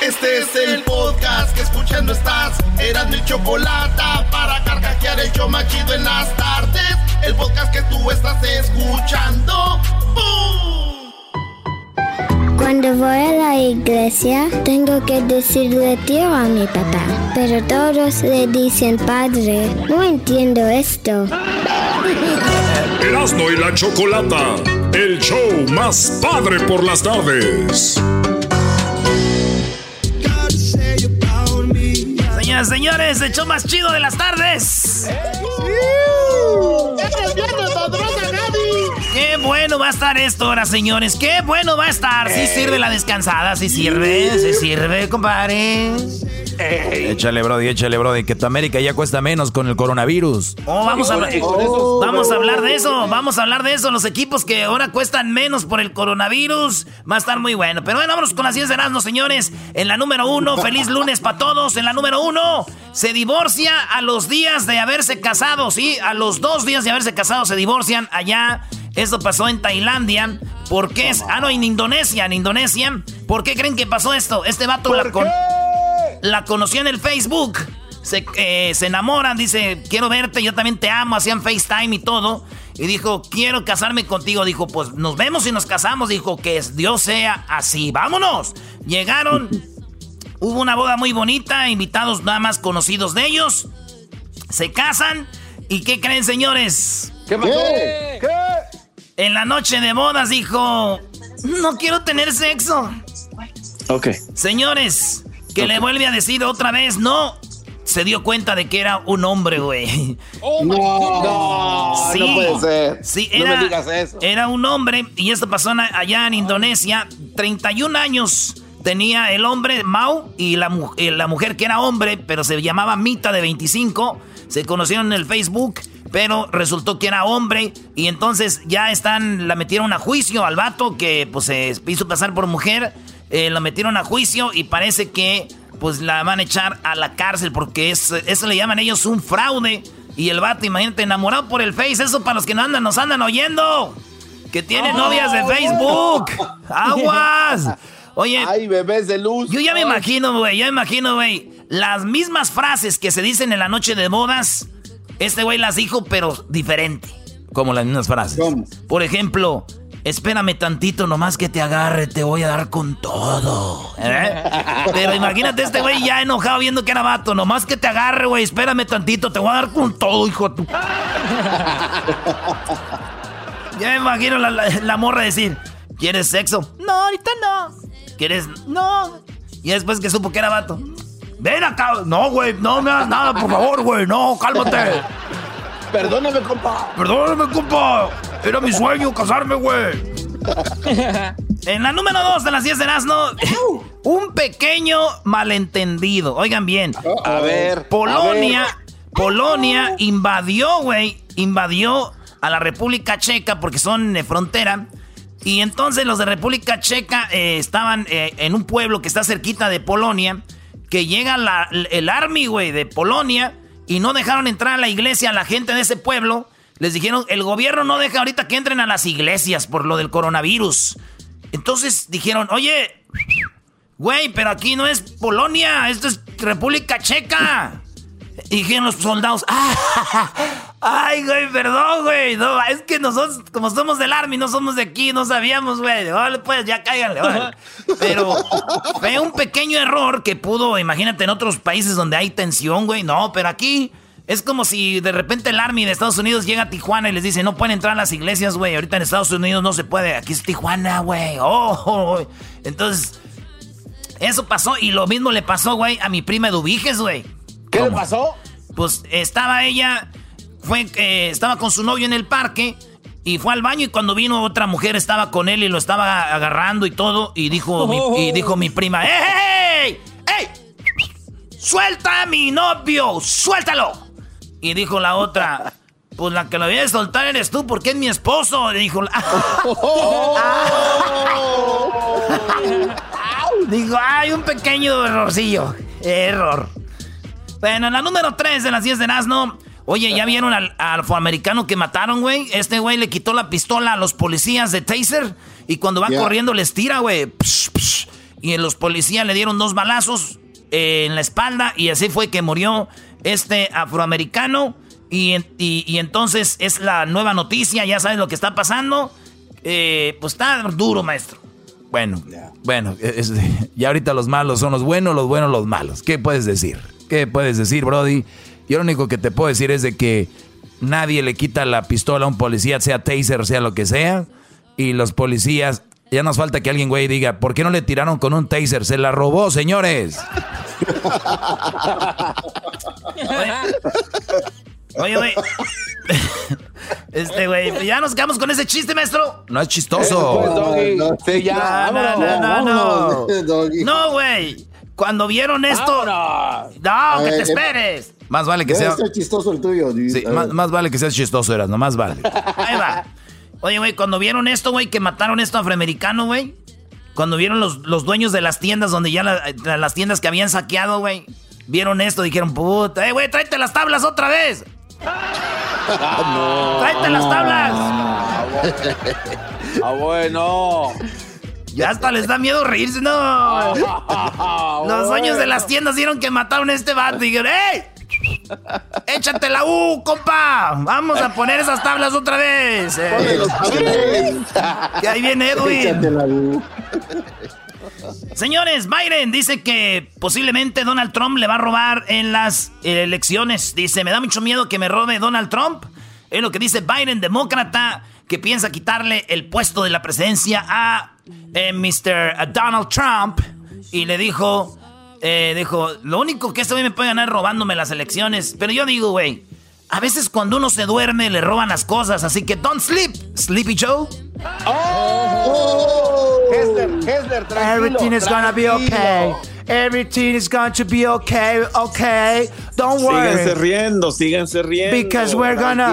Este es el podcast que escuchando estás. Eran mi chocolate para carcajear el yo machido en las tardes. El podcast que tú estás escuchando. ¡Bum! Cuando voy a la iglesia, tengo que decirle tío a mi papá. Pero todos le dicen padre. No entiendo esto. Erasmo y la Chocolata, el show más padre por las tardes. Señores, el show más chido de las tardes. Qué bueno va a estar esto ahora, señores. Qué bueno va a estar. Sí sirve la descansada, sí sirve, sí sirve, compadre. Échale, Brody, échale, Brody, que tu América ya cuesta menos con el coronavirus. Oh, vamos a, hablar- vamos a hablar de eso, vamos a hablar de eso. Los equipos que ahora cuestan menos por el coronavirus va a estar muy bueno. Pero bueno, vámonos con las 10 de Erasmo, señores. En la número uno, feliz lunes para todos. En la número uno, se divorcia a los días de haberse casado, ¿sí? A los dos días de haberse casado se divorcian allá. Esto pasó en Tailandia. ¿Por qué? es- Ah, no, en Indonesia, en Indonesia. ¿Por qué creen que pasó esto? Este vato la, con- la conoció en el Facebook. Se, eh, se enamoran, dice, quiero verte, yo también te amo, hacían FaceTime y todo. Y dijo, quiero casarme contigo. Dijo, pues nos vemos y nos casamos. Dijo, que Dios sea así. Vámonos. Llegaron, hubo una boda muy bonita, invitados nada más conocidos de ellos. Se casan. ¿Y qué creen, señores? ¿Qué pasó? En la noche de bodas dijo, no quiero tener sexo. Ok. Señores, que le vuelve a decir otra vez, no. Se dio cuenta de que era un hombre, güey. no, Sí. no puede ser. Sí, no era, me digas eso. era un hombre y esto pasó allá en Indonesia. 31 años tenía el hombre, Mau, y la, eh, la mujer que era hombre, pero se llamaba Mita de 25. Se conocieron en el Facebook, pero resultó que era hombre. Y entonces ya están, la metieron a juicio al vato que pues se hizo pasar por mujer. Eh, la metieron a juicio y parece que pues la van a echar a la cárcel porque es, eso le llaman ellos un fraude. Y el vato, imagínate, enamorado por el Face, eso para los que no andan, nos andan oyendo. Que tienen novias de Facebook. Aguas. Oye. Ay, bebés de luz. Yo ya me imagino, güey, ya me imagino, güey. Las mismas frases que se dicen en la noche de bodas, este güey las dijo, pero diferente. Como las mismas frases. Por ejemplo, espérame tantito, nomás que te agarre, te voy a dar con todo. ¿Eh? Pero imagínate este güey ya enojado viendo que era vato. Nomás que te agarre, güey, espérame tantito, te voy a dar con todo, hijo tu... Ya me imagino la, la- la morra decir, ¿quieres sexo? No, ahorita no. ¿Quieres? No. Y después que supo que era vato. Ven acá. No, güey, no me hagas nada, por favor, güey. No, cálmate. Perdóname, compa. Perdóname, compa. Era mi sueño casarme, güey. En la número 2 de las 10 de Erasmo, un pequeño malentendido. Oigan bien. A ver. Polonia, a ver. Polonia invadió, güey, invadió a la República Checa porque son de frontera. Y entonces los de República Checa eh, estaban eh, en un pueblo que está cerquita de Polonia, que llega el army, güey, de Polonia, y no dejaron entrar a la iglesia a la gente de ese pueblo. Les dijeron, el gobierno no deja ahorita que entren a las iglesias por lo del coronavirus. Entonces dijeron, oye, güey, pero aquí no es Polonia, esto es República Checa. Y dijeron los soldados, ah, Ay, güey, perdón, güey. No, es que nosotros, como somos del Army, no somos de aquí, no sabíamos, güey. Vale, pues, ya cáiganle, vale. Pero fue un pequeño error que pudo, imagínate, en otros países donde hay tensión, güey. No, pero aquí es como si de repente el Army de Estados Unidos llega a Tijuana y les dice, no pueden entrar a las iglesias, güey. Ahorita en Estados Unidos no se puede. Aquí es Tijuana, güey. Oh, entonces, eso pasó y lo mismo le pasó, güey, a mi prima Dubiges, güey. ¿Qué le pasó? Pues estaba ella, fue, eh, estaba con su novio en el parque y fue al baño y cuando vino otra mujer estaba con él y lo estaba agarrando y todo y dijo, mi, y dijo mi prima, ¡Ey, ey, ey! ¡Suelta a mi novio! ¡Suéltalo! Y dijo la otra, pues la que lo voy a soltar eres tú porque es mi esposo. Le dijo, dijo, hay un pequeño errorcillo. Error. Bueno, en la número 3 de las 10 de Nazno. Oye, ¿ya vieron al, afroamericano que mataron, güey? Este güey le quitó la pistola a los policías de Taser y cuando va corriendo les tira, güey. Y los policías le dieron dos balazos eh, en la espalda y así fue que murió este afroamericano. Y, entonces es la nueva noticia, ya sabes lo que está pasando. Eh, pues está duro, maestro. Bueno, bueno, ya ahorita los malos son los buenos, los buenos los malos. ¿Qué puedes decir? ¿Qué puedes decir, Brody? Yo lo único que te puedo decir es de que nadie le quita la pistola a un policía, sea taser, sea lo que sea. Y los policías, ya nos falta que alguien, güey, diga, ¿por qué no le tiraron con un taser? Se la robó, señores. Oye, güey. Este, güey, ya nos quedamos con ese chiste, maestro. No es chistoso. No, no, no, no, no. güey. Cuando vieron esto. No, que te eh, esperes. Más vale que sea. chistoso el tuyo. Sí, más, vale que seas chistoso, eras, no más vale. Ahí va. Oye, güey, cuando vieron esto, güey, que mataron a esto afroamericano, güey. Cuando vieron los, los dueños de las tiendas donde ya las tiendas que habían saqueado, güey. Vieron esto, dijeron, puta, eh, güey, tráete las tablas otra vez. no. Tráete las tablas. ah, bueno. Ya hasta les da miedo reírse, no. Los dueños de las tiendas dieron que mataron a este vato y dijeron, ¡ey! ¡Échate la U, compa! Vamos a poner esas tablas otra vez. Eh. Que ahí viene Edwin. Señores, Biden dice que posiblemente Donald Trump le va a robar en las elecciones. Dice, me da mucho miedo que me robe Donald Trump. Es lo que dice Biden, demócrata, que piensa quitarle el puesto de la presidencia a eh, Mr. Donald Trump. Y le dijo, eh, dijo, lo único que este güey me puede ganar es robándome las elecciones. Pero yo digo, güey, a veces cuando uno se duerme le roban las cosas, así que don't sleep, Sleepy Joe. Oh, Hesler, Hesler, tranquilo. Everything is gonna be okay. Everything is going to be okay, okay. Don't worry. Síganse riendo, síganse riendo. Because we're gonna,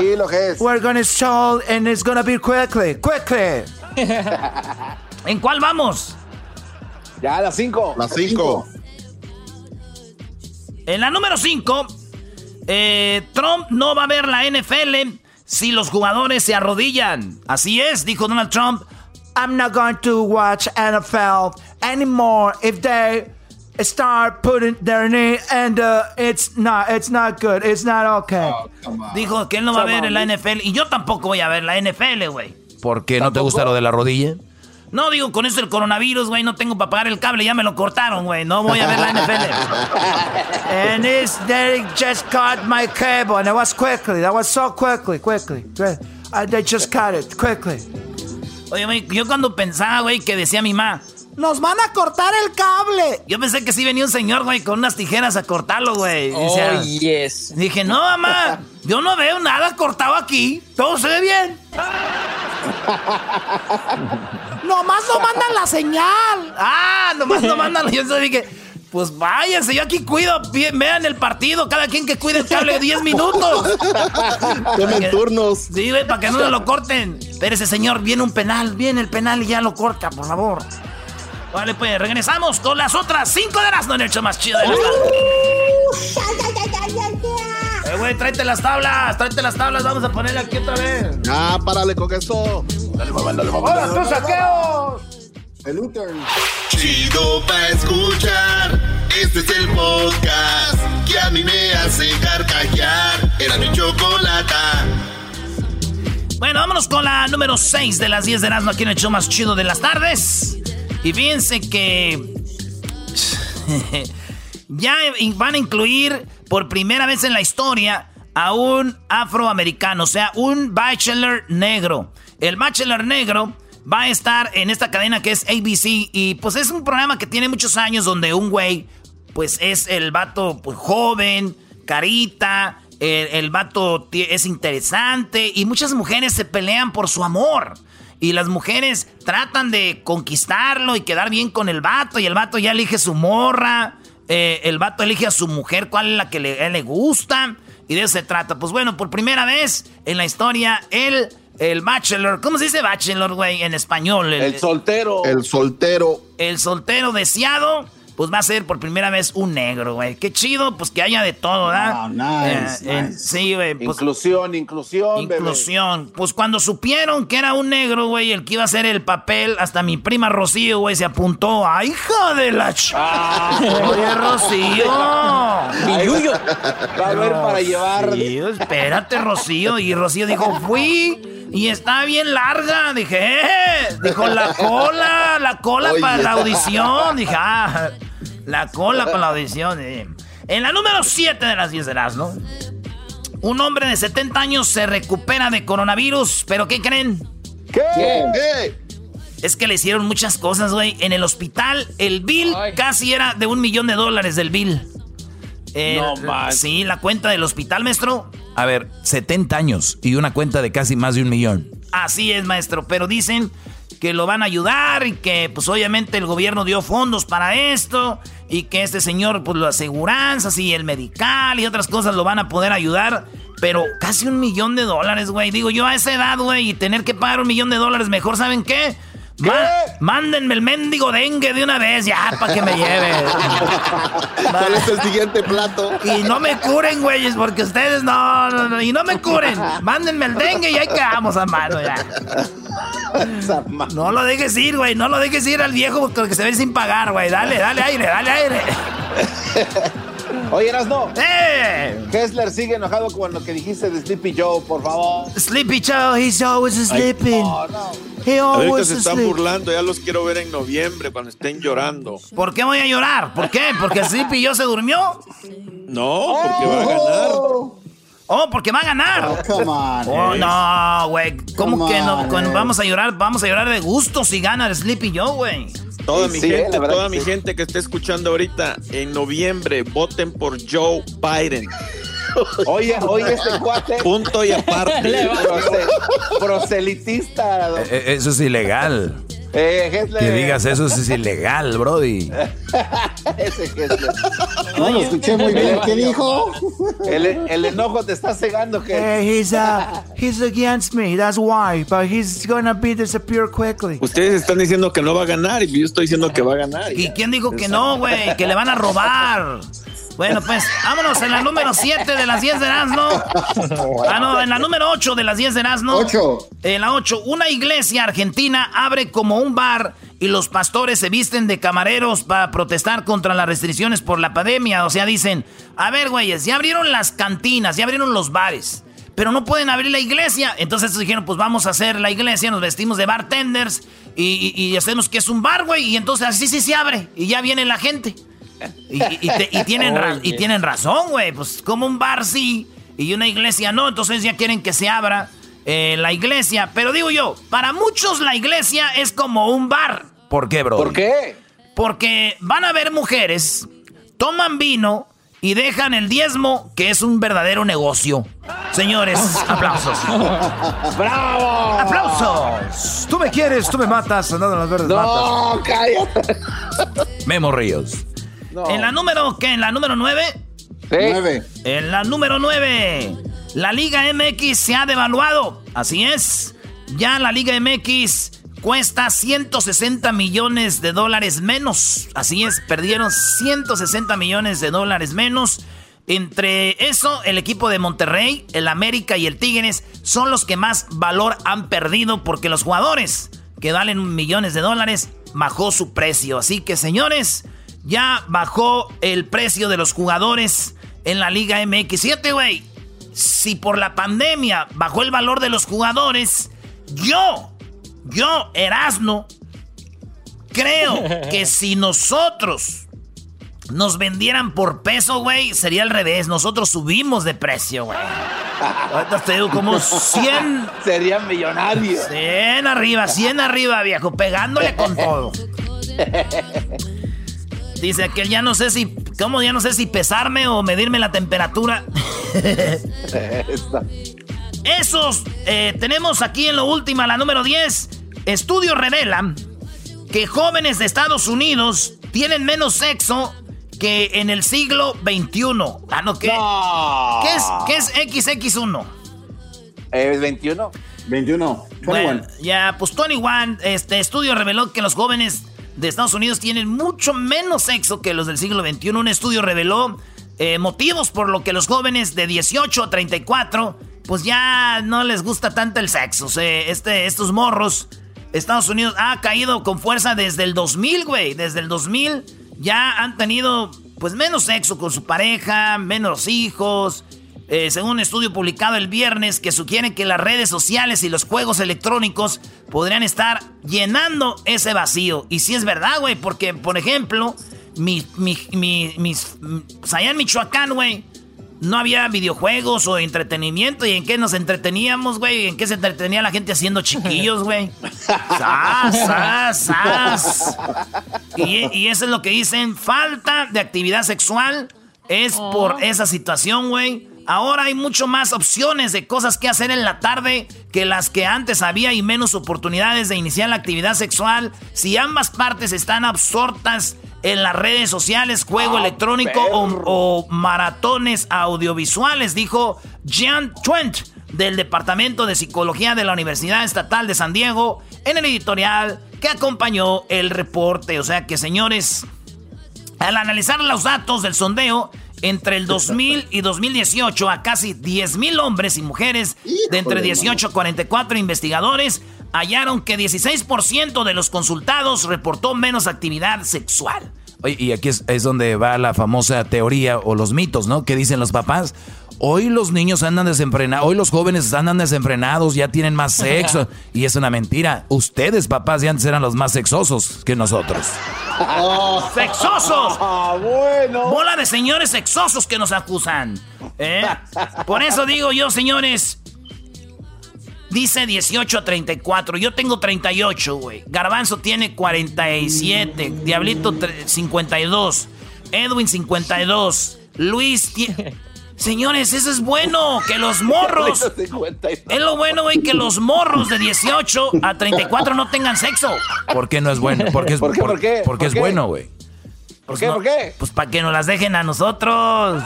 we're gonna solve and it's gonna be quickly, quickly. ¿En cuál vamos? Ya, las cinco. Las cinco. En la número 5, eh, Trump no va a ver la NFL si los jugadores se arrodillan. Así es, dijo Donald Trump. I'm not going to watch NFL anymore if they start putting their knee and uh, it's not it's not good. It's not okay. Oh, dijo que él no va a ver la NFL y yo tampoco voy a ver la NFL, güey. ¿Por qué no te gusta lo de la rodilla? No, digo, con eso el coronavirus, güey, no tengo para pagar el cable, ya me lo cortaron, güey. No voy a ver la NFL. and this, they just cut my cable, and it was quickly. That was so quickly, quickly. They just cut it, quickly. Oye, güey, yo cuando pensaba, güey, que decía mi mamá, ¡Nos van a cortar el cable! Yo pensé que sí venía un señor, güey, con unas tijeras a cortarlo, güey. Oh, yes. Dije, no, mamá, yo no veo nada cortado aquí. Todo se ve bien. nomás no mandan la señal. Ah, nomás no mandan. Yo dije, pues váyanse, yo aquí cuido. Vean el partido, cada quien que cuide el cable 10 minutos. Tomen turnos. Sí, para que no lo corten. Pero ese señor, viene un penal, viene el penal y ya lo corta, por favor. Vale, pues regresamos con las otras cinco de las no han hecho más chido de la Eh, güey, tráete las tablas, tráete las tablas, vamos a ponerle aquí otra vez. Ah, párale con esto. Dale, mamá, dale, mamá. ¡Hola, tus saqueos! El Utern. Chido pa' escuchar. Este es el podcast que a mí me hace carcajear. Era mi chocolata. Bueno, vámonos con la número 6 de las 10 de Erasmo aquí en el show más chido de las tardes. Y fíjense que ya van a incluir por primera vez en la historia a un afroamericano, o sea, un bachelor negro. El bachelor negro va a estar en esta cadena que es ABC y pues es un programa que tiene muchos años donde un güey pues es el vato pues, joven, carita, el, el vato es interesante y muchas mujeres se pelean por su amor. Y las mujeres tratan de conquistarlo y quedar bien con el vato. Y el vato ya elige su morra. Eh, el vato elige a su mujer cuál es la que le, le gusta. Y de eso se trata. Pues bueno, por primera vez en la historia, el, el bachelor. ¿Cómo se dice bachelor, güey, en español? El, soltero. El soltero. El soltero deseado pues va a ser por primera vez un negro, güey. Qué chido, pues que haya de todo, ¿verdad? nice, Eh, Sí, güey. Pues, inclusión, inclusión, inclusión. Pues cuando supieron que era un negro, güey, el que iba a hacer el papel, hasta mi prima Rocío, güey, se apuntó. ¡Ay, hija de la ch... Ah. Oye, Rocío. Mi yuyo. Va a haber para llevar. Rocío, espérate, Rocío. Y Rocío dijo, fui y está bien larga. Dije, eh. Dijo, la cola, la cola Oye. para la audición. Dije, ah, la cola para la audición. eh. En la número 7 de las 10 de las, ¿no? Un hombre de 70 años se recupera de coronavirus, pero ¿qué creen? ¿Qué? ¿Qué? Es que le hicieron muchas cosas, güey. En el hospital, el bill casi era de un millón de dólares del bill. Eh, No manches. Sí, la cuenta del hospital, maestro. A ver, 70 años y una cuenta de casi más de un millón. Así es, maestro. Pero dicen que lo van a ayudar y que, pues obviamente, el gobierno dio fondos para esto y que este señor, pues las aseguranzas y el medical y otras cosas lo van a poder ayudar. Pero casi un millón de dólares, güey. Digo, yo a esa edad, güey, y tener que pagar un millón de dólares, mejor, ¿saben qué? Mándenme el mendigo dengue de una vez ya para que me lleve. ¿Cuál es el siguiente plato? Y no me curen, güeyes, porque ustedes no, no, no, y no me curen. Mándenme el dengue y ahí quedamos a mano ya. No lo dejes ir, güey, no lo dejes ir al viejo porque se ve sin pagar, güey. Dale, dale aire, dale aire. Oye, Erasno. ¡Eh! Hessler sigue enojado con lo que dijiste de Sleepy Joe, por favor. Sleepy Joe, he's always sleeping. No, no. He Ahorita always se están burlando, ya los quiero ver en noviembre cuando estén llorando. ¿Por qué voy a llorar? ¿Por qué? ¿Porque Sleepy yo se durmió? No, porque va a ganar. Oh, porque va a ganar. Oh, come on. Oh, no, güey. ¿Cómo Come que no? on, eh. vamos a llorar, vamos a llorar de gusto si gana el Sleepy Joe, güey. Toda mi sí, gente, toda que mi sí. gente que está escuchando ahorita, en noviembre, voten por Joe Biden. Oye, oye, este cuate. Punto y aparte. Proselitista. Eh, eh, Eso es ilegal. Eh, Hessler. Que digas eso es ilegal, Brody. Ese Hessler. No lo escuché muy bien. ¿Qué dijo? El, el enojo te está cegando, que Hey, he's uh, he's against me. That's why. But he's gonna be disappear quickly. Ustedes están diciendo que no va a ganar y yo estoy diciendo que va a ganar. ¿Y quién dijo que no, güey? Que le van a robar. Bueno, pues vámonos en la número 7 de las 10 de Erasmo. Ah, no, en la número 8 de las 10 de Erasmo. Ocho. En la 8, una iglesia argentina abre como un bar y los pastores se visten de camareros para protestar contra las restricciones por la pandemia. O sea, dicen, a ver, güeyes, ya abrieron las cantinas, ya abrieron los bares, pero no pueden abrir la iglesia. Entonces estos dijeron, pues vamos a hacer la iglesia, nos vestimos de bartenders y, y- y hacemos que es un bar, güey. Y entonces así sí se abre y ya viene la gente. Y, y- y te- y tienen, ra- y tienen razón, güey. Pues como un bar sí y una iglesia no. Entonces ya quieren que se abra eh, la iglesia. Pero digo yo, para muchos la iglesia es como un bar. ¿Por qué, Brody? ¿Por qué? Porque van a ver mujeres, toman vino y dejan el diezmo, que es un verdadero negocio. Señores, aplausos. ¡Bravo! ¡Aplausos! Tú me quieres, tú me matas. Andando en las verdes matas. No, cállate. Memo Ríos. No. En la número, ¿qué? En la número 9. Sí. Nueve. En la número 9, la Liga MX se ha devaluado. Así es. Ya la Liga MX cuesta 160 millones de dólares menos. Así es, perdieron 160 millones de dólares menos. Entre eso, el equipo de Monterrey, el América y el Tigres son los que más valor han perdido porque los jugadores que valen millones de dólares bajó su precio. Así que, señores, ya bajó el precio de los jugadores en la Liga MX. Fíjate, güey. si por la pandemia bajó el valor de los jugadores, yo, yo, Erasno, creo que si nosotros nos vendieran por peso, güey, sería al revés. Nosotros subimos de precio, güey. Ahorita te digo como 100. Serían millonarios. 100 arriba, 100 arriba, viejo, pegándole con todo. Dice que ya no sé si. ¿Cómo? Ya no sé si pesarme o medirme la temperatura. Esos. Eh, tenemos aquí en lo último, la número 10. Estudios revelan que jóvenes de Estados Unidos tienen menos sexo que en el siglo XXI. Ah, no, ¿qué? ¿Qué, es, ¿Qué es XX1? ¿Es 21? 21. Bueno, ya, pues Tony One, este estudio reveló que los jóvenes de Estados Unidos tienen mucho menos sexo que los del siglo XXI. Un estudio reveló eh, motivos por lo que los jóvenes de 18 a 34, pues ya no les gusta tanto el sexo. O este, estos morros, Estados Unidos ha caído con fuerza desde el 2000, güey. Desde el 2000 ya han tenido pues menos sexo con su pareja, menos hijos. Eh, según un estudio publicado el viernes que sugiere que las redes sociales y los juegos electrónicos podrían estar llenando ese vacío. Y sí es verdad, güey, porque, por ejemplo, mi, mi, mi, mis, pues allá en Michoacán, güey, no había videojuegos o entretenimiento. ¿Y en qué nos entreteníamos, güey? ¿En qué se entretenía la gente haciendo chiquillos, güey? ¡Sas, sas, sas! Y, y eso es lo que dicen, falta de actividad sexual es por oh. esa situación, güey. Ahora hay mucho más opciones de cosas que hacer en la tarde que las que antes había y menos oportunidades de iniciar la actividad sexual. Si ambas partes están absortas en las redes sociales, juego ah, electrónico o, maratones audiovisuales, dijo Jean Twent del Departamento de Psicología de la Universidad Estatal de San Diego en el editorial que acompañó el reporte. O sea que, señores, al analizar los datos del sondeo, entre el 2000 y 2018 a casi 10.000 hombres y mujeres de entre 18 a 44 investigadores hallaron que 16% de los consultados reportó menos actividad sexual. Oye, y aquí es, es, donde va la famosa teoría o los mitos, ¿no? Que dicen los papás, Hoy los niños andan desenfrenados, hoy los jóvenes andan desenfrenados, ya tienen más sexo. y es una mentira. Ustedes, papás, ya antes eran los más sexosos que nosotros. ¡Sexosos! Ah, bueno. Bola de señores sexosos que nos acusan. ¿eh? Por eso digo yo, señores. Dice 18 a 34. Yo tengo 38, güey. Garbanzo tiene 47. Diablito 52. Edwin 52. Luis tiene... Señores, eso es bueno, que los morros. es lo bueno, güey, que los morros de 18 a 34 no tengan sexo. ¿Por qué no es bueno? Porque es, ¿Por qué? ¿Por qué? Porque es bueno, güey. ¿Por qué? ¿Por qué? Pues para que nos las dejen a nosotros.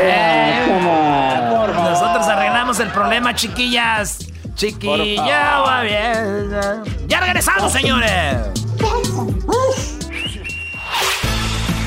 Eh, nosotros arreglamos el problema, chiquillas. Chiquilla, va bien. Ya regresamos, señores.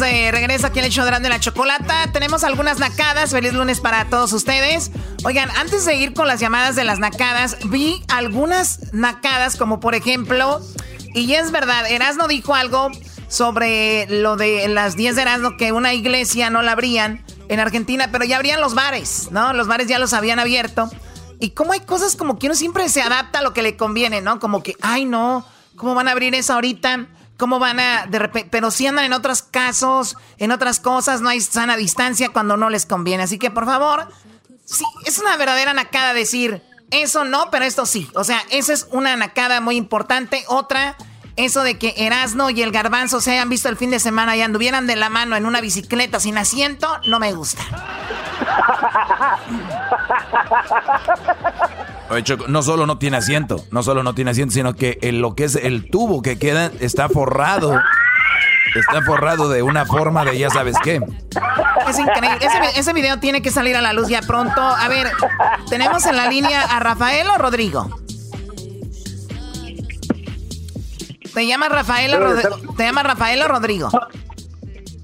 De regreso aquí en el show de la chocolata. Tenemos algunas nacadas. Feliz lunes para todos ustedes. Oigan, antes de ir con las llamadas de las nacadas, vi algunas nacadas, como por ejemplo, y es verdad, Erasno dijo algo sobre lo de las 10 de Erasno, que una iglesia no la abrían en Argentina, pero ya abrían los bares, ¿no? Los bares ya los habían abierto. Y como hay cosas como que uno siempre se adapta a lo que le conviene, ¿no? Como que, ay, no, ¿cómo van a abrir eso ahorita? ¿Cómo van a de repente? Pero si andan en otros casos, en otras cosas, no hay sana distancia cuando no les conviene. Así que por favor, sí, es una verdadera nacada decir eso no, pero esto sí. O sea, esa es una nacada muy importante. Otra, eso de que Erasno y el Garbanzo se hayan visto el fin de semana y anduvieran de la mano en una bicicleta sin asiento, no me gusta. no solo no tiene asiento, no solo no tiene asiento, sino que lo que es el tubo que queda está forrado. Está forrado de una forma de ya sabes qué. Es increíble. Ese, video tiene que salir a la luz ya pronto. A ver, ¿tenemos en la línea a Rafael o Rodrigo? ¿Te llamas Rafael o, Rod- ¿te llamas Rafael o Rodrigo?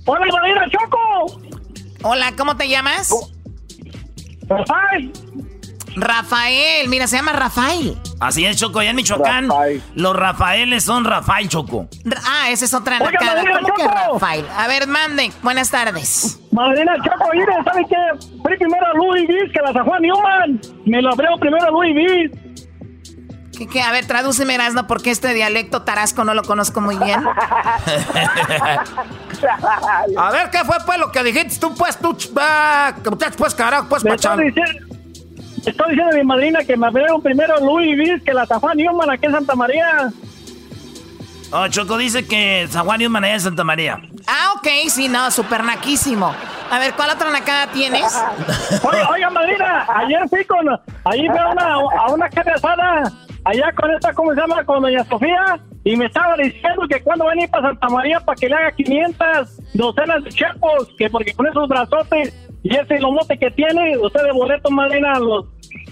Hola, Choco. Hola, ¿cómo te llamas? Rafael. Rafael, mira, se llama Rafael. Así es, Choco, allá en Michoacán. Los Rafaeles son Rafael, Choco. Ah, esa es otra. Madrina ¿Cómo que. Rafael? A ver, mande. Buenas tardes. Madrina Choco, mire, ¿sabe qué? Fui primero a Louis V que la San Juan Newman. Me lo abrió primero a Louis V. ¿Qué, qué? A ver, tradúceme, Erasmo, porque este dialecto tarasco no lo conozco muy bien. A ver, ¿qué fue pues lo que dijiste tú, pues, tú, ch- ah, pues, carajo, pues, diciendo, estoy diciendo a mi madrina que me abrieron primero a Louis V que la San Juan Newman aquí en Santa María. Oh, Choco dice que San Juan Newman allá en Santa María. Ah, ok, sí, no, súper naquísimo. A ver, ¿cuál otra nacada tienes? Oye, oiga, madrina, ayer fui con, ahí fui a una, a una carne asada, allá con esta, ¿cómo se llama? Con doña Sofía, y me estaba diciendo que cuando van a ir para Santa María para que le haga 500 docenas de chepos, que porque con esos brazotes y ese lomote que tiene, usted de boleto, madrina, los,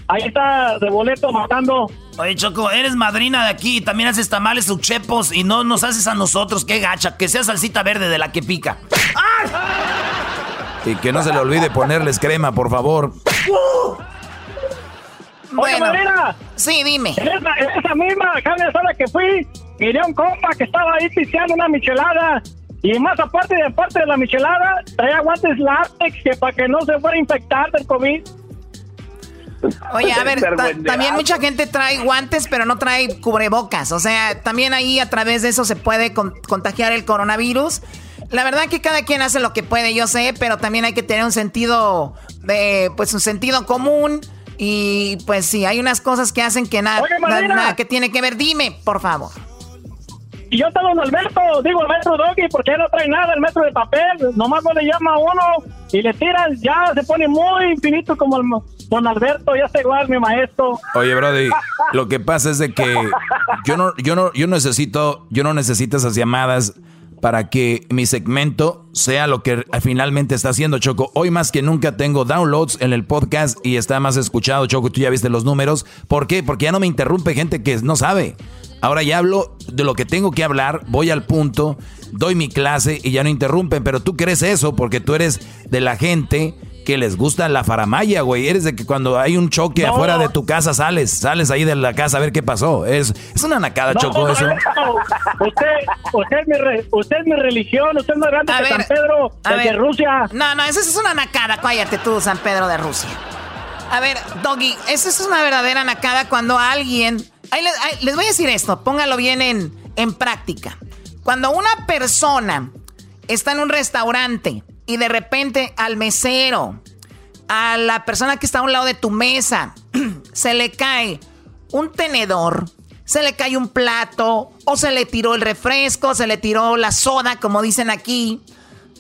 ahí está de boleto matando. Oye, Choco, eres madrina de aquí y también haces tamales uchepos y no nos haces a nosotros, qué gacha, que sea salsita verde de la que pica. Y que no se le olvide ponerles crema, por favor. Oye, madrina. Sí, dime. En esa, en esa misma carne asada que fui, miré a un compa que estaba ahí pisteando una michelada. Y más aparte de aparte de la michelada, traía guantes látex que para que no se fuera a infectar del COVID. Oye, a ver, ta- también mucha gente trae guantes, pero no trae cubrebocas. O sea, también ahí a través de eso se puede con- contagiar el coronavirus. La verdad que cada quien hace lo que puede, yo sé, pero también hay que tener un sentido, de, pues un sentido común. Y pues sí, hay unas cosas que hacen que nada, Oye, nada que tiene que ver. Dime, por favor. Y yo estaba en Alberto, digo el metro Doggy, porque no trae nada el metro de papel. Nomás no le llama a uno y le tiran, ya se pone muy infinito como el don Alberto, ya está igual mi maestro. Oye, Brody, lo que pasa es de que yo no, yo no, yo necesito, yo no necesito esas llamadas para que mi segmento sea lo que finalmente está haciendo Choco. Hoy más que nunca tengo downloads en el podcast y está más escuchado, Choco. Tú ya viste los números. ¿Por qué? Porque ya no me interrumpe gente que no sabe. Ahora ya hablo de lo que tengo que hablar, voy al punto, doy mi clase y ya no interrumpen. Pero tú crees eso porque tú eres de la gente que les gusta la faramaya, güey. Eres de que cuando hay un choque No. afuera de tu casa sales, sales ahí de la casa a ver qué pasó. Es, es una nacada, No, Choco, eso. Usted, usted, es mi re- usted es mi religión, usted es más grande A que ver, San Pedro a el de ver. Rusia. No, no, eso es una nacada. Cállate tú, San Pedro de Rusia. A ver, Doggy, eso es una verdadera nacada cuando alguien... Ahí les, ahí- les voy a decir esto, póngalo bien en, en práctica. Cuando una persona está en un restaurante y de repente al mesero, a la persona que está a un lado de tu mesa, se le cae un tenedor, se le cae un plato, o se le tiró el refresco, se le tiró la soda, como dicen aquí.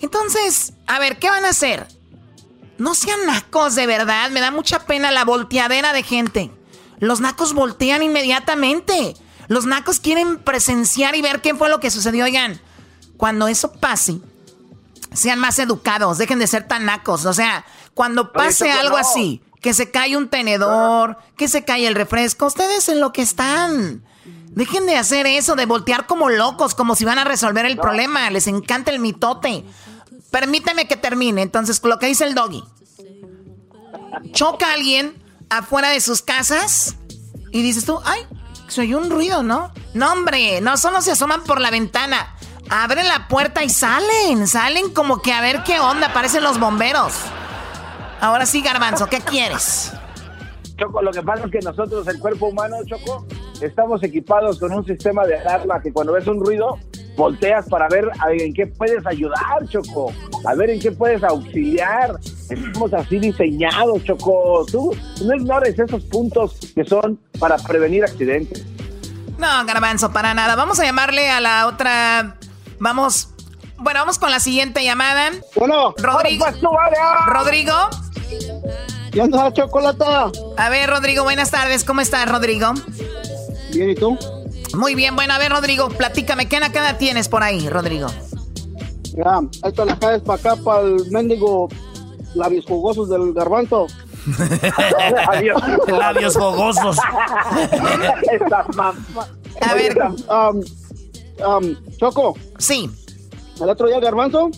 Entonces, a ver, ¿qué van a hacer? No sean nacos, de verdad. Me da mucha pena la volteadera de gente. Los nacos voltean inmediatamente. Los nacos quieren presenciar y ver qué fue lo que sucedió. Oigan, cuando eso pase, sean más educados. Dejen de ser tan nacos. O sea, cuando pase algo no. así, que se cae un tenedor, que se cae el refresco, ustedes en lo que están. Dejen de hacer eso, de voltear como locos, como si van a resolver el problema. Les encanta el mitote. Permíteme que termine. Entonces, lo que dice el doggy. Choca a alguien afuera de sus casas y dices tú, ay, se oyó un ruido, ¿no? No, hombre, no solo se asoman por la ventana. Abren la puerta y salen. Salen como que a ver qué onda. Parecen los bomberos. Ahora sí, Garbanzo, ¿qué quieres? Choco, lo que pasa es que nosotros, el cuerpo humano, Choco, estamos equipados con un sistema de alarma que cuando ves un ruido, volteas para ver en qué puedes ayudar, Choco, a ver en qué puedes auxiliar. Estamos así diseñados, Choco. Tú no ignores esos puntos que son para prevenir accidentes. No, Garbanzo, para nada. Vamos a llamarle a la otra. Vamos. Bueno, vamos con la siguiente llamada. Bueno. Rodrigo. Rodrigo. ¿Qué onda, chocolata? A ver, Rodrigo, buenas tardes. ¿Cómo estás, Rodrigo? Bien, ¿y tú? Muy bien, bueno, a ver, Rodrigo, platícame, ¿qué nacada tienes por ahí, Rodrigo? Ya, esto la caes para acá, para el mendigo labios jugosos del garbanzo. Adiós. Labios fogosos. A ver, um, um, Choco. Sí. El otro día Garbanzo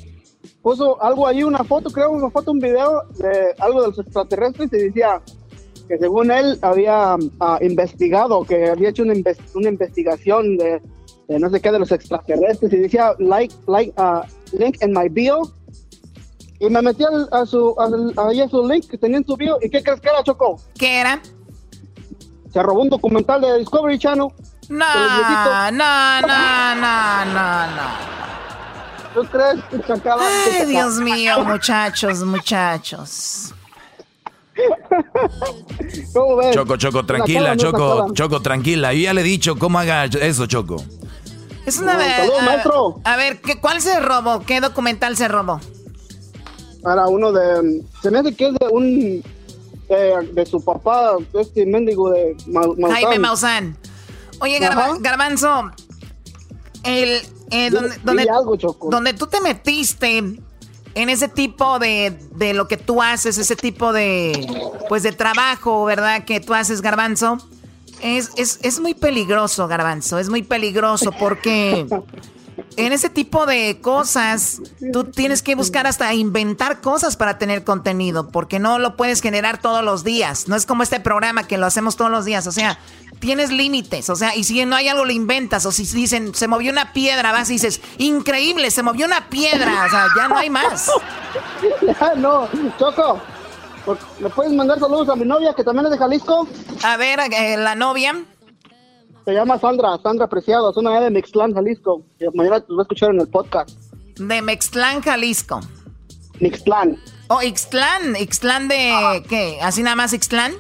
puso algo ahí, una foto, creo, una foto, un video de algo de los extraterrestres y decía que según él había ah, investigado, que había hecho una, inves- una investigación de, de no sé qué de los extraterrestres y decía like, like, ah, link in my bio. Y me metí al- a su, al- ahí a su link que tenía en su bio. ¿Y qué crees que era, Choco? ¿Qué era? Se robó un documental de Discovery Channel. No, no, no, no, no, no. ¿Tú crees que que Ay, Dios mío, muchachos, muchachos. ¿Cómo ves? Choco, Choco, tranquila, Choco. Choco, tranquila. Yo ya le he dicho cómo haga eso, Choco. Es una vez. A ver, ¿qué, ¿cuál se robó? ¿Qué documental se robó? Para uno de. Se me hace que es de un. eh, de su papá, este mendigo de Ma- Maussan. Jaime Maussan. Oye, Garba-. Garbanzo, el, eh, donde, donde, algo, donde tú te metiste en ese tipo de, de lo que tú haces, ese tipo de, pues de trabajo, ¿verdad? Que tú haces, Garbanzo. Es, es, es muy peligroso, Garbanzo, es muy peligroso porque en ese tipo de cosas tú tienes que buscar hasta inventar cosas para tener contenido, porque no lo puedes generar todos los días. No es como este programa que lo hacemos todos los días, o sea, tienes límites, o sea, y si no hay algo lo inventas, o si dicen, se movió una piedra, vas y dices, increíble, se movió una piedra, o sea, ya no hay más. Ya, no, Choco. ¿Me puedes mandar saludos a mi novia que también es de Jalisco? A ver, eh, la novia. Se llama Sandra, Sandra Preciado, es una de Mixtlán, Jalisco. Mañana te va a escuchar en el podcast. De Mextlán, Jalisco. Mixtlán. Oh, Ixtlán, Ixtlán de, ¿qué? ¿Así nada más Ixtlán?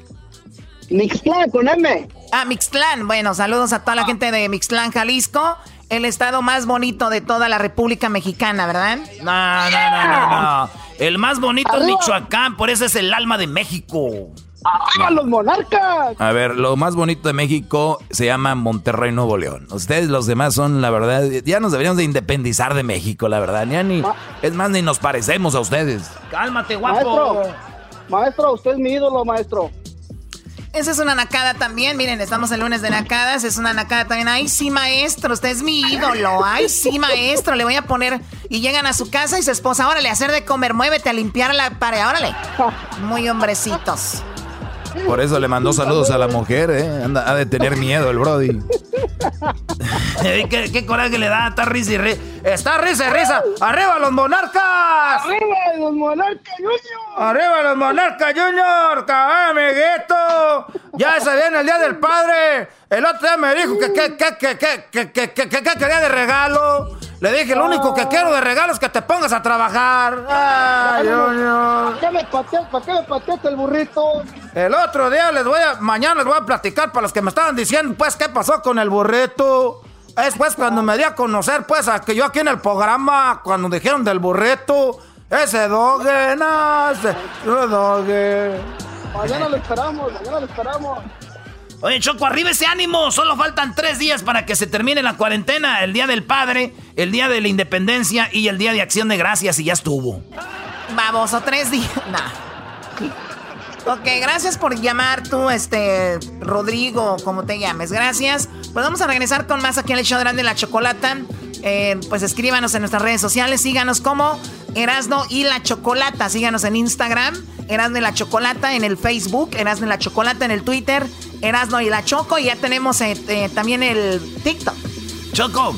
Mixtlán, con M. Ah, Mixtlán. Bueno, saludos a toda la gente de Mixtlán, Jalisco. El estado más bonito de toda la República Mexicana, ¿verdad? No, no, no, no, no. El más bonito es. Michoacán, por eso es el alma de México. ¡Ah, los monarcas! A ver, lo más bonito de México se llama Monterrey, Nuevo León. Ustedes los demás son, la verdad, ya nos deberíamos de independizar de México, la verdad. Ya ni, es más, ni nos parecemos a ustedes. Cálmate, Maestro, maestro, usted es mi ídolo, maestro. Esa es una nacada también. Miren, estamos el lunes de nacadas. Es una nacada también. Ay, sí, maestro. Usted es mi ídolo. Ay, sí, maestro. Le voy a poner. Y llegan a su casa y su esposa. Órale, a hacer de comer. Muévete a limpiar la pared. Órale. Muy hombrecitos. Por eso le mandó saludos a la mujer, ¿eh? Anda, ha de tener miedo el Brody. ¿Qué, qué coraje le da? Está risa y risa. Está risa y risa. ¡Arriba los monarcas! ¡Arriba los monarcas, Junior! ¡Arriba los monarcas, Junior! ¡Cabal, amiguito! Ya se viene el día del padre. El otro día me dijo que qué que, que, que, que, que, que, que- que quería de regalo. Le dije, lo único que quiero de regalo es que te pongas a trabajar. ¡Ay, Junior! ¿Para qué me pateaste, para qué me pateaste el burrito? El otro día les voy a, mañana les voy a platicar para los que me estaban diciendo, pues, qué pasó con el burrito. Es pues cuando me di a conocer, pues, a que yo aquí en el programa, cuando dijeron del burrito, ese doge, no, ese doge. Mañana lo esperamos, mañana lo esperamos. Oye, Choco, arriba ese ánimo. Solo faltan tres días para que se termine la cuarentena. El día del padre, el día de la independencia y el día de acción de gracias y ya estuvo. Vamos, o tres días. Nah. Ok, gracias por llamar tú, este, Rodrigo, como te llames. Gracias. Pues vamos a regresar con más aquí en el show de Erasmo y la Chocolata. Eh, pues escríbanos en nuestras redes sociales, síganos como Erasno y la Chocolata. Síganos en Instagram, Erasno y la Chocolata, en el Facebook, Erasno y la Chocolata, en el Twitter, Erasno y la Choco. Y ya tenemos eh, eh, también el TikTok. Choco,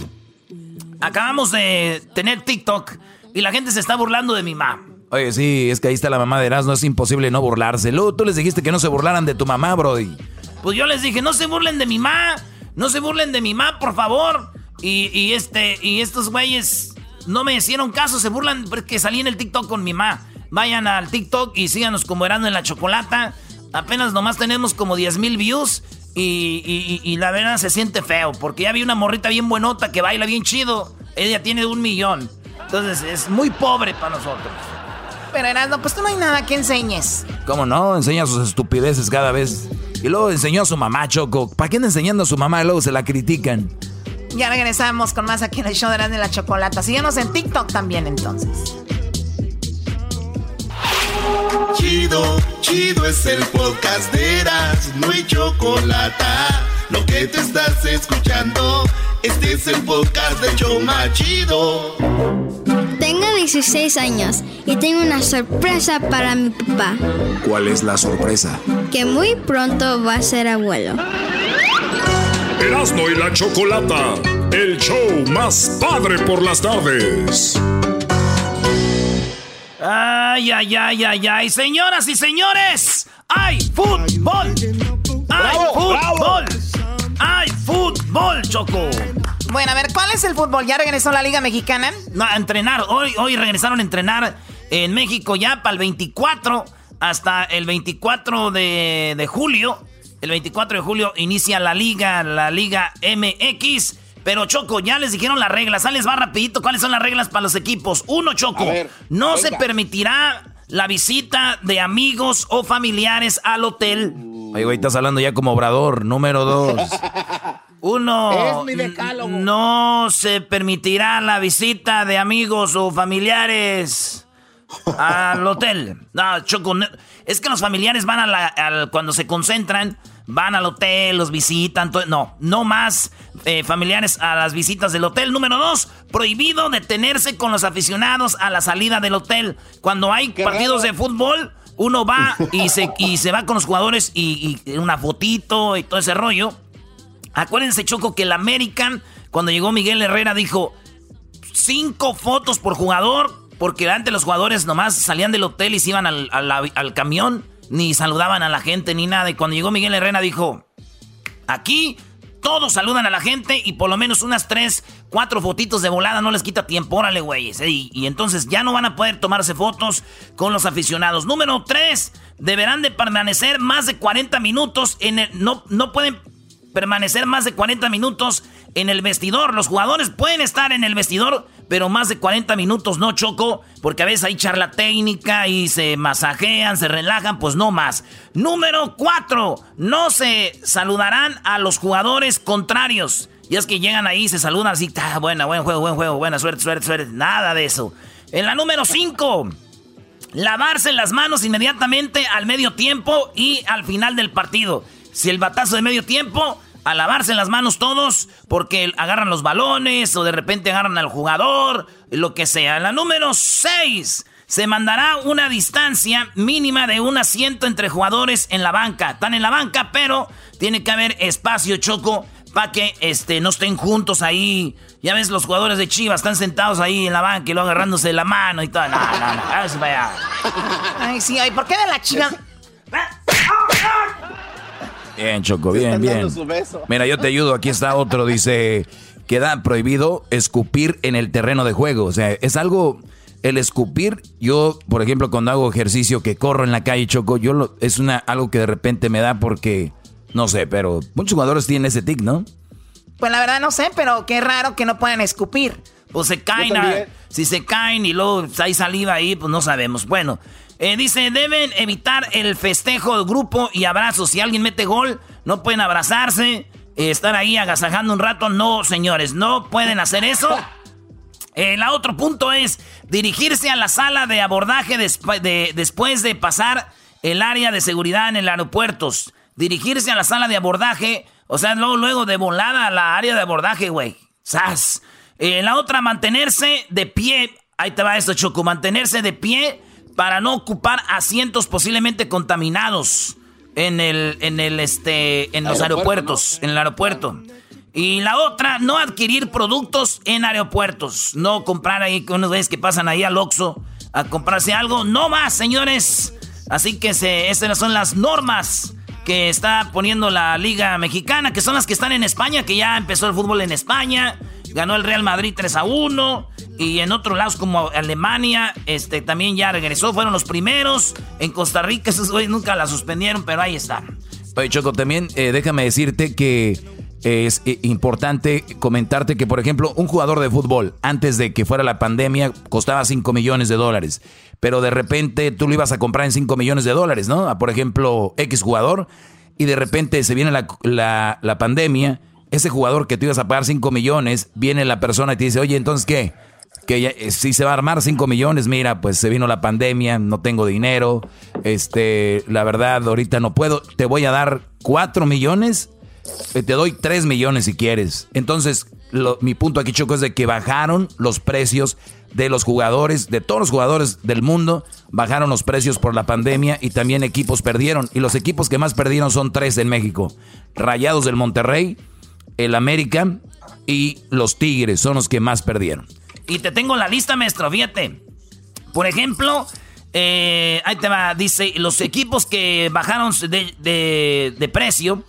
acabamos de tener TikTok y la gente se está burlando de mi mamá. Oye, sí, es que ahí está la mamá de Erasmo, es imposible no burlarse. Luego tú les dijiste que no se burlaran de tu mamá, Brody. Pues yo les dije, no se burlen de mi ma, no se burlen de mi ma, por favor. Y, y este, y estos güeyes no me hicieron caso, se burlan porque salí en el TikTok con mi ma. Vayan al TikTok y síganos como Erasmo en la Chocolata. Apenas nomás tenemos como 10 mil views. Y, y- la verdad se siente feo, porque ya vi una morrita bien buenota que baila bien chido. Ella tiene un millón. Entonces es muy pobre para nosotros. Pero Erasmo, pues tú no hay nada que enseñes. ¿Cómo no? Enseña sus estupideces cada vez. Y luego enseñó a su mamá, Choco. ¿Para qué anda enseñando a su mamá y luego se la critican? Ya regresamos con más aquí en el show de Erasmo y la Chocolata. Síguenos en TikTok también entonces. Chido, chido es el podcast de Eras, no hay chocolate. Lo que te estás escuchando, Este es el podcast de Choma Chido. Tengo 16 años y tengo una sorpresa para mi papá. ¿Cuál es la sorpresa? Que muy pronto va a ser abuelo. Erasmo y la Chocolata, el show más padre por las tardes. Ay, ay, ay, ay, ay. Señoras y señores, hay fútbol. Hay fútbol. Hay fútbol, Choco. Bueno, a ver, ¿cuál es el fútbol? ¿Ya regresó la Liga Mexicana? No, a entrenar. Hoy, hoy regresaron a entrenar en México ya para el 24 hasta el 24 de, de julio. El 24 de julio inicia la liga, la Liga MX. Pero Choco, ya les dijeron las reglas. Sales va rapidito. ¿Cuáles son las reglas para los equipos? Uno, Choco. no se permitirá la visita de amigos o familiares al hotel. Oye, güey, estás hablando ya como obrador. Número dos. Uno, Es mi decálogo. no se permitirá la visita de amigos o familiares al hotel. No, Choco, no- es que los familiares van a la, al- cuando se concentran, van al hotel, los visitan. no, no más eh, familiares a las visitas del hotel. Número dos, prohibido detenerse con los aficionados a la salida del hotel. Cuando hay partidos de fútbol, uno va y se, y se va con los jugadores y, y una fotito y todo ese rollo. Acuérdense, Choco, que el American, cuando llegó Miguel Herrera, dijo cinco fotos por jugador, porque antes los jugadores nomás salían del hotel y se iban al, al- al camión, ni saludaban a la gente, ni nada. Y cuando llegó Miguel Herrera, dijo, aquí todos saludan a la gente y por lo menos unas tres, cuatro fotitos de volada no les quita tiempo, órale, güeyes. ¿eh? Y, y entonces ya no van a poder tomarse fotos con los aficionados. Número tres, deberán de permanecer más de 40 minutos en el... No, no pueden permanecer más de 40 minutos en el vestidor. Los jugadores pueden estar en el vestidor, pero más de 40 minutos no choco, porque a veces hay charla técnica y se masajean, se relajan, pues no más. Número 4. No se saludarán a los jugadores contrarios. Y es que llegan ahí se saludan así, "Ah, buena, buen juego, buen juego, buena suerte, suerte, suerte. Nada de eso. En la número 5. Lavarse las manos inmediatamente al medio tiempo y al final del partido. Si el batazo de medio tiempo, a lavarse las manos todos, porque agarran los balones o de repente agarran al jugador, lo que sea. La número 6. Se mandará una distancia mínima de un asiento entre jugadores en la banca. Están en la banca, pero tiene que haber espacio choco para que este, no estén juntos ahí. Ya ves, los jugadores de Chivas están sentados ahí en la banca y luego agarrándose de la mano y todo. No, no, no. Para allá. Ay, sí, ay, ¿por qué de la chica? Bien, Choco, bien, están bien. dando su beso. Mira, yo te ayudo. Aquí está otro. Dice, queda prohibido escupir en el terreno de juego. O sea, es algo... El escupir, yo, por ejemplo, cuando hago ejercicio que corro en la calle, Choco, yo lo- es una, algo que de repente me da porque, no sé, pero muchos jugadores tienen ese tic, ¿no? Pues la verdad no sé, pero qué raro que no puedan escupir. Pues se caen. Si se caen y luego hay saliva ahí, pues no sabemos. Bueno, eh, dice, deben evitar el festejo de grupo y abrazos. Si alguien mete gol, no pueden abrazarse, eh, estar ahí agasajando un rato. No, señores, no pueden hacer eso. El otro punto es dirigirse a la sala de abordaje despu- de- después de pasar el área de seguridad en el aeropuerto. Dirigirse a la sala de abordaje, o sea, luego, luego de volada a la área de abordaje, güey. ¡Sas! Eh, la otra, mantenerse de pie. Ahí te va esto, Choco. Mantenerse de pie para no ocupar asientos posiblemente contaminados en el, en el, este, en los Aeropuerto, aeropuertos, en el aeropuerto. Y la otra, no adquirir productos en aeropuertos. No comprar ahí con unos güeyes que pasan ahí al Oxxo a comprarse algo. No más, señores. Así que se, estas son las normas que está poniendo la Liga Mexicana, que son las que están en España, que ya empezó el fútbol en España. Ganó el Real Madrid 3 a 1. Y en otros lados como Alemania, este también ya regresó. Fueron los primeros. En Costa Rica, esos nunca la suspendieron, pero ahí están. Oye, Choco, también eh, déjame decirte que es eh, importante comentarte que, por ejemplo, un jugador de fútbol, antes de que fuera la pandemia, costaba 5 millones de dólares. Pero de repente tú lo ibas a comprar en 5 millones de dólares, ¿no? Por ejemplo, X jugador. Y de repente se viene la- la pandemia. Ese jugador que tú ibas a pagar 5 millones, viene la persona y te dice, oye, entonces, ¿qué? que eh, si se va a armar 5 millones, mira, pues se vino la pandemia, no tengo dinero, este, la verdad, ahorita no puedo, te voy a dar 4 millones, eh, te doy 3 millones si quieres. Entonces, mi punto aquí, Choco, es de que bajaron los precios de los jugadores, de todos los jugadores del mundo, bajaron los precios por la pandemia y también equipos perdieron. Y los equipos que más perdieron son tres en México. Rayados del Monterrey, el América y los Tigres son los que más perdieron. Y te tengo la lista, maestro, fíjate. Por ejemplo, eh, ahí te va, dice, los equipos que bajaron de, de precio,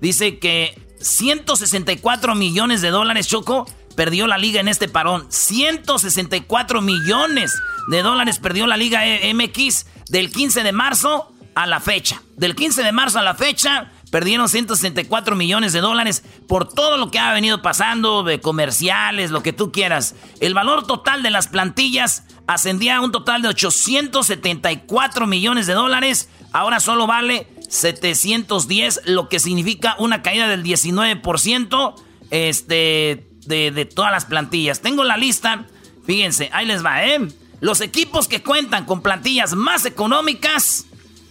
dice que 164 millones de dólares, Choco, perdió la liga en este parón. 164 millones de dólares perdió la liga MX del 15 de marzo a la fecha. Del 15 de marzo a la fecha perdieron 164 millones de dólares por todo lo que ha venido pasando, de comerciales, lo que tú quieras. El valor total de las plantillas ascendía a un total de 874 millones de dólares. Ahora solo vale 710, lo que significa una caída del 19% este, de, de todas las plantillas. Tengo la lista, fíjense, ahí les va, ¿eh? Los equipos que cuentan con plantillas más económicas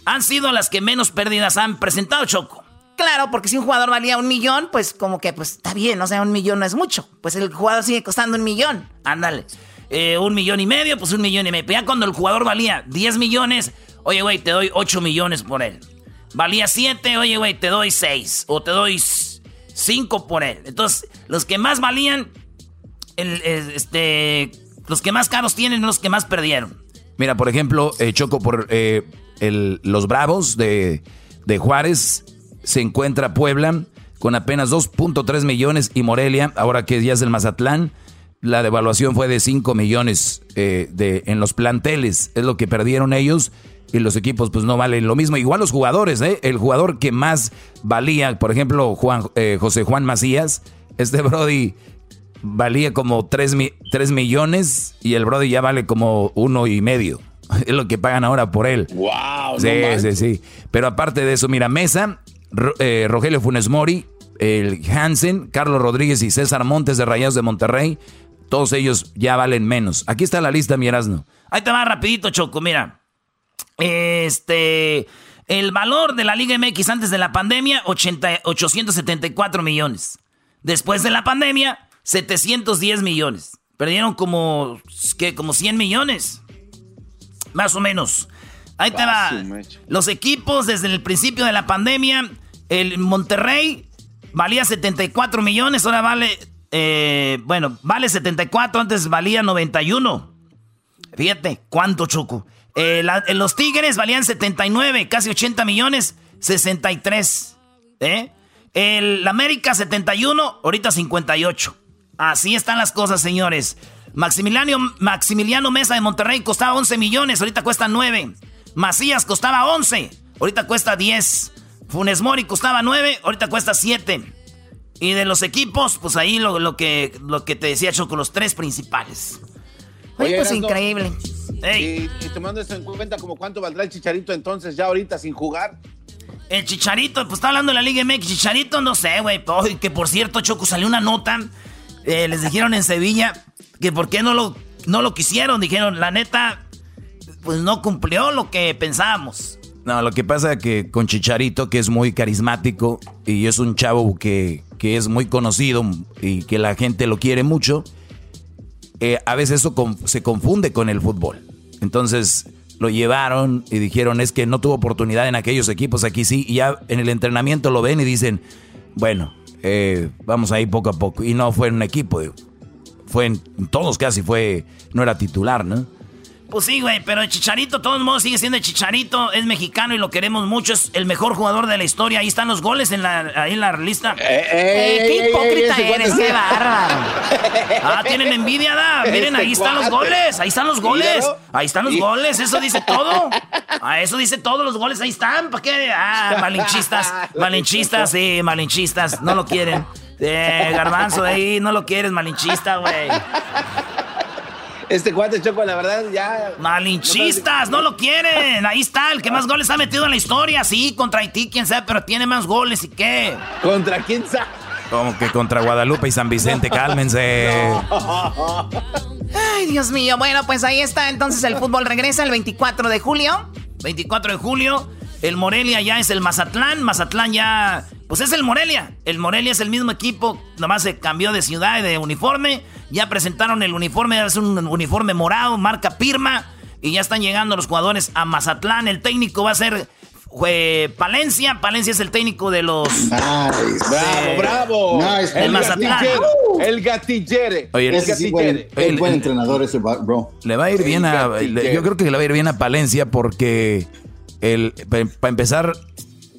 han sido las que menos pérdidas han presentado, Choco. Claro, porque si un jugador valía un millón, pues como que pues está bien, o sea, un millón no es mucho. Pues el jugador sigue costando un millón. Ándale. Eh, un millón y medio, pues un millón y medio. ya cuando el jugador valía 10 millones, oye, güey, te doy 8 millones por él. Valía 7, oye, güey, te doy 6. O te doy 5 por él. Entonces, los que más valían, este, los que más caros tienen, los que más perdieron. Mira, por ejemplo, eh, Choco, por eh, los Bravos de, de Juárez, se encuentra Puebla con apenas 2.3 millones y Morelia, ahora que ya es el Mazatlán, la devaluación fue de 5 millones eh, de, en los planteles, es lo que perdieron ellos y los equipos pues no valen lo mismo. Igual los jugadores, ¿eh? El jugador que más valía, por ejemplo, Juan, eh, José Juan Macías, este Brody valía como 3, millones y el Brody ya vale como uno y medio. Es lo que pagan ahora por él. ¡Wow! Sí, sí, sí. Pero aparte de eso, mira, Mesa, eh, Rogelio Funes Mori, el Hansen, Carlos Rodríguez y César Montes de Rayados de Monterrey, todos ellos ya valen menos. Aquí está la lista, mi Ahí te va rapidito, Choco, mira. Este, el valor de la Liga MX antes de la pandemia, 874 millones. Después de la pandemia, 710 millones. Perdieron como, ¿qué? Como 100 millones. Más o menos. Ahí te va. Los equipos desde el principio de la pandemia, el Monterrey valía 74 millones, ahora vale, eh, bueno, vale 74, antes valía 91. Fíjate, ¿cuánto choco? Eh, los Tigres valían 79, casi 80 millones, 63. ¿eh? El América 71, ahorita 58. Así están las cosas, señores. Maximiliano, Maximiliano Mesa de Monterrey costaba 11 millones, ahorita cuesta 9. Macías costaba 11, ahorita cuesta 10. Funes Mori costaba 9, ahorita cuesta 7. Y de los equipos, pues ahí lo, lo, que, lo que te decía Choco, los tres principales. Oye, pues increíble. Y, tomando esto en cuenta, como cuánto valdrá el Chicharito entonces ya ahorita sin jugar. El Chicharito, pues está hablando de la Liga MX. Chicharito, no sé, güey. Que por cierto, Choco, salió una nota. Eh, les dijeron en Sevilla que por qué no lo, no lo quisieron. Dijeron, la neta, pues no cumplió lo que pensábamos. No, lo que pasa es que con Chicharito, que es muy carismático y es un chavo que, que es muy conocido y que la gente lo quiere mucho, eh, a veces eso se confunde con el fútbol. Entonces lo llevaron y dijeron es que no tuvo oportunidad en aquellos equipos, aquí sí, y ya en el entrenamiento lo ven y dicen, bueno, eh, vamos ahí poco a poco. Y no fue en un equipo, fue en todos casi, fue, no era titular, ¿no? Pues sí, güey, pero el Chicharito, de todos modos, sigue siendo el Chicharito, es mexicano y lo queremos mucho, es el mejor jugador de la historia. Ahí están los goles en la, ahí en la lista. Eh, eh, ¡Qué hipócrita eres, qué bárbaro! Ah, tienen envidia, da. Miren, ahí están los goles, ahí están los goles. Ahí están los goles, eso dice todo. Ah, eso dice todo, los goles ahí están. ¿Para qué? Ah, malinchistas, malinchistas, sí, malinchistas, no lo quieren. Eh, garbanzo, ahí no lo quieres, malinchista, güey. Este cuate Choco, la verdad, ya. Malinchistas, no, lo quieren. Ahí está, el que más goles ha metido en la historia. Sí, contra Haití, quién sabe, pero tiene más goles y qué. ¿Contra quién sabe? Como que contra Guadalupe y San Vicente, cálmense. Ay, Dios mío. Bueno, pues ahí está. Entonces el fútbol regresa el 24 de julio. 24 de julio. El Morelia ya es el Mazatlán. Mazatlán ya Pues es el Morelia. El Morelia es el mismo equipo, nomás se cambió de ciudad y de uniforme. Ya presentaron el uniforme, es un uniforme morado, marca Pirma. Y ya están llegando los jugadores a Mazatlán. El técnico va a ser eh, Palencia. Palencia es el técnico de los. Bravo, bravo. Nice. El Mazatlán. El gatillere. Oye, el ese sí, gatillere. buen- el- buen el- entrenador ese, bro. Le va a ir bien a. yo creo que le va a ir bien a Palencia porque el para empezar,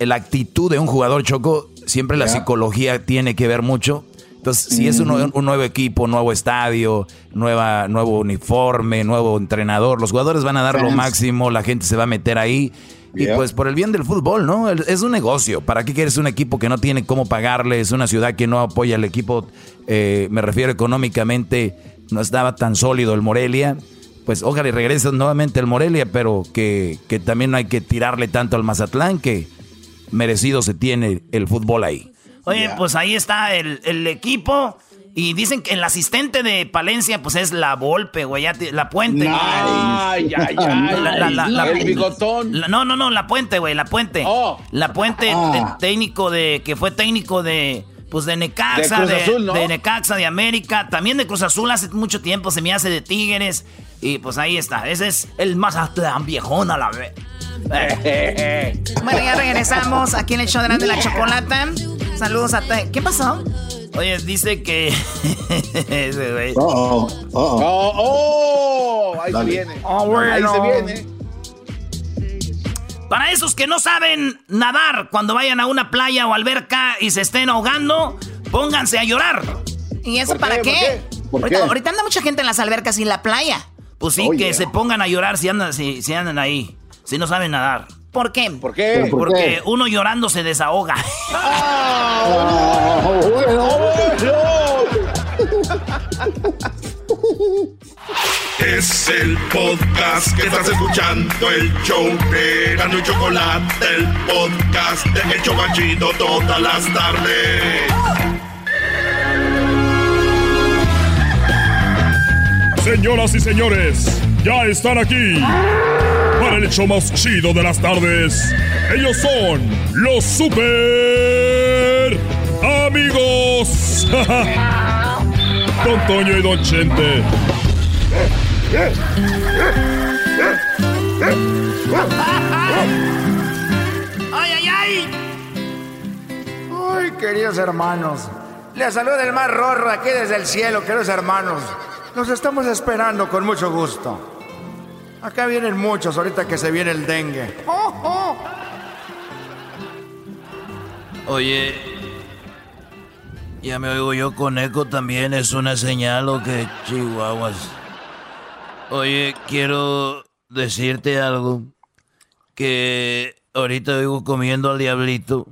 la actitud de un jugador choco, siempre la psicología tiene que ver mucho. Entonces, si es un, un nuevo equipo, nuevo estadio, nueva, nuevo uniforme, nuevo entrenador, los jugadores van a dar lo máximo, la gente se va a meter ahí. Y Yeah. pues por el bien del fútbol, ¿no? Es un negocio. ¿Para qué quieres un equipo que no tiene cómo pagarle? Es una ciudad que no apoya al equipo, eh, me refiero económicamente, no estaba tan sólido el Morelia. Pues ojalá y regrese nuevamente el Morelia, pero que, que también no hay que tirarle tanto al Mazatlán, que merecido se tiene el fútbol ahí. Oye, pues ahí está el, el equipo. Y dicen que el asistente de Palencia, pues es la Volpe, güey. La Puente. Nice. Ay, ay, ay. La- la- la- la- El bigotón. la- no, no, no, la Puente, güey, la Puente. Oh. La Puente, Ah. el técnico de, que fue técnico de, pues de Necaxa, De de, Cruz Azul, ¿no? de Necaxa, de América, también de Cruz Azul hace mucho tiempo, se me hace de Tigres. Y pues ahí está, ese es el Mazatlán viejón a la vez. Bueno, ya regresamos aquí en el show de la, de la chocolata. Saludos a... ¿Qué pasó? Oye, dice que... ese güey. Uh oh, uh oh. Oh, oh, ahí Dale. se viene. Bueno. Ahí se viene. Para esos que no saben nadar, cuando vayan a una playa o alberca y se estén ahogando, pónganse a llorar. ¿Y eso ¿Por para qué? qué? ¿Por ahorita, qué? ahorita anda mucha gente en las albercas y en la playa. Pues sí, Oh, que yeah. se pongan a llorar si andan, si, si andan ahí, si no saben nadar. ¿Por qué? ¿Por qué? Pero ¿por Porque qué? uno llorando se desahoga. Ah, bueno. Es el podcast que estás escuchando, el show de Gano y Chocolate, el podcast de El Chocachito todas las tardes. Señoras y señores, ya están aquí para el hecho más chido de las tardes. Ellos son los super amigos. Don Toño y Don Chente. ¡Ay, ay, ay! Uy, queridos hermanos. Les saluda el más rorro aquí desde el cielo, queridos hermanos. Los estamos esperando con mucho gusto. Acá vienen muchos ahorita que se viene el dengue. Oye, ya me oigo yo con eco también, es una señal o que chihuahuas. Oye, quiero decirte algo, que ahorita oigo comiendo al diablito.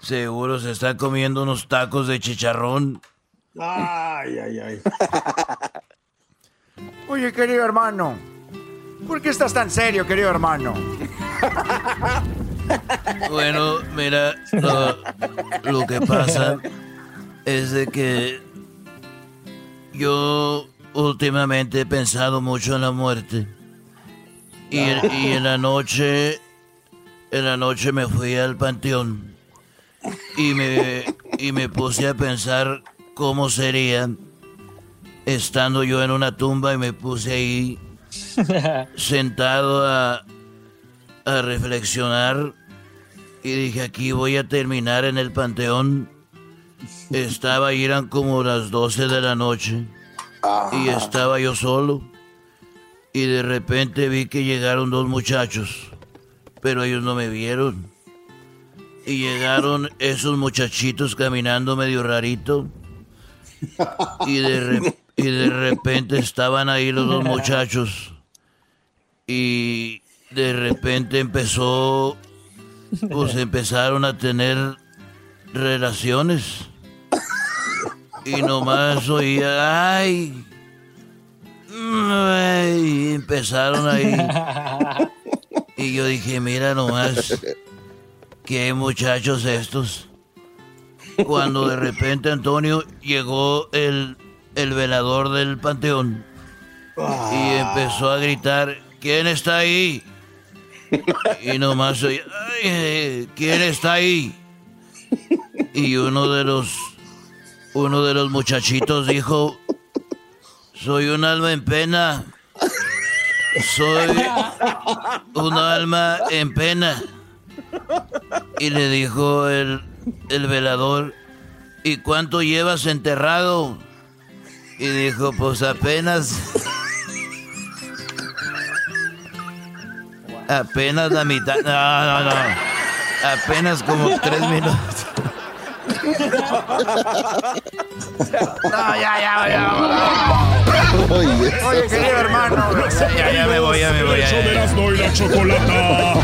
Seguro se está comiendo unos tacos de chicharrón. Ay, ay, ay. Oye, querido hermano. ¿Por qué estás tan serio, querido hermano? Bueno, mira, lo, lo que pasa es de que yo últimamente he pensado mucho en la muerte. Y, y en la noche, en la noche me fui al panteón y me, y me puse a pensar cómo sería estando yo en una tumba y me puse ahí sentado a, a reflexionar y dije aquí voy a terminar en el panteón. Estaba ahí, eran como las 12 de la noche y estaba yo solo y de repente vi que llegaron dos muchachos, pero ellos no me vieron. Y llegaron esos muchachitos caminando medio rarito y de, re- y de repente estaban ahí los dos muchachos. Y de repente empezó pues empezaron a tener relaciones. Y nomás oía ay ay", y empezaron ahí. Y yo dije mira nomás qué muchachos estos cuando de repente Antonio llegó el, el velador del panteón y empezó a gritar, ¿quién está ahí? Y nomás oí, "Ay, eh, ¿quién está ahí? Y uno de los uno de los muchachitos dijo, "Soy un alma en pena. Soy un alma en pena." Y le dijo el, el velador, ¿y cuánto llevas enterrado? Y dijo, pues apenas... Apenas la mitad... No, no, no. Apenas como tres minutos. No, ya, ya, ya. Oye, querido hermano. Ya, ya me voy, ya me voy. ya, ya, de ya. Erasmo y la chocolata.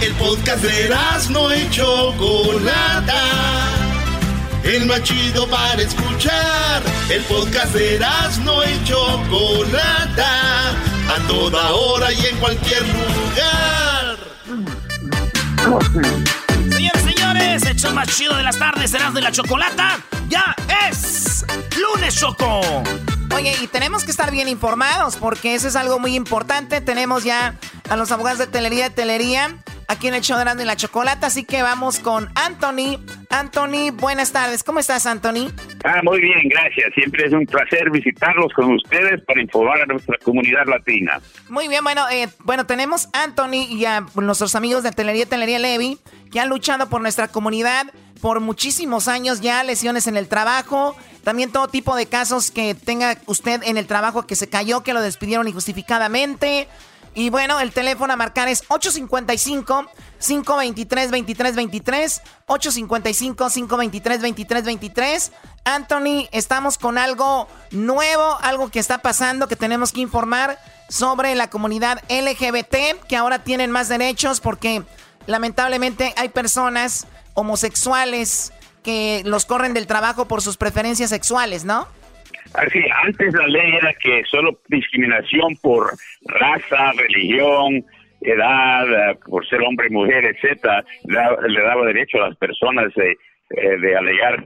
El podcast de no y Chocolata. El más chido para escuchar. El podcast de no y Chocolata. A toda hora y en cualquier lugar. Señores, señores, el show más chido de las tardes, Erasmo y la Chocolata, ya es lunes, Choco. Oye, y tenemos que estar bien informados porque eso es algo muy importante. Tenemos ya a los abogados de Telería de Telería aquí en el show de Erasmo y la Chocolata, así que vamos con Anthony. Anthony, buenas tardes. ¿Cómo estás, Anthony? Ah, muy bien, gracias. Siempre es un placer visitarlos con ustedes para informar a nuestra comunidad latina. Muy bien, bueno, eh, bueno, tenemos a Anthony y a nuestros amigos de Telería Telería Levi que han luchado por nuestra comunidad por muchísimos años ya, lesiones en el trabajo, también todo tipo de casos que tenga usted en el trabajo que se cayó, que lo despidieron injustificadamente. Y bueno, el teléfono a marcar es 855 523 2323 855 523 2323 Anthony, estamos con algo nuevo, algo que está pasando que tenemos que informar sobre la comunidad LGBT que ahora tienen más derechos porque lamentablemente hay personas homosexuales que los corren del trabajo por sus preferencias sexuales, ¿no? Así, antes la ley era que solo discriminación por raza, religión, edad, eh, por ser hombre, mujer, etcétera, le daba derecho a las personas de, eh, de alegar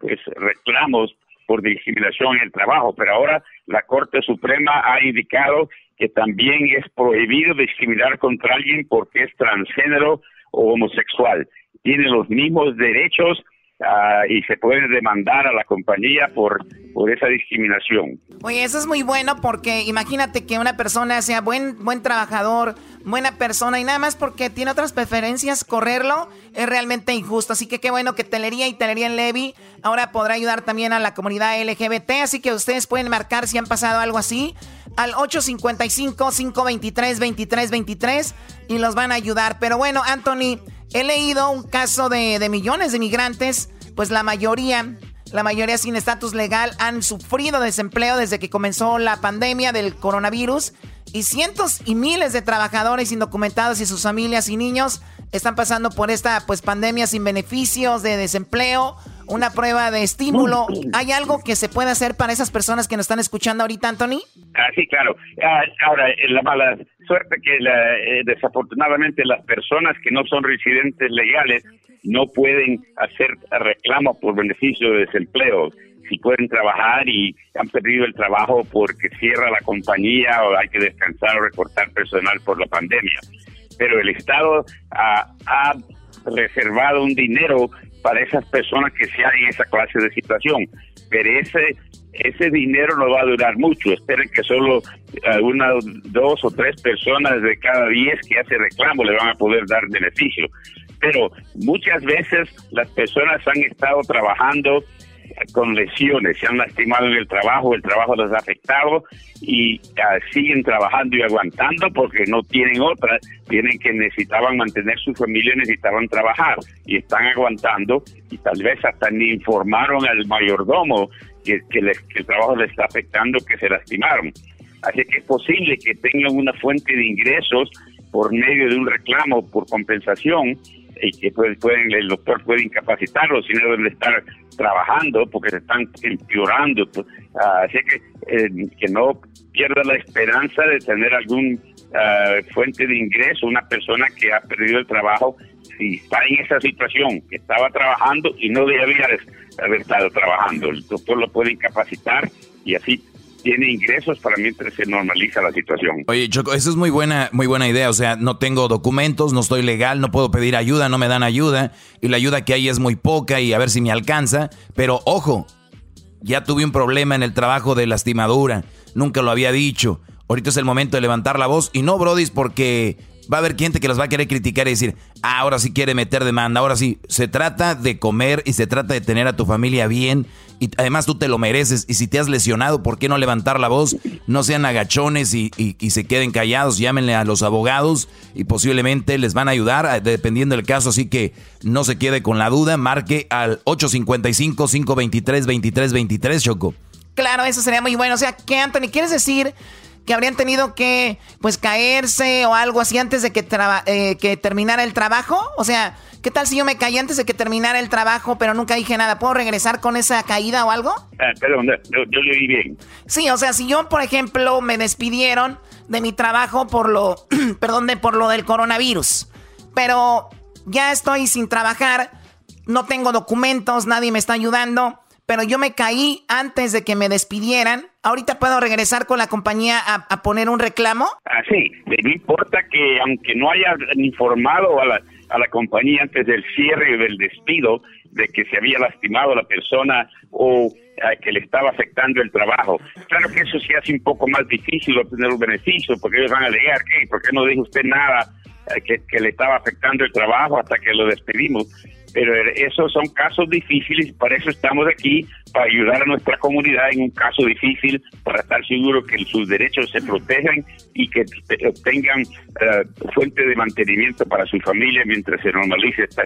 pues, reclamos por discriminación en el trabajo, pero ahora la Corte Suprema ha indicado que también es prohibido discriminar contra alguien porque es transgénero o homosexual. Tiene los mismos derechos ah, y se puede demandar a la compañía por, por esa discriminación. Oye, eso es muy bueno porque imagínate que una persona sea buen, buen trabajador, buena persona y nada más porque tiene otras preferencias, correrlo es realmente injusto. Así que qué bueno que Telería y Telería en Levi ahora podrá ayudar también a la comunidad LGBT. Así que ustedes pueden marcar si han pasado algo así al 855-523-2323 y los van a ayudar. Pero bueno, Anthony, he leído un caso de, de millones de migrantes, pues la mayoría la mayoría sin estatus legal han sufrido desempleo desde que comenzó la pandemia del coronavirus y cientos y miles de trabajadores indocumentados y sus familias y niños están pasando por esta pues pandemia sin beneficios de desempleo, una prueba de estímulo. ¿Hay algo que se puede hacer para esas personas que nos están escuchando ahorita, Anthony? Ah, sí, claro. Ah, ahora, eh, la mala suerte que la, eh, desafortunadamente las personas que no son residentes legales no pueden hacer reclamo por beneficio de desempleo. Si pueden trabajar y han perdido el trabajo porque cierra la compañía o hay que descansar o recortar personal por la pandemia. Pero el Estado ah, ha reservado un dinero para esas personas que sean en esa clase de situación. Pero ese ese dinero no va a durar mucho. Esperen que solo eh, una, dos o tres personas de cada diez que hace reclamo le van a poder dar beneficio. Pero muchas veces las personas han estado trabajando con lesiones, se han lastimado en el trabajo, el trabajo les ha afectado y ah, siguen trabajando y aguantando porque no tienen otra, tienen que necesitaban mantener su familia, necesitaban trabajar y están aguantando y tal vez hasta ni informaron al mayordomo que, que, les- que el trabajo les está afectando, que se lastimaron. Así que es posible que tengan una fuente de ingresos por medio de un reclamo por compensación y que pueden, el doctor puede incapacitarlos si no deben estar trabajando porque se están empeorando. Así que eh, que no pierda la esperanza de tener algún ah, fuente de ingreso, una persona que ha perdido el trabajo, si está en esa situación, que estaba trabajando y no debía haber estado trabajando. El doctor lo puede incapacitar y así tiene ingresos para mientras se normaliza la situación. Oye, Choco, eso es muy buena, muy buena idea. O sea, no tengo documentos, no estoy legal, no puedo pedir ayuda, no me dan ayuda. Y la ayuda que hay es muy poca y a ver si me alcanza. Pero ojo, ya tuve un problema en el trabajo de lastimadura. Nunca lo había dicho. Ahorita es el momento de levantar la voz. Y no, Brody, porque va a haber gente que los va a querer criticar y decir, ah, ahora sí quiere meter demanda, ahora sí. Se trata de comer y se trata de tener a tu familia bien y además tú te lo mereces. Y si te has lesionado, ¿por qué no levantar la voz? No sean agachones y, y, se queden callados, llámenle a los abogados y posiblemente les van a ayudar dependiendo del caso. Así que no se quede con la duda, marque al 855-523-2323, Choco. Claro, eso sería muy bueno. O sea, ¿qué, Anthony? ¿Quieres decir que habrían tenido que pues caerse o algo así antes de que, eh, que terminara el trabajo? O sea, ¿qué tal si yo me caí antes de que terminara el trabajo pero nunca dije nada? ¿Puedo regresar con esa caída o algo? Ah, perdón, yo, yo le oí bien. Sí, o sea, si yo, por ejemplo, me despidieron de mi trabajo por lo, perdón, de por lo del coronavirus, pero ya estoy sin trabajar, no tengo documentos, nadie me está ayudando pero yo me caí antes de que me despidieran. ¿Ahorita puedo regresar con la compañía a, poner un reclamo? Ah, sí, no importa que aunque no haya informado a la, a la compañía antes del cierre del despido de que se había lastimado la persona o ah, que le estaba afectando el trabajo. Claro que eso sí hace un poco más difícil obtener un beneficio, porque ellos van a alegar, ¿qué? ¿por qué no dijo usted nada ah, que, que le estaba afectando el trabajo hasta que lo despedimos? Pero esos son casos difíciles, para eso estamos aquí, para ayudar a nuestra comunidad en un caso difícil, para estar seguros que sus derechos se protejan y que obtengan uh, fuente de mantenimiento para su familia mientras se normalice esta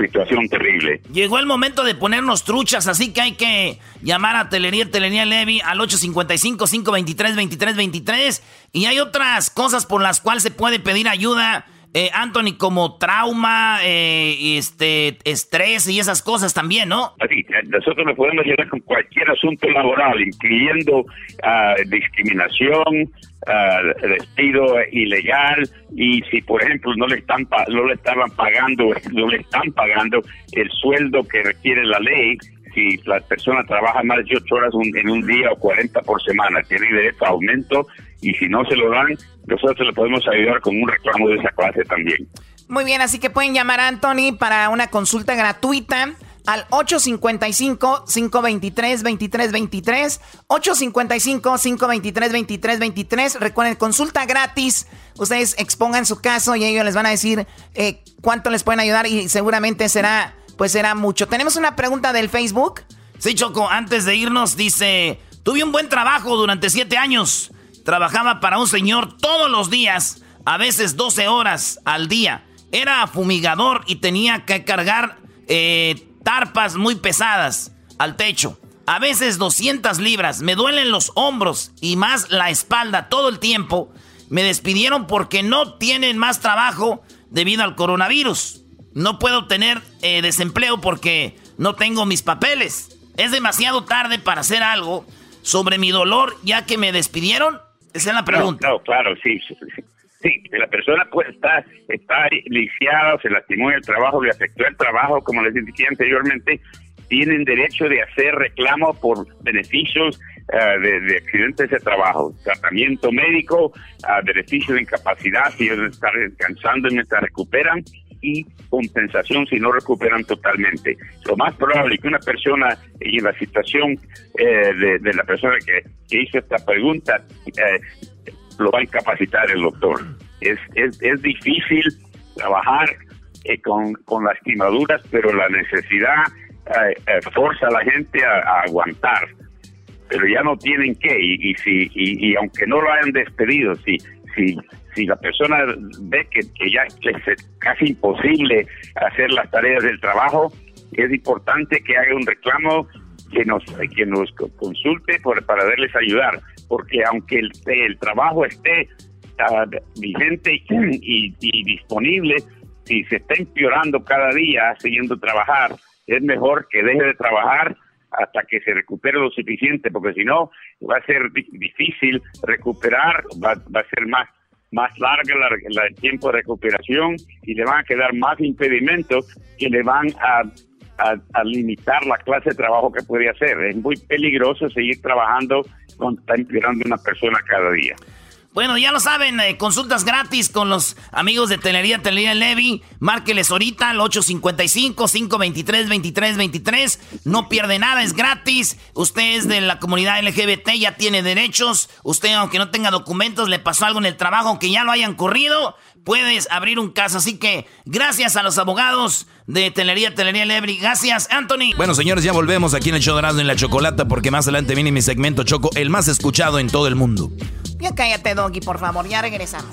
situación terrible. Llegó el momento de ponernos truchas, así que hay que llamar a Telería, Telería Levy al 855-523-2323 y hay otras cosas por las cuales se puede pedir ayuda eh, Anthony, como trauma, eh, este, estrés y esas cosas también, ¿no? Así, nosotros nos podemos ayudar con cualquier asunto laboral, incluyendo ah, discriminación, uh, despido ilegal y si por ejemplo no le están no le estaban pagando no le están pagando el sueldo que requiere la ley si la persona trabaja más de 8 horas en un día o 40 por semana, tiene derecho a aumento y si no se lo dan, nosotros le podemos ayudar con un reclamo de esa clase también. Muy bien, así que pueden llamar a Anthony para una consulta gratuita al 855-523-2323. 855-523-2323. Recuerden, consulta gratis. Ustedes expongan su caso y ellos les van a decir eh, cuánto les pueden ayudar y seguramente será pues será mucho. Tenemos una pregunta del Facebook. Sí, Choco, antes de irnos dice, tuve un buen trabajo durante siete años. Trabajaba para un señor todos los días, a veces 12 horas al día. Era fumigador y tenía que cargar eh, tarpas muy pesadas al techo. A veces 200 libras. Me duelen los hombros y más la espalda todo el tiempo. Me despidieron porque no tienen más trabajo debido al coronavirus. No puedo tener eh, desempleo porque no tengo mis papeles. Es demasiado tarde para hacer algo sobre mi dolor ya que me despidieron. Esa es la pregunta. No, claro, sí, sí. la persona pues está, está lisiada, se lastimó en el trabajo, le afectó el trabajo, como les dije anteriormente, tienen derecho de hacer reclamo por beneficios eh, de, accidentes de trabajo, tratamiento médico, uh, beneficios de incapacidad si ellos están descansando mientras recuperan y compensación si no recuperan totalmente. Lo más probable es que una persona en la situación eh, de, la persona que, hizo esta pregunta eh, lo va a incapacitar el doctor. Es, es, es difícil trabajar eh, con, con lastimaduras, pero la necesidad forza a la gente a, aguantar. Pero ya no tienen que, y, y si, y, y aunque no lo hayan despedido, si, si si la persona ve que, ya es casi imposible hacer las tareas del trabajo, es importante que haga un reclamo que nos que nos consulte para darles ayudar, porque aunque el, el trabajo esté ah, vigente y, disponible, si se está empeorando cada día siguiendo trabajar, es mejor que deje de trabajar hasta que se recupere lo suficiente, porque si no va a ser difícil recuperar, va, va a ser más más larga el tiempo de recuperación y le van a quedar más impedimentos que le van a, a, limitar la clase de trabajo que puede hacer. Es muy peligroso seguir trabajando cuando está empeorando una persona cada día. Bueno, ya lo saben, eh, consultas gratis con los amigos de Telería, Telería Levy. Márqueles ahorita al 855-523-2323. No pierde nada, es gratis. Usted es de la comunidad LGBT, ya tiene derechos. Usted, aunque no tenga documentos, le pasó algo en el trabajo, aunque ya lo hayan corrido, puedes abrir un caso. Así que gracias a los abogados de Telería, Telería Levy. Gracias, Anthony. Bueno, señores, ya volvemos aquí en el show en la Chocolata porque más adelante viene mi segmento Choco, el más escuchado en todo el mundo. Ya cállate, Doggy, por favor. Ya regresamos.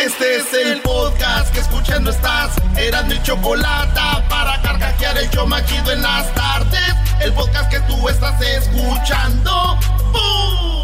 Este es el podcast que escuchando estás. Eran mi chocolate para carcajear el yo machido en las tardes. El podcast que tú estás escuchando. ¡Bum!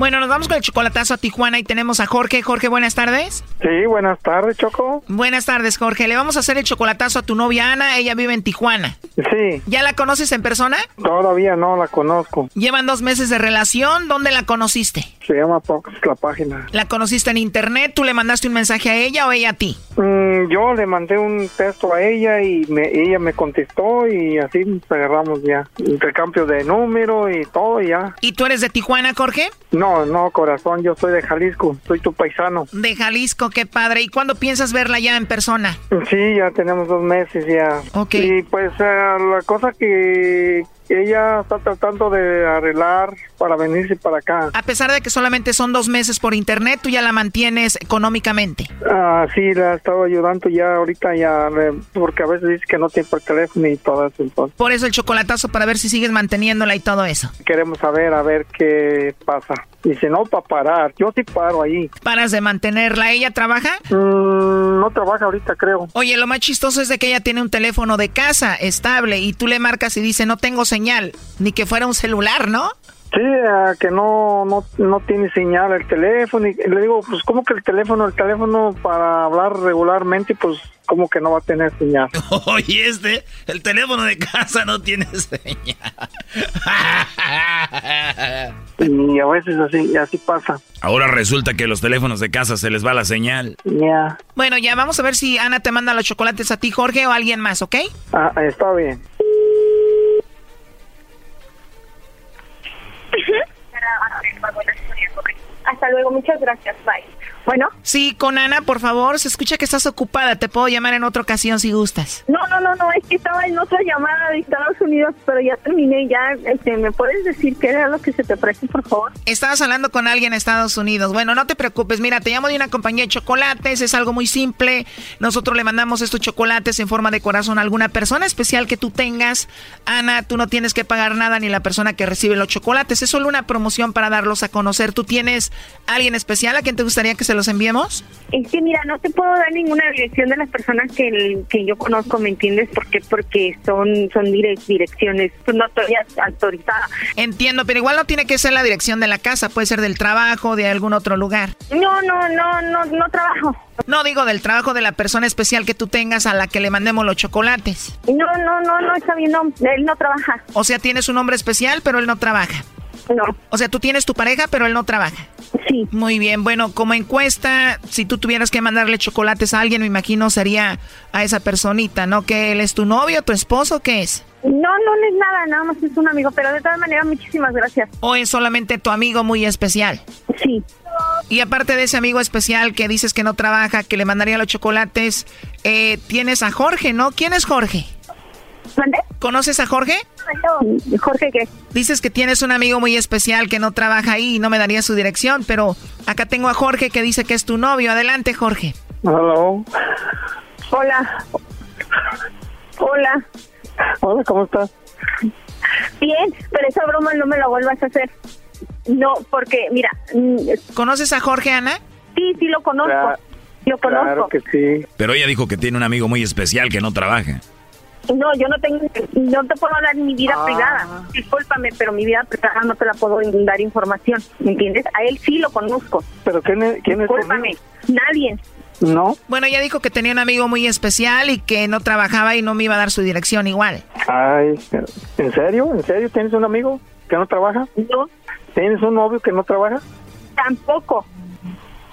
Bueno, nos vamos con el chocolatazo a Tijuana y tenemos a Jorge. Jorge, buenas tardes. Sí, buenas tardes, Choco. Buenas tardes, Jorge. Le vamos a hacer el chocolatazo a tu novia Ana. Ella vive en Tijuana. Sí. ¿Ya la conoces en persona? Todavía no la conozco. Llevan dos meses de relación. ¿Dónde la conociste? Se llama Fox la página. ¿La conociste en internet? ¿Tú le mandaste un mensaje a ella o ella a ti? Mm, yo le mandé un texto a ella y me, ella me contestó y así nos agarramos ya. Intercambio de número y todo ya. ¿Y tú eres de Tijuana, Jorge? No, no, corazón, yo soy de Jalisco. Soy tu paisano. De Jalisco, qué padre. ¿Y cuándo piensas verla ya en persona? Sí, ya tenemos dos meses ya. Ok. Y pues eh, la cosa que ella está tratando de arreglar para venirse para acá. A pesar de que solamente son dos meses por internet, tú ya la mantienes económicamente. Ah, sí, la he estado ayudando ya ahorita ya, eh, porque a veces dice que no tiene por teléfono y todo eso. Entonces Por eso el chocolatazo para ver si sigues manteniéndola y todo eso. queremos saber, a ver qué pasa. Si no, para parar. Yo sí paro ahí. ¿Paras de mantenerla? ¿Ella trabaja? Mm, no trabaja ahorita, creo. Oye, lo más chistoso es de que ella tiene un teléfono de casa estable y tú le marcas y dice no tengo señal, ni que fuera un celular, ¿no? Sí, ah, que no, no, no tiene señal el teléfono. Y le digo, pues, ¿cómo que el teléfono? El teléfono para hablar regularmente, pues, ¿cómo que no va a tener señal? Oye, este, el teléfono de casa no tiene señal. Y a veces así, así pasa. Ahora resulta que los teléfonos de casa se les va la señal. Ya. Bueno, ya vamos a ver si Ana te manda los chocolates a ti, Jorge, o a alguien más, ¿ok? Ah, está bien. Hasta luego, muchas gracias. Bye. Bueno. Sí, con Ana, por favor, se escucha que estás ocupada. Te puedo llamar en otra ocasión si gustas. No, no, no, no, es que estaba en otra llamada de Estados Unidos, pero ya terminé, ya, este, ¿me puedes decir qué era lo que se te ofrece, por favor? Estabas hablando con alguien en Estados Unidos. Bueno, no te preocupes. Mira, te llamo de una compañía de chocolates. Es algo muy simple. Nosotros le mandamos estos chocolates en forma de corazón a alguna persona especial que tú tengas. Ana, tú no tienes que pagar nada ni la persona que recibe los chocolates. Es solo una promoción para darlos a conocer. ¿Tú tienes alguien especial a quien te gustaría que se los enviemos? Es que mira, no te puedo dar ninguna dirección de las personas que, que yo conozco, ¿me entiendes? ¿Por qué? Porque son, son dire- direcciones, pues, no estoy autorizada. Entiendo, pero igual no tiene que ser la dirección de la casa. Puede ser del trabajo, de algún otro lugar. No, no, no, no, no trabajo. No digo del trabajo de la persona especial que tú tengas a la que le mandemos los chocolates. No, no, no, no, está bien, no, él no trabaja. O sea, tienes un hombre especial, pero él no trabaja. No. O sea, tú tienes tu pareja, pero él no trabaja. Sí. Muy bien. Bueno, como encuesta, si tú tuvieras que mandarle chocolates a alguien, me imagino sería a esa personita, ¿no? Que él es tu novio, tu esposo, ¿qué es? No, no, no es nada, nada más es un amigo, pero de todas maneras, muchísimas gracias. ¿O es solamente tu amigo muy especial? Sí. Y aparte de ese amigo especial que dices que no trabaja, que le mandaría los chocolates, eh, tienes a Jorge, ¿no? ¿Quién es Jorge? ¿Dónde? ¿Conoces a Jorge? Jorge, ¿qué? Dices que tienes un amigo muy especial que no trabaja ahí y no me daría su dirección, pero acá tengo a Jorge que dice que es tu novio. Adelante, Jorge. Hello. Hola. Hola. Hola, ¿cómo estás? Bien, pero esa broma no me la vuelvas a hacer. No, porque, mira. mm, ¿Conoces a Jorge, Ana? Sí, sí lo conozco. Claro, lo conozco. Claro que sí. Pero ella dijo que tiene un amigo muy especial que no trabaja. No, yo no tengo, no te puedo dar mi vida Ah. privada. Discúlpame, pero mi vida privada no te la puedo dar información. ¿Me entiendes? A él sí lo conozco. ¿Pero quién es, quién es Discúlpame, nadie. No. Bueno, ella dijo que tenía un amigo muy especial y que no trabajaba y no me iba a dar su dirección igual. Ay, ¿en serio? ¿En serio tienes un amigo que no trabaja? No. ¿Tienes un novio que no trabaja? Tampoco.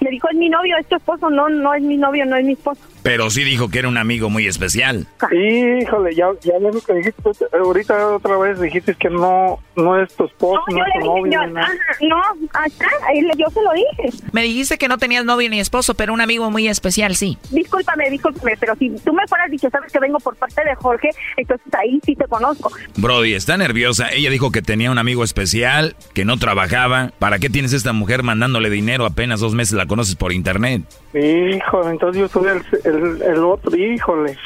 Me dijo, es mi novio, es tu esposo. No, no es mi novio, no es mi esposo. Pero sí dijo que era un amigo muy especial. Híjole, ya, ya lo que dijiste, ahorita otra vez dijiste que no, no es tu esposo, no, yo es tu le dije, novio. yo, ajá, no, acá, yo se lo dije. Me dijiste que no tenías novio ni esposo, pero un amigo muy especial, sí. Discúlpame, discúlpame, pero si tú me fueras dicho, sabes que vengo por parte de Jorge, entonces ahí sí te conozco. Brody, está nerviosa. Ella dijo que tenía un amigo especial, que no trabajaba. ¿Para qué tienes esta mujer mandándole dinero? Apenas dos meses la conoces por internet. Híjole, entonces yo soy el, el, el otro, híjole.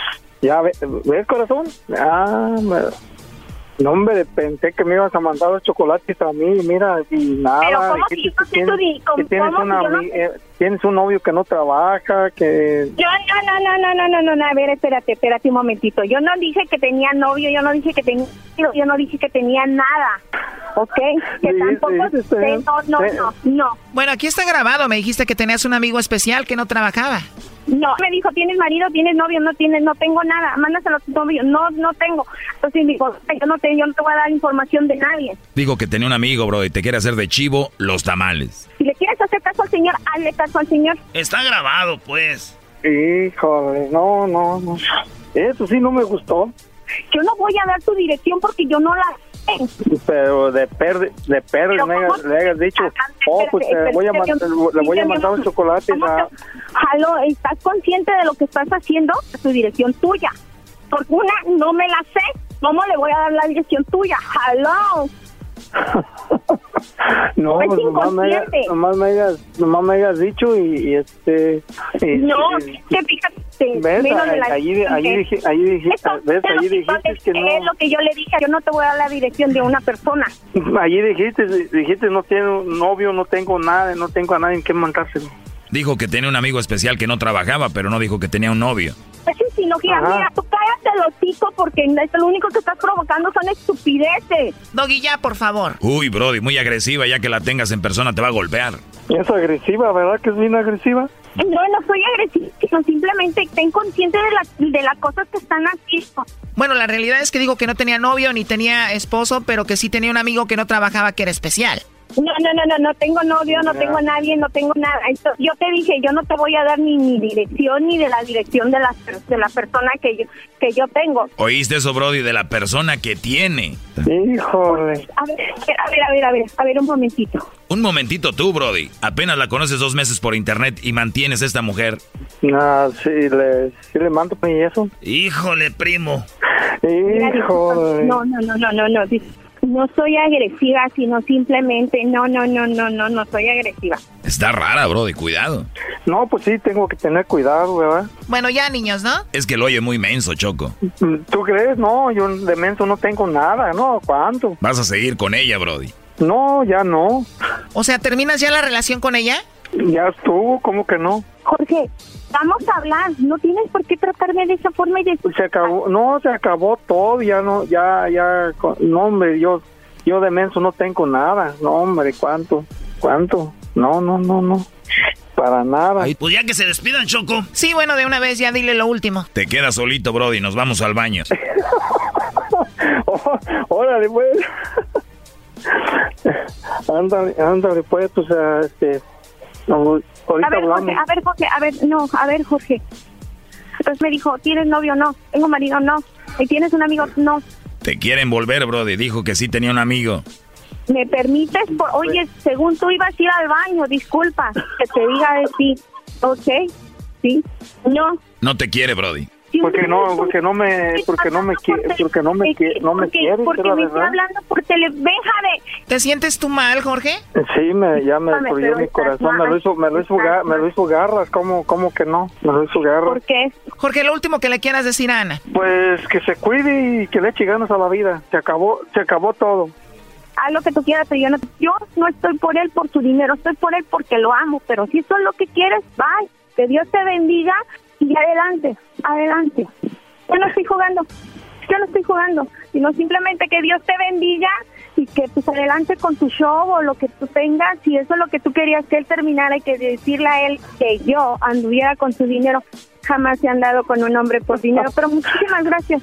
Ya, ve- ¿ves, corazón? Ah, no, hombre, pensé que me ibas a mandar los chocolates a mí, mira, y nada. Pero ¿cómo si yo tienes, tienes, eh, tienes un novio que no trabaja, que... Yo no, no, no, no, no, no, no, a ver, espérate, espérate un momentito. Yo no dije que tenía novio, yo no dije que tenía... Yo no dije que tenía nada, ¿ok? Que tampoco... Sí, no, no, no, no. Bueno, aquí está grabado, me dijiste que tenías un amigo especial que no trabajaba. No, me dijo, ¿tienes marido? ¿Tienes novio? No tienes, no tengo nada. Mándaselo a tu novio. No, no tengo. Entonces dijo, yo no te, yo no te voy a dar información de nadie. Dijo que tenía un amigo, bro, y te quiere hacer de chivo los tamales. Si le quieres hacer caso al señor, hazle caso al señor. Está grabado, pues. Híjole, no, no, no. Eso sí no me gustó, Yo no voy a dar tu dirección porque yo no la. Pero de perder, de ¿cómo hayas- le hayas dicho, oh, pues te voy a, mandar- le voy a mandar los chocolates a... Jalo, ¿estás consciente de lo que estás haciendo? Tu dirección tuya. Porque una, no me la sé. ¿Cómo le voy a dar la dirección tuya? Jalo. No, Es pues nomás me, nomás, me hayas, nomás me hayas dicho y, y este... y- No, y- que fíjate. ¿Ves? menos de la- Allí, allí, dije, allí, dije, ¿ves? Allí dijiste que no... Es lo que yo le dije. Yo no te voy a dar la dirección de una persona. Allí dijiste, dijiste, no tengo novio, no tengo nada, no tengo a nadie en que mandárselo. Dijo que tenía un amigo especial que no trabajaba, pero no dijo que tenía un novio. Es insinología. Ajá. Mira, tú cállate el hocico porque lo único que estás provocando son estupideces. Doggy, ya, por favor. Uy, Brody, muy agresiva, ya que la tengas en persona te va a golpear. Es agresiva, ¿verdad que es bien agresiva? No, no soy agresiva, sino simplemente ten consciente de, la, de las cosas que están haciendo. Bueno, la realidad es que dijo que no tenía novio ni tenía esposo, pero que sí tenía un amigo que no trabajaba que era especial. No, no, no, no, no tengo novio, no tengo nadie, no tengo nada. Esto- yo te dije, yo no te voy a dar ni mi dirección ni de la dirección de la, de la persona que yo, que yo tengo. ¿Oíste eso, Brody, de la persona que tiene? Híjole. A ver, a ver, a ver, a ver, a ver un momentito. Un momentito tú, Brody. Apenas la conoces dos meses por internet y mantienes a esta mujer. No, sí le, sí le mando y eso. Híjole, primo. Híjole. No, no, no, no, no, no. No soy agresiva, sino simplemente, no, no, no, no, no, no soy agresiva. Está rara, Brody, cuidado. No, pues sí, tengo que tener cuidado, ¿verdad? Bueno, ya, niños, ¿no? Es que lo oye muy menso, Choco. ¿Tú crees? No, yo de menso no tengo nada, ¿no? ¿Cuánto? Vas a seguir con ella, Brody. No, ya no. O sea, ¿terminas ya la relación con ella? Ya estuvo, ¿cómo que no? Jorge, vamos a hablar. No tienes por qué tratarme de esa forma y de... Se acabó, no, se acabó todo, ya no, ya, ya, no, hombre, yo, yo de menso no tengo nada, no, hombre, ¿cuánto? ¿Cuánto? No, no, no, no, para nada. Pues ya que se despidan, Choco. Sí, bueno, de una vez ya dile lo último. Te quedas solito, Brody, nos vamos al baño. Oh, órale, pues. ándale, ándale, pues, pues, este, no, ahorita A ver, hablamos. Jorge, a ver, Jorge, a ver, no, a ver, Jorge. Entonces me dijo, ¿tienes novio? No. ¿Tengo marido? No. ¿Y tienes un amigo? No. Te quieren volver, Brody. Dijo que sí tenía un amigo. ¿Me permites? Por- Oye, según tú ibas a ir al baño, disculpa, que te diga de sí. ¿Ok? ¿Sí? No. No te quiere, Brody. Porque no, porque no me, porque no me quiere, porque no me quiere, no me Porque, quiere, porque me estoy verdad. hablando por teléfono. Déjame. ¿Te sientes tú mal, Jorge? Sí, me, ya me destruyó mi corazón, me lo hizo, me lo hizo, me lo hizo garras, ¿cómo, cómo que no? Me lo hizo garras. ¿Por qué? Jorge, lo último que le quieras decir a Ana. Pues que se cuide y que le eche ganas a la vida. Se acabó, se acabó todo. Haz lo que tú quieras, pero yo no, yo no estoy por él por su dinero, estoy por él porque lo amo. Pero si eso es lo que quieres, bye. Que Dios te bendiga y adelante, adelante. Yo no estoy jugando. yo no estoy jugando, sino simplemente que Dios te bendiga y que pues adelante con tu show o lo que tú tengas, si eso es lo que tú querías que él terminara y que decirle a él que yo anduviera con su dinero, jamás se han dado con un hombre por dinero, pero muchísimas gracias.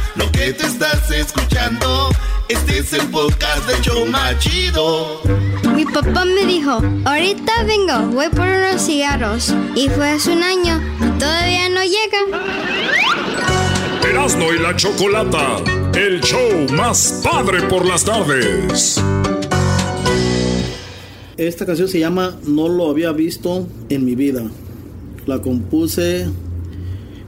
Lo que te estás escuchando, este es el podcast de Choma Chido. Mi papá me dijo, ahorita vengo, voy por unos cigarros. Y fue hace un año y todavía no llega. Erasno y la chocolata. El show más padre por las tardes. Esta canción se llama No lo había visto en mi vida. La compuse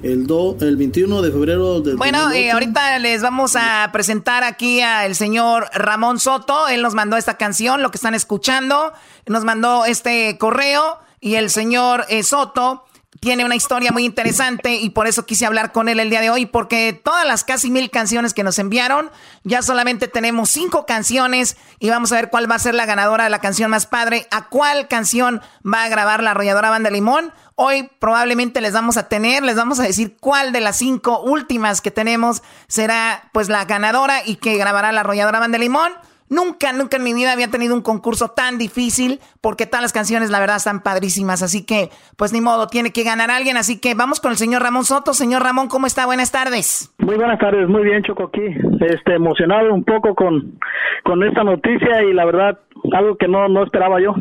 el, do, el 21 de febrero del Bueno, eh, 2008. ahorita les vamos a presentar aquí al señor Ramón Soto. Él nos mandó esta canción, lo que están escuchando. Nos mandó este correo y el señor eh, Soto tiene una historia muy interesante y por eso quise hablar con él el día de hoy porque todas las casi mil canciones que nos enviaron, ya solamente tenemos cinco canciones y vamos a ver cuál va a ser la ganadora de la canción más padre, a cuál canción va a grabar la arrolladora Banda Limón. Hoy probablemente les vamos a tener, les vamos a decir cuál de las cinco últimas que tenemos será pues la ganadora y que grabará la arrolladora Banda Limón. Nunca, nunca en mi vida había tenido un concurso tan difícil porque todas las canciones la verdad están padrísimas. Así que, pues ni modo, tiene que ganar alguien. Así que vamos con el señor Ramón Soto. Señor Ramón, ¿cómo está? Buenas tardes. Muy buenas tardes, muy bien Choco aquí, este, emocionado un poco con, con esta noticia y la verdad algo que no, no esperaba yo.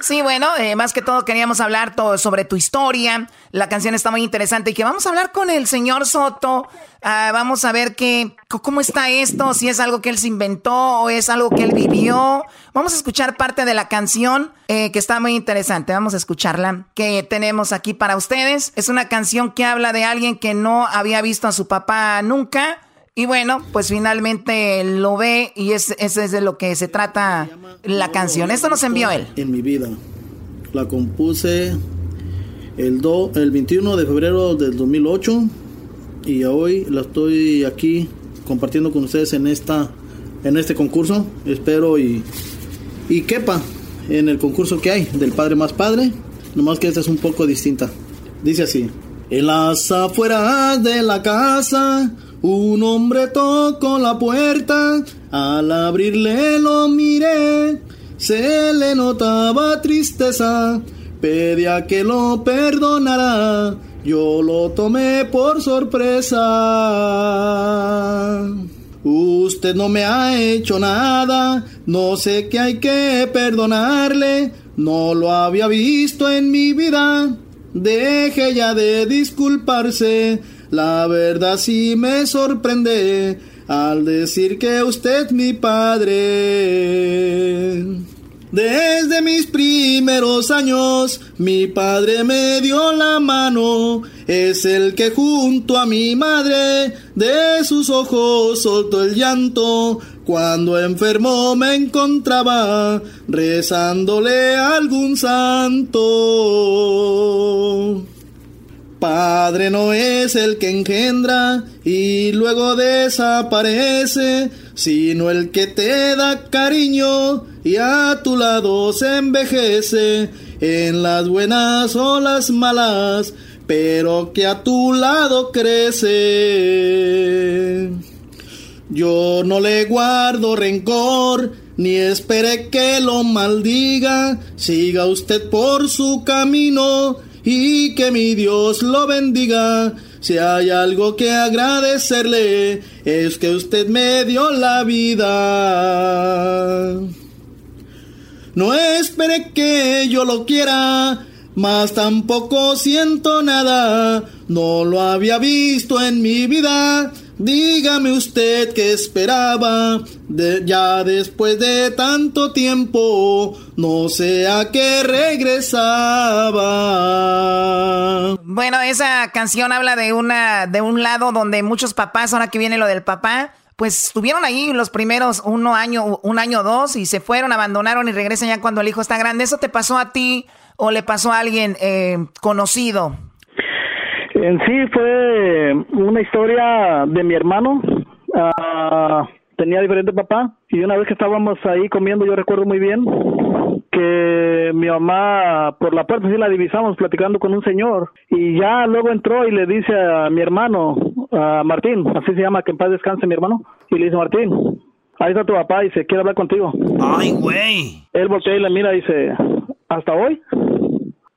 Sí, bueno, eh, más que todo queríamos hablar todo sobre tu historia. La canción está muy interesante y que vamos a hablar con el señor Soto. Ah, vamos a ver qué, cómo está esto, si es algo que él se inventó o es algo que él vivió. Vamos a escuchar parte de la canción eh, que está muy interesante. Vamos a escucharla que tenemos aquí para ustedes. Es una canción que habla de alguien que no había visto a su papá nunca. Y bueno, pues finalmente lo ve y es, eso es de lo que se trata la canción. Esto nos envió él. En mi vida. La compuse el, do, el 21 de febrero del 2008 y hoy la estoy aquí compartiendo con ustedes en esta en este concurso. Espero y, y quepa en el concurso que hay del Padre más Padre. Nomás que esta es un poco distinta. Dice así. En las afueras de la casa, un hombre tocó la puerta. Al abrirle lo miré, se le notaba tristeza. Pedía que lo perdonara, yo lo tomé por sorpresa. Usted no me ha hecho nada, no sé qué hay que perdonarle, no lo había visto en mi vida. Deje ya de disculparse, la verdad sí me sorprende al decir que usted mi padre. Desde mis primeros años, mi padre me dio la mano. Es el que junto a mi madre de sus ojos soltó el llanto. Cuando enfermo me encontraba rezándole a algún santo. Padre no es el que engendra y luego desaparece, sino el que te da cariño y a tu lado se envejece en las buenas o las malas, pero que a tu lado crece. Yo no le guardo rencor, ni espere que lo maldiga. Siga usted por su camino y que mi Dios lo bendiga. Si hay algo que agradecerle, es que usted me dio la vida. No espere que yo lo quiera, mas tampoco siento nada. No lo había visto en mi vida. Dígame usted qué esperaba, ya después de tanto tiempo, no sé a qué regresaba. Bueno, esa canción habla de una, de un lado donde muchos papás, ahora que viene lo del papá, pues estuvieron ahí los primeros uno año, un año dos y se fueron, abandonaron y regresan ya cuando el hijo está grande. ¿Eso te pasó a ti o le pasó a alguien eh, conocido? En sí fue una historia de mi hermano. Ah, tenía diferente papá y una vez que estábamos ahí comiendo, yo recuerdo muy bien que mi mamá por la puerta sí la divisamos platicando con un señor y ya luego entró y le dice a mi hermano, a Martín, así se llama, que en paz descanse mi hermano, y le dice Martín, ahí está tu papá y se quiere hablar contigo. Ay, güey. Él voltea y le mira y dice, ¿hasta hoy?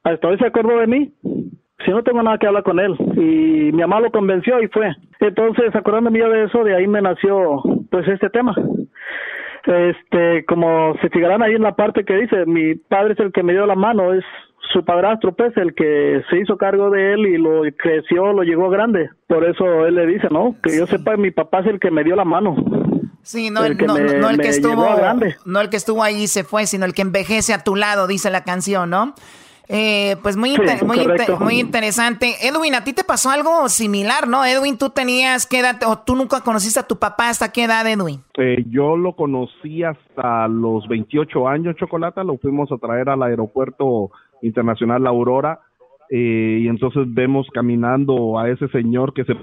¿Hasta hoy se acordó de mí? Si no tengo nada que hablar con él. Y mi mamá lo convenció y fue. Entonces, acordándome yo de eso, de ahí me nació pues este tema. Este, como se fijarán ahí en la parte que dice, mi padre es el que me dio la mano, es su padrastro, pues, el que se hizo cargo de él y lo creció, lo llegó grande. Por eso él le dice, ¿no? Que yo sepa, mi papá es el que me dio la mano. Sí, no el, no, no el que estuvo, no el que estuvo ahí y se fue, sino el que envejece a tu lado, dice la canción, ¿no? Eh, pues muy, muy, muy, interesante. Edwin, ¿a ti te pasó algo similar, no? Edwin, tú tenías, ¿qué edad? ¿O tú nunca conociste a tu papá hasta qué edad, Edwin? Eh, yo lo conocí hasta los 28 años, Chocolata. Lo fuimos a traer al aeropuerto internacional La Aurora. Eh, y entonces vemos caminando a ese señor que se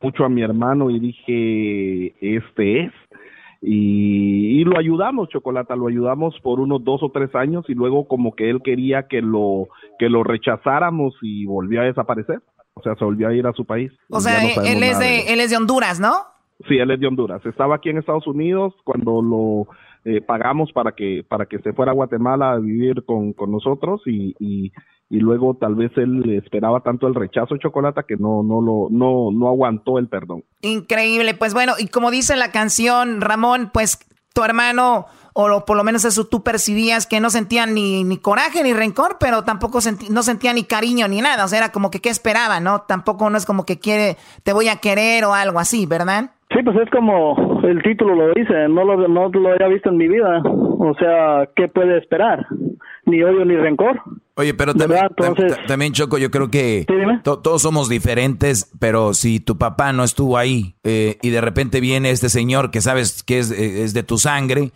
mucho a mi hermano y dije, este es y, lo ayudamos, Chocolata, lo ayudamos por unos dos o tres años y luego como que él quería que lo, que lo rechazáramos y volvió a desaparecer. O sea, se volvió a ir a su país. O sea, él, es de, él es de Honduras, ¿no? Sí, él es de Honduras. Estaba aquí en Estados Unidos cuando lo eh, pagamos para que para que se fuera a Guatemala a vivir con, con nosotros y, y, y luego tal vez él esperaba tanto el rechazo chocolate que no no lo no no aguantó el perdón. Increíble, pues bueno, y como dice la canción Ramón, pues tu hermano o por lo menos eso tú percibías que no sentía ni, ni coraje ni rencor, pero tampoco no sentía ni cariño ni nada, o sea, era como que qué esperaba, ¿no? Tampoco no es como que quiere te voy a querer o algo así, ¿verdad? Sí, pues es como el título lo dice, no lo, no lo había visto en mi vida, o sea, ¿qué puede esperar? Ni odio ni rencor. Oye, pero también, también, Choco, yo creo que todos somos diferentes, pero si tu papá no estuvo ahí eh, y de repente viene este señor que sabes que es, eh, es de tu sangre,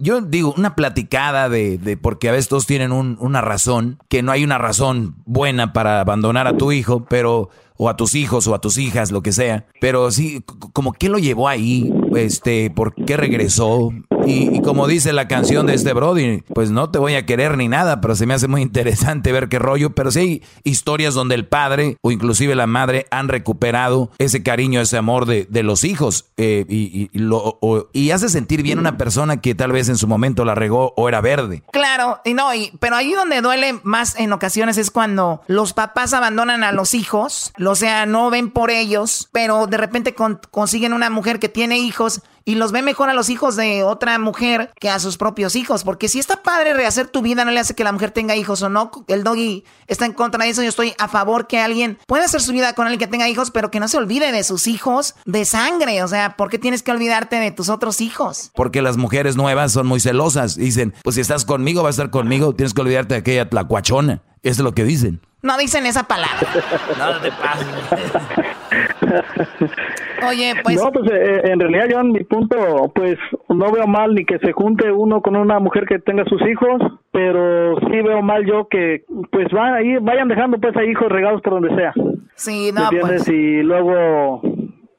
yo digo, una platicada de, de porque a veces todos tienen un, una razón, que no hay una razón buena para abandonar a tu hijo, pero o a tus hijos o a tus hijas, lo que sea. Pero sí, como qué lo llevó ahí, este, por qué regresó. Y, como dice la canción de este Brody, pues no te voy a querer ni nada, pero se me hace muy interesante ver qué rollo. Pero sí hay historias donde el padre o inclusive la madre han recuperado ese cariño, ese amor de, de los hijos. Eh, y, y, lo, y hace sentir bien una persona que tal vez en su momento la regó o era verde. Claro, y no, y, pero ahí donde duele más en ocasiones es cuando los papás abandonan a los hijos o sea, no ven por ellos, pero de repente consiguen una mujer que tiene hijos y los ve mejor a los hijos de otra mujer que a sus propios hijos. Porque si está padre rehacer tu vida, no le hace que la mujer tenga hijos o no. El doggy está en contra de eso. Yo estoy a favor que alguien pueda hacer su vida con alguien que tenga hijos, pero que no se olvide de sus hijos de sangre. O sea, ¿por qué tienes que olvidarte de tus otros hijos? Porque las mujeres nuevas son muy celosas. Dicen, pues si estás conmigo, vas a estar conmigo. Tienes que olvidarte de aquella tlacuachona. Es lo que dicen. No dicen esa palabra. no te pases. Oye, pues... No, pues eh, en realidad yo en mi punto, pues no veo mal ni que se junte uno con una mujer que tenga sus hijos, pero sí veo mal yo que pues van ahí, vayan dejando pues a hijos regados por donde sea. Sí, no, pues... Y luego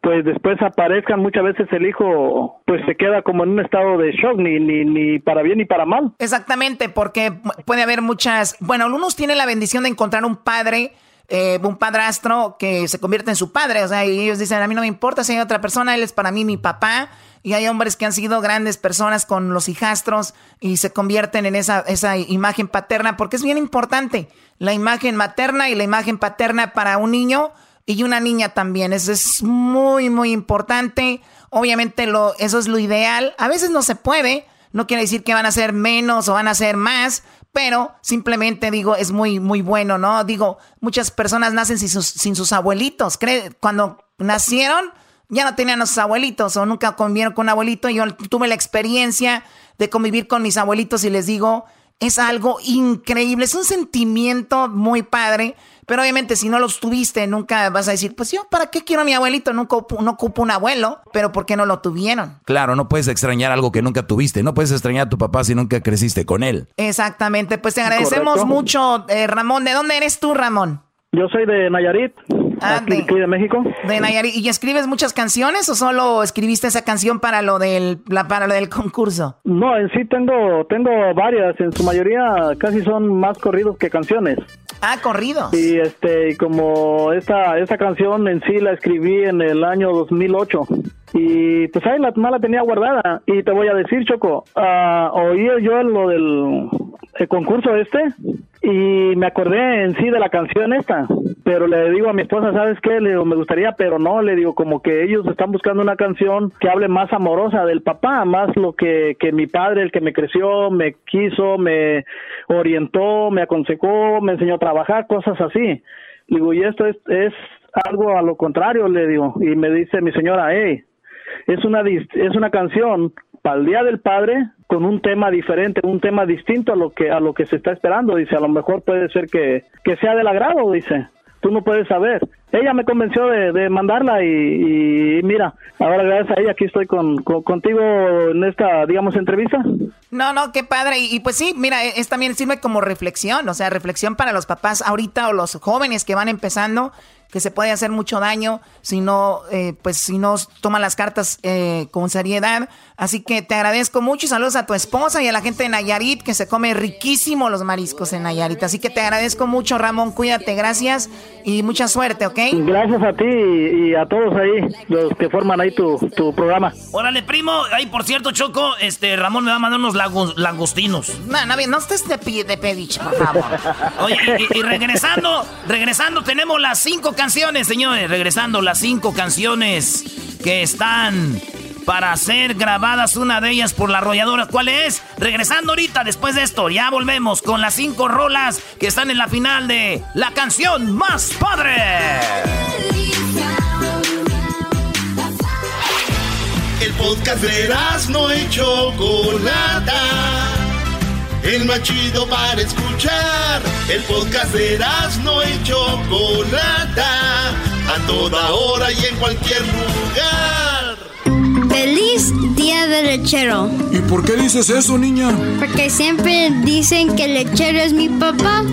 pues después aparezcan muchas veces el hijo pues se queda como en un estado de shock ni ni ni para bien ni para mal. Exactamente porque puede haber muchas bueno algunos tienen la bendición de encontrar un padre eh, un padrastro que se convierte en su padre o sea y ellos dicen a mí no me importa si hay otra persona él es para mí mi papá y hay hombres que han sido grandes personas con los hijastros y se convierten en esa, esa imagen paterna porque es bien importante la imagen materna y la imagen paterna para un niño y una niña también. Eso es muy, muy importante. Obviamente lo, eso es lo ideal. A veces no se puede. No quiere decir que van a ser menos o van a ser más, pero simplemente digo, es muy, muy bueno, ¿no? Digo, muchas personas nacen sin sus, sin sus abuelitos. Cuando nacieron, ya no tenían a sus abuelitos o nunca convivieron con un abuelito. Yo tuve la experiencia de convivir con mis abuelitos y les digo, es algo increíble, es un sentimiento muy padre. Pero obviamente si no los tuviste, nunca vas a decir, pues yo, ¿para qué quiero a mi abuelito? Nunca no ocupo un abuelo, pero ¿por qué no lo tuvieron? Claro, no puedes extrañar algo que nunca tuviste. No puedes extrañar a tu papá si nunca creciste con él. Exactamente, pues te agradecemos mucho, eh, Ramón. ¿De dónde eres tú, Ramón? Yo soy de Nayarit, Ah, aquí, aquí de México. De Nayarit. ¿Y escribes muchas canciones o solo escribiste esa canción para lo del, la, para lo del concurso? No, en sí tengo, tengo varias, en su mayoría casi son más corridos que canciones. Ah, corridos. Y este, como esta, esta canción en sí la escribí en el año 2008. Y pues ahí la, la tenía guardada. Y te voy a decir, Choco, ah, oí yo lo del el concurso este y me acordé en sí de la canción esta, pero le digo a mi esposa, ¿sabes qué? Le digo, me gustaría, pero no, le digo, como que ellos están buscando una canción que hable más amorosa del papá, más lo que, que mi padre, el que me creció, me quiso, me orientó, me aconsejó, me enseñó a trabajar, cosas así. Digo, y esto es, es algo a lo contrario, le digo, y me dice mi señora, hey, es una, es una canción para el Día del Padre con un tema diferente, un tema distinto a lo que a lo que se está esperando. Dice, a lo mejor puede ser que, que sea del agrado, dice. Tú no puedes saber. Ella me convenció de, de mandarla y, y mira, ahora gracias a ella aquí estoy con, con- contigo en esta, digamos, entrevista. No, no, qué padre. Y, y pues sí, mira, e- es también sirve como reflexión, o sea, reflexión para los papás ahorita o los jóvenes que van empezando, que se puede hacer mucho daño si no, eh, pues si no toman las cartas eh, con seriedad. Así que te agradezco mucho y saludos a tu esposa y a la gente de Nayarit que se come riquísimo los mariscos en Nayarit. Así que te agradezco mucho, Ramón. Cuídate, gracias y mucha suerte, ¿ok? Gracias a ti y, a todos ahí, los que forman ahí tu, tu programa. Órale, primo. Ay, por cierto, Choco, este Ramón me va a mandar unos langostinos. No, no, no estés de, pi- de pediche, por favor. Oye, y, y regresando, regresando, tenemos las cinco canciones, señores. Regresando, las cinco canciones que están para ser grabadas, una de ellas por la arrolladora. ¿Cuál es? Regresando ahorita, después de esto, ya volvemos con las cinco rolas que están en la final de la canción más padre. El podcast de no y Chocolata. El más chido para escuchar. El podcast de no y Chocolata. A toda hora y en cualquier lugar. Feliz Día del Lechero. ¿Y por qué dices eso, niña? Porque siempre dicen que el lechero es mi papá.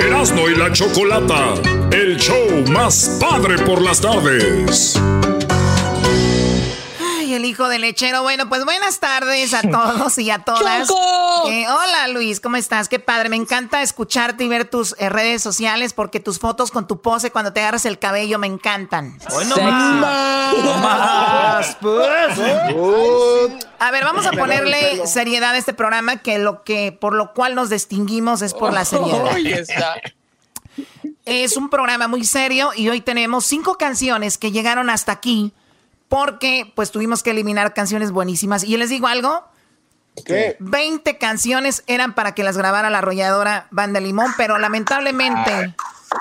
Erasmo y la Chocolata, el show más padre por las tardes. El hijo del lechero. Bueno, pues buenas tardes a todos y a todas. ¡Choco! Eh, hola Luis, ¿cómo estás? Qué padre. Me encanta escucharte y ver tus eh, redes sociales porque tus fotos con tu pose cuando te agarras el cabello me encantan. Hoy no más. Pues. A ver, vamos a ponerle seriedad a este programa que lo que por lo cual nos distinguimos es por la seriedad. Está. Es un programa muy serio y hoy tenemos cinco canciones que llegaron hasta aquí porque pues tuvimos que eliminar canciones buenísimas. Y les digo algo. ¿Qué? 20 canciones eran para que las grabara la arrolladora Banda Limón, pero lamentablemente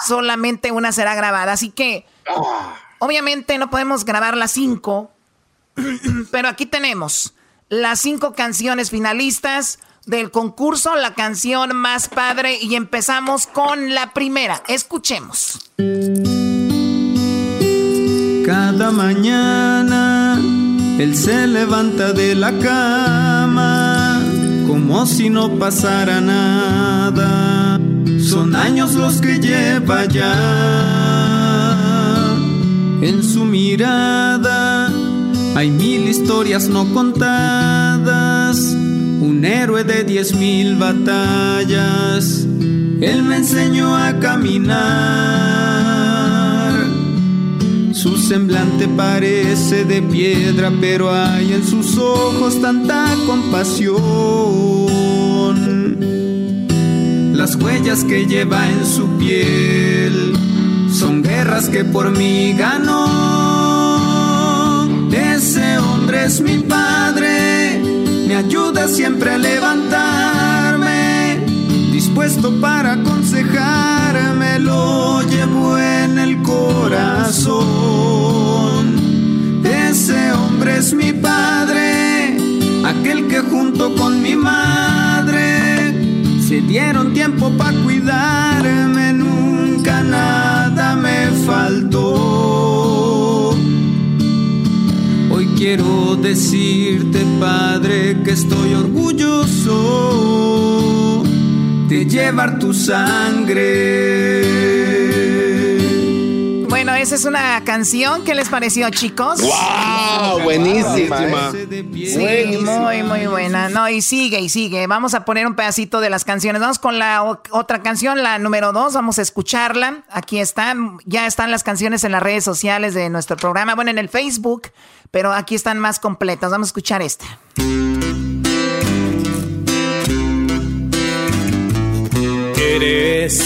solamente una será grabada. Así que obviamente no podemos grabar las cinco, pero aquí tenemos las cinco canciones finalistas del concurso, la canción más padre y empezamos con la primera. Escuchemos. Cada mañana él se levanta de la cama como si no pasara nada. Son años los que lleva ya. En su mirada hay mil historias no contadas. Un héroe de diez mil batallas. Él me enseñó a caminar. Su semblante parece de piedra, pero hay en sus ojos tanta compasión. Las huellas que lleva en su piel son guerras que por mí ganó. Ese hombre es mi padre, me ayuda siempre a levantarme, dispuesto para aconsejarme, lo llevo corazón. Ese hombre es mi padre, aquel que junto con mi madre se dieron tiempo para cuidarme, nunca nada me faltó. Hoy quiero decirte, padre, que estoy orgulloso de llevar tu sangre esa es una canción. ¿Qué les pareció, chicos? ¡Wow! Buenísima. Sí, muy, muy buena. No, y sigue, y sigue. Vamos a poner un pedacito de las canciones. Vamos con la otra canción, la número dos. Vamos a escucharla. Aquí están. Ya están las canciones en las redes sociales de nuestro programa. Bueno, en el Facebook, pero aquí están más completas. Vamos a escuchar esta. Eres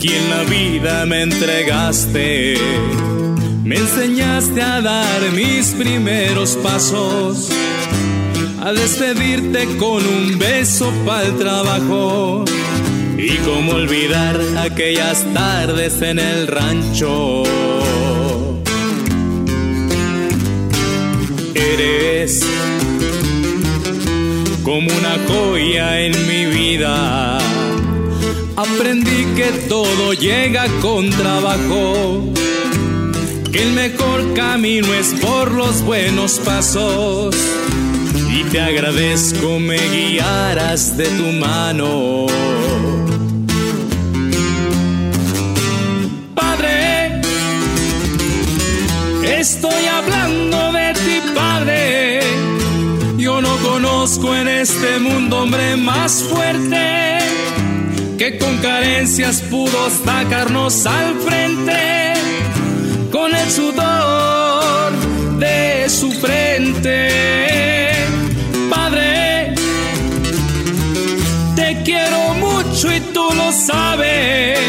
y en la vida me entregaste. Me enseñaste a dar mis primeros pasos, a despedirte con un beso para el trabajo. Y cómo olvidar aquellas tardes en el rancho. Eres como una joya en mi vida Aprendí que todo llega con trabajo, que el mejor camino es por los buenos pasos. Y te agradezco me guiaras de tu mano. Padre, estoy hablando de ti, Padre. Yo no conozco en este mundo hombre más fuerte que con carencias pudo sacarnos al frente con el sudor de su frente. Padre, te quiero mucho y tú lo sabes.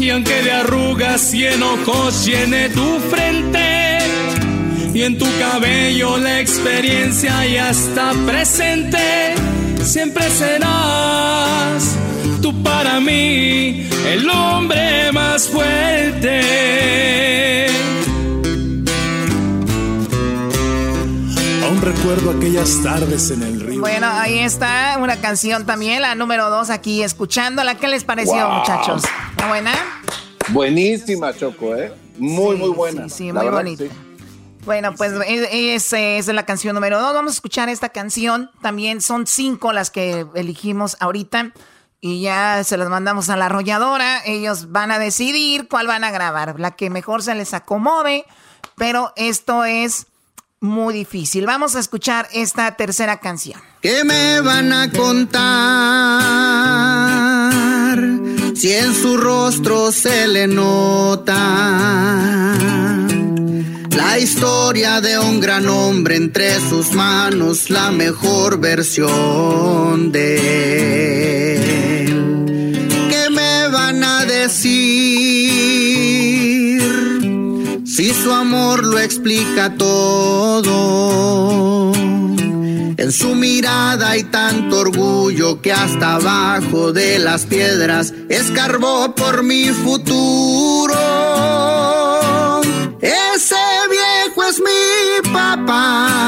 Y aunque de arrugas y enojos llene tu frente, y en tu cabello la experiencia ya está presente, siempre serás tú para mí el hombre más fuerte. Aún recuerdo aquellas tardes en el río. Bueno, ahí está una canción también, la número dos aquí, escuchándola. ¿Qué les pareció, muchachos? ¿Está buena? Buenísima, Choco, ¿eh? Muy, muy buena. Sí, sí muy bonita. Bueno, pues esa es la canción número dos. Vamos a escuchar esta canción. También son cinco las que elegimos ahorita y ya se los mandamos a la arrolladora. Ellos van a decidir cuál van a grabar, la que mejor se les acomode, pero esto es muy difícil. Vamos a escuchar esta tercera canción. ¿Qué me van a contar si en su rostro se le nota? La historia de un gran hombre entre sus manos, la mejor versión de si su amor lo explica todo? En su mirada hay tanto orgullo que hasta abajo de las piedras escarbó por mi futuro. Ese viejo es mi papá.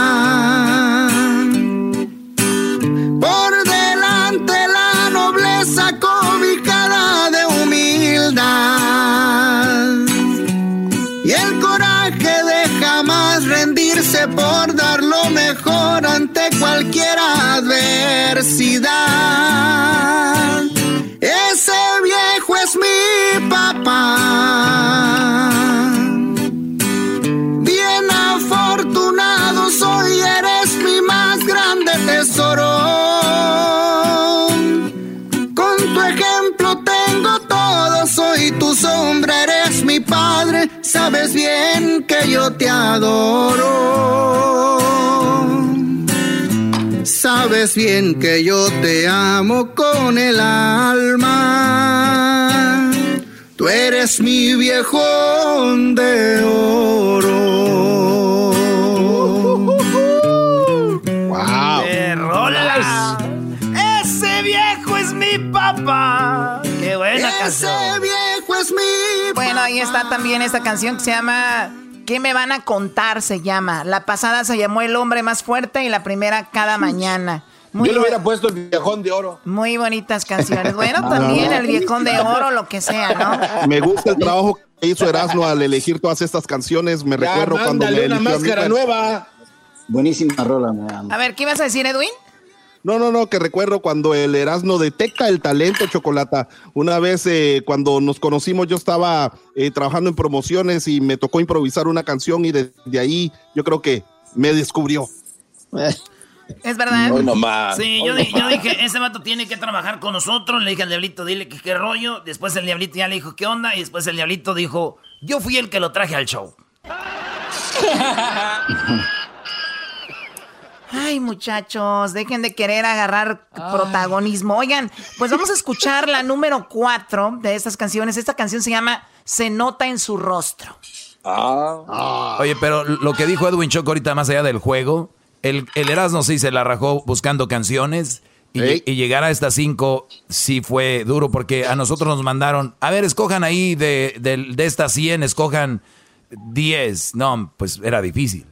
Cualquier adversidad. Ese viejo es mi papá. Bien afortunado soy, eres mi más grande tesoro. soy tu sombra, eres mi padre, sabes bien que yo te adoro. Sabes bien que yo te amo con el alma. Tú eres mi viejo de oro. ¡Wow! ¡Ese viejo es mi papá! Ese viejo es mi. Bueno, ahí está también esta canción que se llama. ¿Qué me van a contar? Se llama. La pasada se llamó El hombre más fuerte y la primera cada mañana. Yo le hubiera puesto el viejón de oro. Muy bonitas canciones. Bueno, también el viejón de oro, lo que sea, ¿no? Me gusta el trabajo que hizo Erasmo al elegir todas estas canciones. Me Ya, recuerdo cuando me una eligió a mí, máscara pues, nueva. Buenísima rola, me A ver, ¿qué ibas a decir, Edwin? No, no, no, que recuerdo cuando el Erasmo detecta el talento, Chocolata. Una vez eh, cuando nos conocimos yo estaba eh, trabajando en promociones y me tocó improvisar una canción y desde ahí yo creo que me descubrió. ¿Es verdad? Hoy nomás. Sí, yo, di- yo dije, ese vato tiene que trabajar con nosotros. Le dije al diablito, dile que qué rollo. Después el diablito ya le dijo, ¿qué onda? Y después el diablito dijo, yo fui el que lo traje al show. Ay, muchachos, dejen de querer agarrar protagonismo. Oigan, pues vamos a escuchar la número cuatro de estas canciones. Esta canción se llama Se nota en su rostro. Ah. Oye, pero lo que dijo Edwin Choco ahorita más allá del juego, el, el Erasmo sí se la rajó buscando canciones y, y llegar a estas cinco sí fue duro porque a nosotros nos mandaron, a ver, escojan ahí de, de, de estas 100, escojan 10. No, pues era difícil.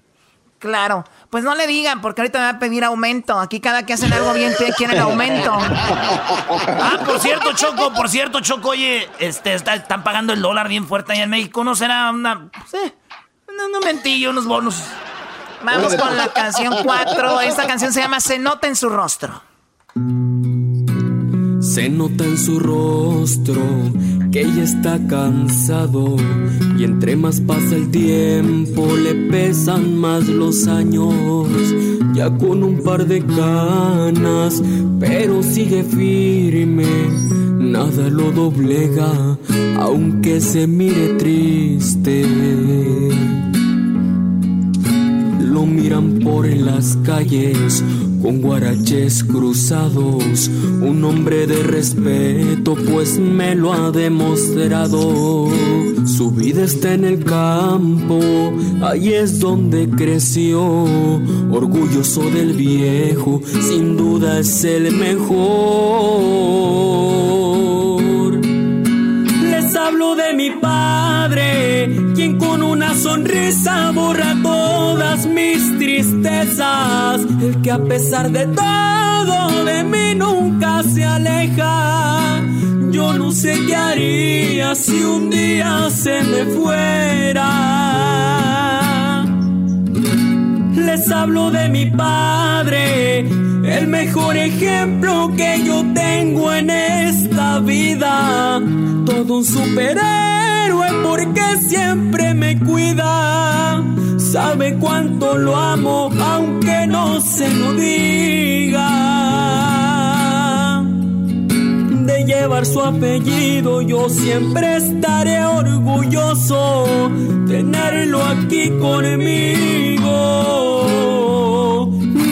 Claro, pues no le digan porque ahorita me va a pedir aumento. Aquí cada que hacen algo bien quieren aumento. Ah, por cierto, Choco, por cierto, Choco, oye, este, está- están pagando el dólar bien fuerte allá en México. ¿No será una... pues, eh, no, no mentillo, unos bonos? Vamos con la canción 4. Esta canción se llama Se nota en su rostro. Se nota en su rostro que ella está cansado y entre más pasa el tiempo le pesan más los años. Ya con un par de canas, pero sigue firme, nada lo doblega, aunque se mire triste. Lo miran por las calles con guaraches cruzados. Un hombre de respeto, pues me lo ha demostrado. Su vida está en el campo, ahí es donde creció. Orgulloso del viejo, sin duda es el mejor. Les hablo de mi padre, quien con una sonrisa borra todas mis tristezas. El que a pesar de todo de mí nunca se aleja. Yo no sé qué haría si un día se me fuera. Les hablo de mi padre, el mejor ejemplo que yo tengo en esta vida. Todo un superhéroe porque siempre me cuida. Sabe cuánto lo amo aunque no se lo diga. De llevar su apellido yo siempre estaré orgulloso. Tenerlo aquí conmigo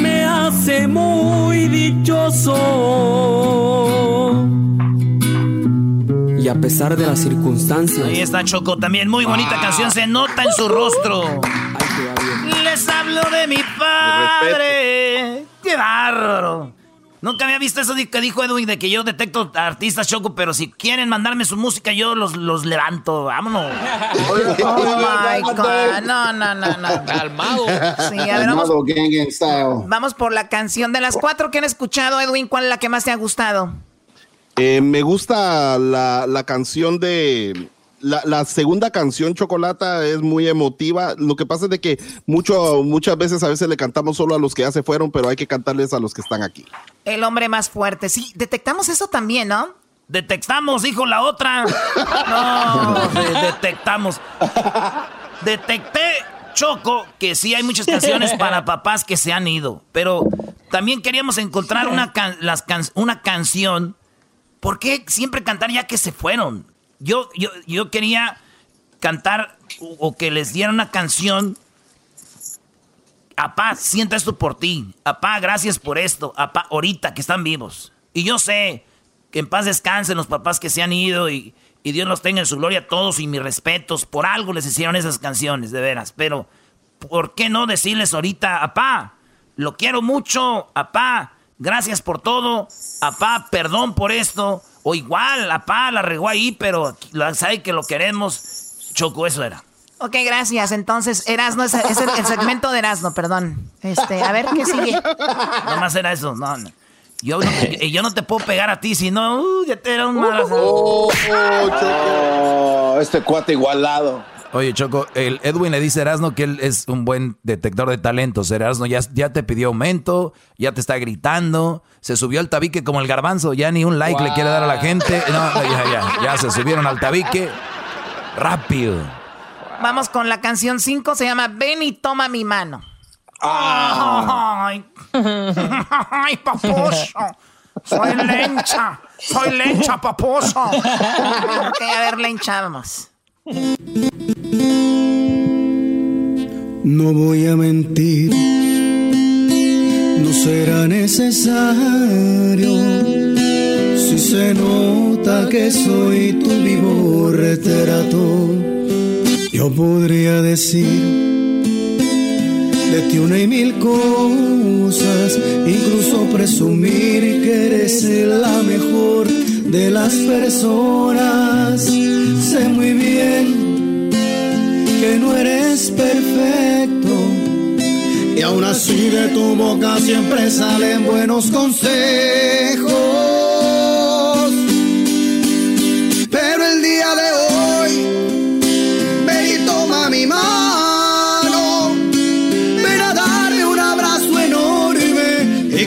me hace muy dichoso. A pesar de las circunstancias. Ahí está Choco también, muy bonita canción, se nota en su rostro. Les hablo de mi padre. ¡Qué bárbaro! Nunca había visto eso que dijo Edwin de que yo detecto artistas Choco, pero si quieren mandarme su música, yo los, los levanto. Vámonos. Oh my God. No, no, no, no. Calmado. Sí, a ver, vamos, vamos por la canción de las cuatro que han escuchado, Edwin. ¿Cuál es la que más te ha gustado? Eh, me gusta la, la canción de... La, la segunda canción, Chocolata, es muy emotiva. Lo que pasa es de que mucho, muchas veces a veces le cantamos solo a los que ya se fueron, pero hay que cantarles a los que están aquí. El hombre más fuerte. Sí, detectamos eso también, ¿no? Detectamos, dijo la otra. No, de- detectamos. Detecté, Choco, que sí hay muchas canciones para papás que se han ido. Pero también queríamos encontrar una, can- las can- una canción. ¿Por qué siempre cantar ya que se fueron? Yo, yo, yo quería cantar o, que les diera una canción. Apá, siento esto por ti. Apá, gracias por esto. Apá, ahorita que están vivos. Y yo sé que en paz descansen los papás que se han ido y, y Dios los tenga en su gloria a todos y mis respetos. Por algo les hicieron esas canciones, de veras. Pero, ¿por qué no decirles ahorita, apá, lo quiero mucho, apá, gracias por todo, apá, perdón por esto, o igual, apá, la regó ahí, pero sabe que lo queremos. Choco, eso era. Ok, gracias. Entonces, Erasno es, es el, el segmento de Erasno, perdón. Este, a ver qué sigue. Nomás era eso, no, no. Yo no, te, yo no te puedo pegar a ti, si no, uh, ya te era un mal. Oh, oh, este cuate igualado. Oye, Choco, el Edwin le dice a Erasno que él es un buen detector de talentos. Erasno ya, ya te pidió aumento, ya te está gritando, se subió al tabique como el garbanzo, ya ni un like le quiere dar a la gente. No, ya, ya, ya se subieron al tabique. Rápido. Vamos con la canción 5, se llama Ven y toma mi mano. Ah. Ay, ay, paposo. Soy lencha. Soy lencha, paposo. ok, a ver, lencha, vamos. No voy a mentir, no será necesario. Si se nota que soy tu vivo retrato, yo podría decir de ti una y mil cosas, incluso presumir que eres la mejor de las personas. Sé muy bien que no eres perfecto. Y aún así de tu boca siempre salen buenos consejos.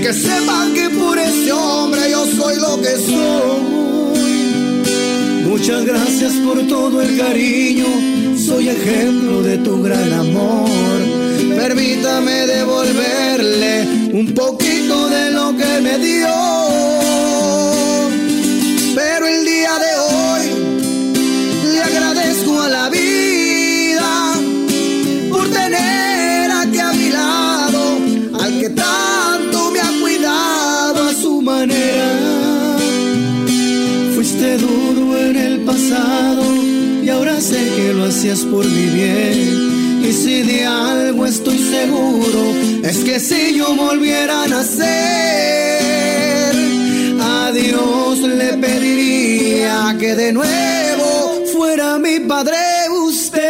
Que sepan que por ese hombre yo soy lo que soy. Muchas gracias por todo el cariño soy ejemplo de tu gran amor. Permítame devolverle un poquito de lo que me dio. Pero el día de hoy le agradezco a la vida sé que lo hacías por mi bien. Y si de algo estoy seguro, es que si yo volviera a nacer, a Dios le pediría que de nuevo fuera mi padre usted.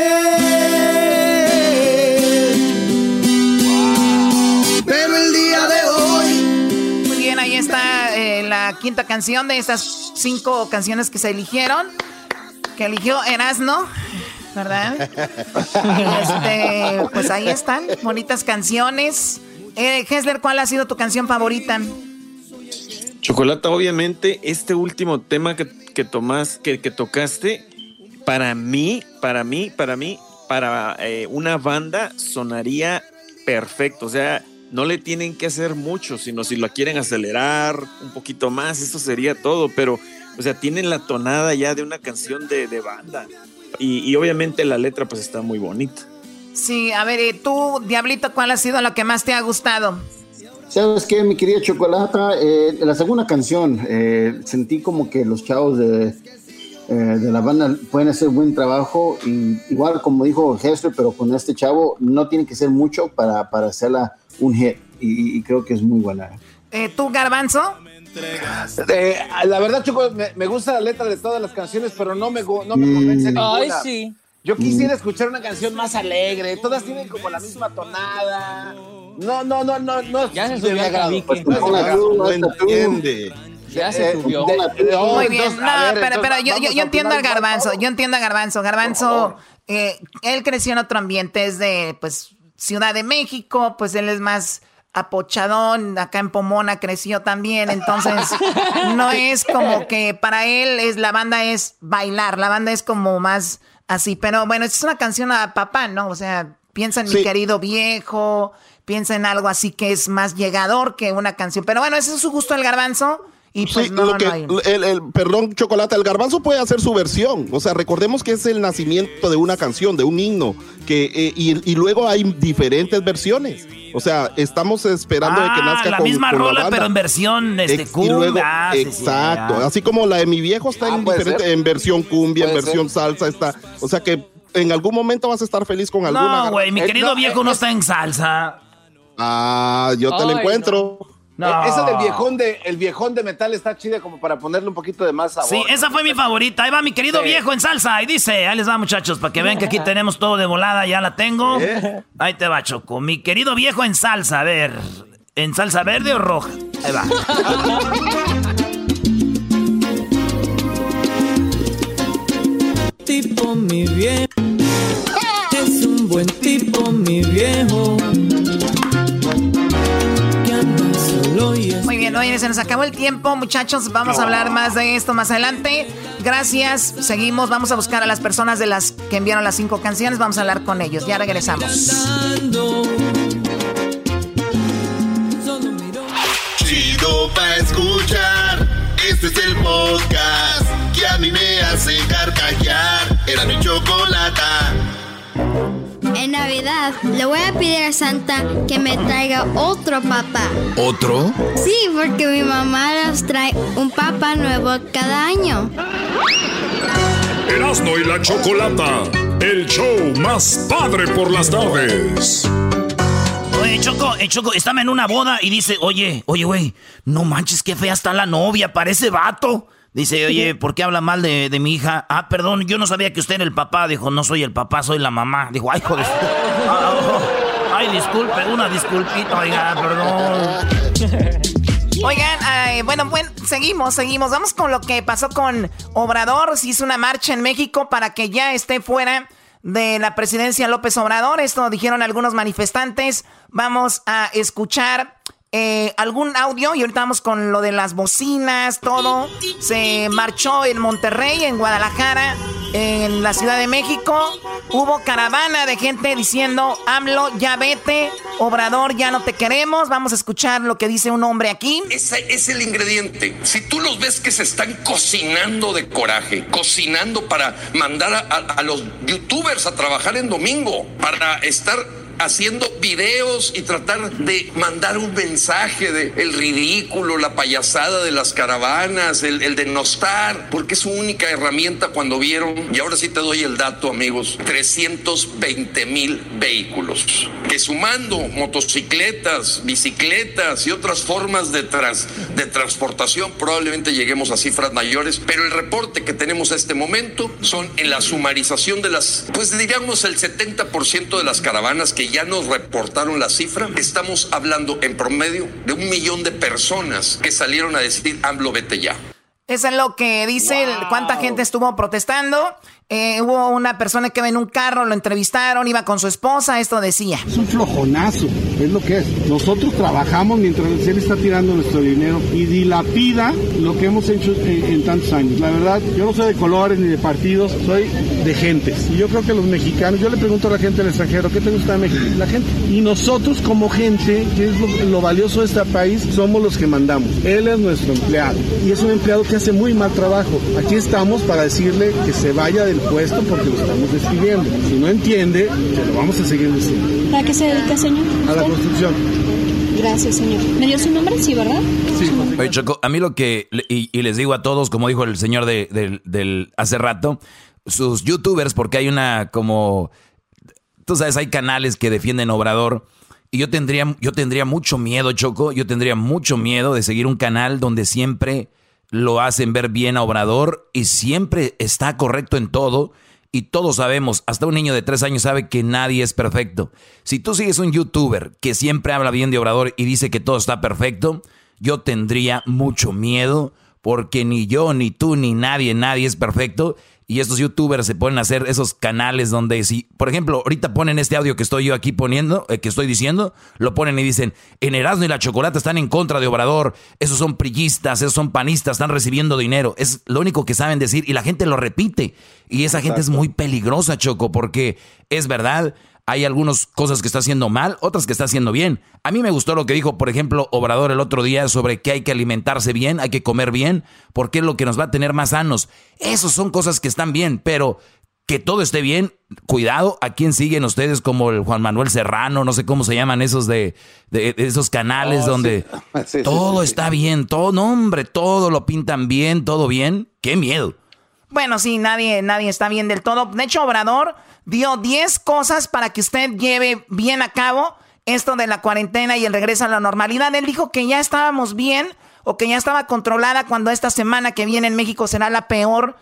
Pero el día de hoy Muy bien, ahí está eh, la quinta canción de estas cinco canciones que se eligieron. Que eligió Erasno, ¿verdad? Este, pues ahí están, bonitas canciones. Eh, Hesler, ¿cuál ha sido tu canción favorita? Chocolata, obviamente, este último tema que, que tomás, que, que tocaste, para mí, para mí, para mí, para eh, una banda sonaría perfecto. O sea, no le tienen que hacer mucho, sino si lo quieren acelerar un poquito más, eso sería todo. Pero, o sea, tienen la tonada ya de una canción de, de banda. Y, y obviamente la letra pues está muy bonita. Sí, a ver, eh, tú, Diablito, ¿cuál ha sido la que más te ha gustado? ¿Sabes qué, mi querida Chocolata? Eh, la segunda canción, eh, sentí como que los chavos de, eh, de la banda pueden hacer buen trabajo. Y igual, como dijo Hester, pero con este chavo no tiene que ser mucho para, para hacerla un hit. Y, y creo que es muy buena. Eh, ¿Tú, Garbanzo? Eh, la verdad, Choco, me, me gusta la letra de todas las canciones, pero no me, no me convence Mm. ninguna. Ay, sí. Yo quisiera escuchar una canción más alegre. Todas tienen como la misma tonada. No, no, no, no, no. Ya se subió al tabique. Pues, no agrado. entiende. Ya se subió. Muy bien, no, pero, pero yo, yo, yo entiendo al garbanzo, yo entiendo a garbanzo. Garbanzo, eh, él creció en otro ambiente, es de, pues, Ciudad de México, pues él es más apochadón, acá en Pomona creció también, entonces no es como que para él es la banda es bailar, la banda es como más así, pero bueno, es una canción a papá, ¿no? O sea, piensa en mi querido viejo, piensa en algo así que es más llegador que una canción, pero bueno, ese es su gusto el garbanzo y pues Sí, no, lo no que, hay- el, el- perdón, Chocolate, el garbanzo puede hacer su versión. O sea, recordemos que es el nacimiento de una canción, de un himno, que, eh, y, y luego hay diferentes versiones. O sea, estamos esperando de que Ah, nazca la con, misma con la rola, banda. pero en versión este, Ex- y luego- cumbia. Ah, sí, sí, exacto. ya. Así como la de mi viejo está en, puede diferente- ser. en versión cumbia, en versión salsa, está. O sea que en algún momento vas a estar feliz con alguna. No, güey, mi Eh, querido no, viejo eh, no está en salsa. Ah, yo te lo Ay, encuentro. No. Eh, Esa del viejón de, el viejón de metal está chida como para ponerle un poquito de más sabor. Sí, esa fue mi favorita. Ahí va mi querido Sí. viejo en salsa. Y dice, ahí les va muchachos, para que vean que aquí tenemos todo de volada, ya la tengo. ¿Eh? Ahí te va, Choco. Mi querido viejo en salsa, a ver. ¿En salsa verde o roja? Ahí va. tipo mi viejo. Es un buen tipo mi viejo. Muy bien, oye, se nos acabó el tiempo, muchachos. Vamos a hablar más de esto más adelante. Gracias. Seguimos. Vamos a buscar a las personas de las que enviaron las cinco canciones. Vamos a hablar con ellos. Ya regresamos. Chido pa' escuchar. Este es el podcast que a mí me hace carcajear. Era mi chocolata. En Navidad le voy a pedir a Santa que me traiga otro papá. ¿Otro? Sí, porque mi mamá nos trae un papá nuevo cada año. Erasmo y la Chocolata, el show más padre por las tardes. Oye, Choco, eh, Choco, estaba en una boda y dice, oye, oye, güey, no manches, qué fea está la novia, parece vato. Dice, oye, ¿por qué habla mal de, de, mi hija? Ah, perdón, yo no sabía que usted era el papá. Dijo, no soy el papá, soy la mamá. Dijo, ay, joder. Oh, ay, disculpe, una disculpita, oiga, perdón. Oigan, ay, bueno, bueno, seguimos, seguimos. Vamos con lo que pasó con Obrador. Se hizo una marcha en México para que ya esté fuera de la presidencia López Obrador. Esto dijeron algunos manifestantes. Vamos a escuchar eh, algún audio y ahorita vamos con lo de las bocinas, todo. Se marchó en Monterrey, en Guadalajara, en la Ciudad de México. Hubo caravana de gente diciendo, AMLO, ya vete, Obrador, ya no te queremos. Vamos a escuchar lo que dice un hombre aquí. Ese es el ingrediente. Si tú los ves que se están cocinando de coraje, cocinando para mandar a, los youtubers a trabajar en domingo, para estar haciendo videos y tratar de mandar un mensaje de el ridículo, la payasada de las caravanas, el, el denostar, porque es su única herramienta cuando vieron, y ahora sí te doy el dato amigos, 320 mil vehículos, que sumando motocicletas, bicicletas y otras formas de, trans, de transportación, probablemente lleguemos a cifras mayores, pero el reporte que tenemos a este momento son en la sumarización de las, pues diríamos el 70% de las caravanas que ya nos reportaron la cifra, estamos hablando en promedio de un millón de personas que salieron a decir AMLO vete ya. Eso es lo que dice wow. cuánta gente estuvo protestando. Eh, hubo una persona que va en un carro, lo entrevistaron, iba con su esposa, esto decía. Es un flojonazo, es lo que es. Nosotros trabajamos mientras él está tirando nuestro dinero y dilapida lo que hemos hecho en, en, tantos años. La verdad, yo no soy de colores ni de partidos, soy de gentes. Y yo creo que los mexicanos, yo le pregunto a la gente del extranjero, ¿qué te gusta de México? La gente. Y nosotros como gente, que es lo, lo valioso de este país, somos los que mandamos. Él es nuestro empleado y es un empleado que hace muy mal trabajo. Aquí estamos para decirle que se vaya del puesto porque lo estamos despidiendo. Si no entiende, se lo vamos a seguir diciendo. ¿Para qué se dedica, señor? A la construcción. Gracias, señor. ¿Me dio su nombre? Sí, ¿verdad? Sí. Oye, Choco, a mí lo que, y, y les digo a todos, como dijo el señor de, de, del hace rato, sus youtubers, porque hay una como, tú sabes, hay canales que defienden Obrador. Y yo tendría, yo tendría mucho miedo, Choco, yo tendría mucho miedo de seguir un canal donde siempre lo hacen ver bien a Obrador y siempre está correcto en todo. Y todos sabemos, hasta un niño de tres años sabe que nadie es perfecto. Si tú sigues un youtuber que siempre habla bien de Obrador y dice que todo está perfecto, yo tendría mucho miedo porque ni yo, ni tú, ni nadie, nadie es perfecto. Y estos youtubers se ponen a hacer esos canales donde si, por ejemplo, ahorita ponen este audio que estoy yo aquí poniendo, eh, que estoy diciendo, lo ponen y dicen, en Erasmo y la Chocolata están en contra de Obrador, esos son prillistas, esos son panistas, están recibiendo dinero. Es lo único que saben decir y la gente lo repite. Y esa Exacto. gente es muy peligrosa, Choco, porque es verdad, hay algunas cosas que está haciendo mal, otras que está haciendo bien. A mí me gustó lo que dijo, por ejemplo, Obrador el otro día sobre que hay que alimentarse bien, hay que comer bien, porque es lo que nos va a tener más sanos. Esas son cosas que están bien, pero que todo esté bien, cuidado, a quién siguen ustedes como el Juan Manuel Serrano, no sé cómo se llaman esos de, de, de esos canales oh, donde sí. Sí, todo sí, está bien, todo, no, hombre, todo lo pintan bien, todo bien. Qué miedo. Bueno, sí, nadie, nadie está bien del todo. De hecho, Obrador dio 10 cosas para que usted lleve bien a cabo esto de la cuarentena y el regreso a la normalidad. Él dijo que ya estábamos bien o que ya estaba controlada cuando esta semana que viene en México será la peor.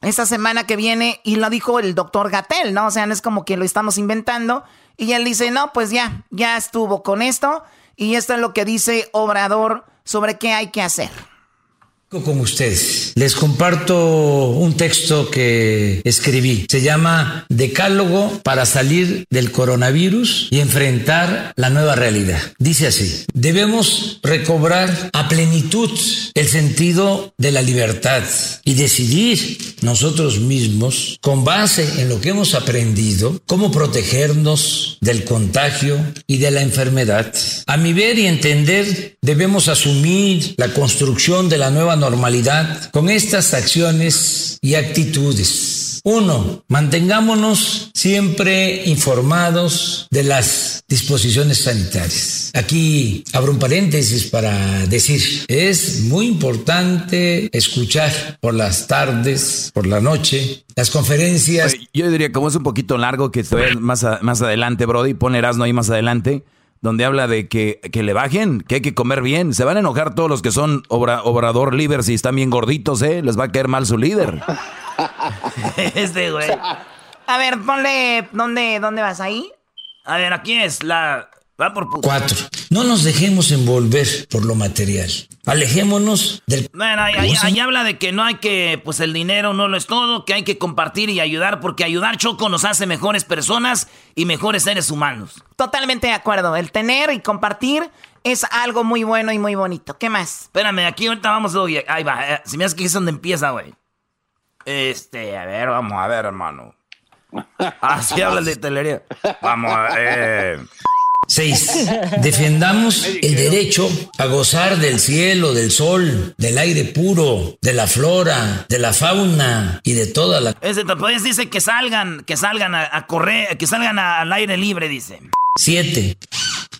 Esta semana que viene, y lo dijo el doctor Gatel, ¿no? O sea, no es como que lo estamos inventando. Y él dice, no, pues ya, ya estuvo con esto. Y esto es lo que dice Obrador sobre qué hay que hacer con ustedes. Les comparto un texto que escribí. Se llama Decálogo para salir del coronavirus y enfrentar la nueva realidad. Dice así, debemos recobrar a plenitud el sentido de la libertad y decidir nosotros mismos, con base en lo que hemos aprendido, cómo protegernos del contagio y de la enfermedad. A mi ver y entender, debemos asumir la construcción de la nueva normalidad con estas acciones y actitudes. Uno, mantengámonos siempre informados de las disposiciones sanitarias. Aquí abro un paréntesis para decir, es muy importante escuchar por las tardes, por la noche, las conferencias. Yo diría, como es un poquito largo, que se más, más adelante, Brody, pon Erasmo ahí más adelante donde habla de que, que, le bajen, que hay que comer bien. Se van a enojar todos los que son obrador líder si están bien gorditos, ¿eh? Les va a caer mal su líder. este güey. A ver, ponle, ¿dónde, ¿dónde vas ahí? A ver, aquí es la... Va por Cuatro. No nos dejemos envolver por lo material. Alejémonos del... Bueno, ahí, habla de que no hay que, pues el dinero no lo es todo, que hay que compartir y ayudar, porque ayudar, Choco, nos hace mejores personas y mejores seres humanos. Totalmente de acuerdo. El tener y compartir es algo muy bueno y muy bonito. ¿Qué más? Espérame, aquí ahorita vamos, ahí va. Eh, si me hace que es donde empieza, güey. Este, a ver, vamos a ver, hermano. Así habla de telería. Vamos a ver. 6. Defendamos el derecho a gozar del cielo, del sol, del aire puro, de la flora, de la fauna y de toda la... Ese pues dice que salgan, que salgan a, correr, que salgan al aire libre, dice. 7.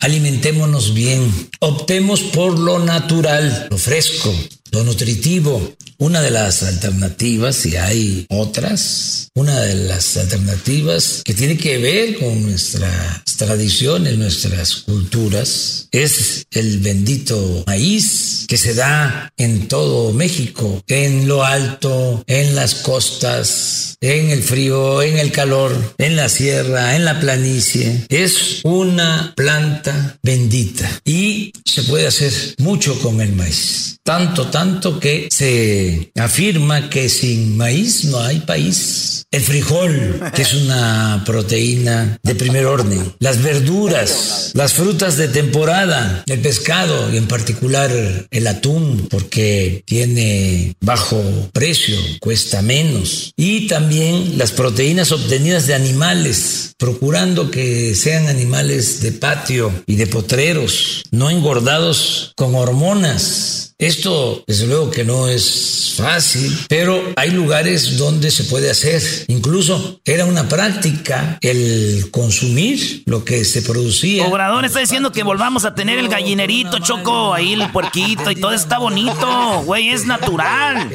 Alimentémonos bien. Optemos por lo natural, lo fresco, lo nutritivo. Una de las alternativas, si hay otras, una de las alternativas que tiene que ver con nuestras tradiciones, nuestras culturas, es el bendito maíz que se da en todo México, en lo alto, en las costas, en el frío, en el calor, en la sierra, en la planicie. Es una planta bendita y se puede hacer mucho con el maíz. Tanto, tanto que se afirma que sin maíz no hay país. El frijol, que es una proteína de primer orden. Las verduras, las frutas de temporada, el pescado y en particular el atún, porque tiene bajo precio, cuesta menos. Y también las proteínas obtenidas de animales, procurando que sean animales de patio y de potreros, no engordados con hormonas esto, desde luego que no es fácil, pero hay lugares donde se puede hacer. Incluso era una práctica el consumir lo que se producía. Obrador está diciendo que volvamos a tener el gallinerito, Choco, ahí el puerquito y todo está bonito, güey, es natural.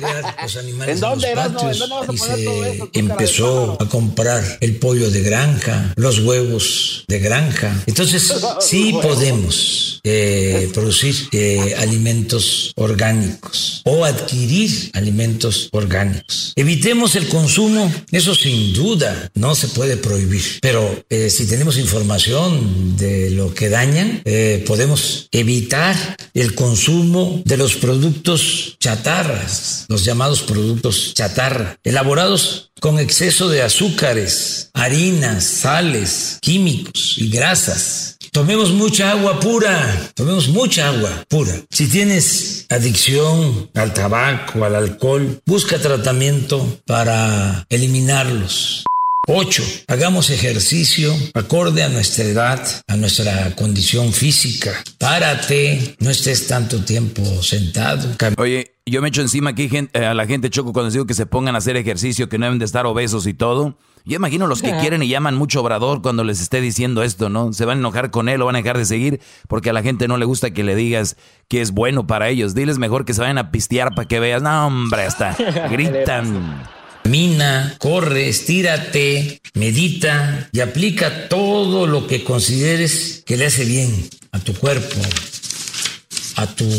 ¿En dónde, ¿En dónde y se empezó a comprar el pollo de granja, los huevos de granja. Entonces, sí podemos eh, producir eh, alimentos orgánicos o adquirir alimentos orgánicos. Evitemos el consumo, eso sin duda no se puede prohibir, pero eh, si tenemos información de lo que dañan, eh, podemos evitar el consumo de los productos chatarras, los llamados productos chatarra, elaborados con exceso de azúcares, harinas, sales, químicos y grasas Tomemos mucha agua pura, tomemos mucha agua pura. Si tienes adicción al tabaco, al alcohol, busca tratamiento para eliminarlos. 8. Hagamos ejercicio acorde a nuestra edad, a nuestra condición física. Párate, no estés tanto tiempo sentado. Oye, yo me echo encima aquí eh, a la gente choco cuando digo que se pongan a hacer ejercicio, que no deben de estar obesos y todo. Yo imagino los que quieren y llaman mucho obrador cuando les esté diciendo esto, ¿no? Se van a enojar con él o van a dejar de seguir porque a la gente no le gusta que le digas que es bueno para ellos. Diles mejor que se vayan a pistear para que veas. No, hombre, hasta gritan. Camina, corre, estírate, medita y aplica todo lo que consideres que le hace bien a tu cuerpo, a tu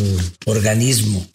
organismo.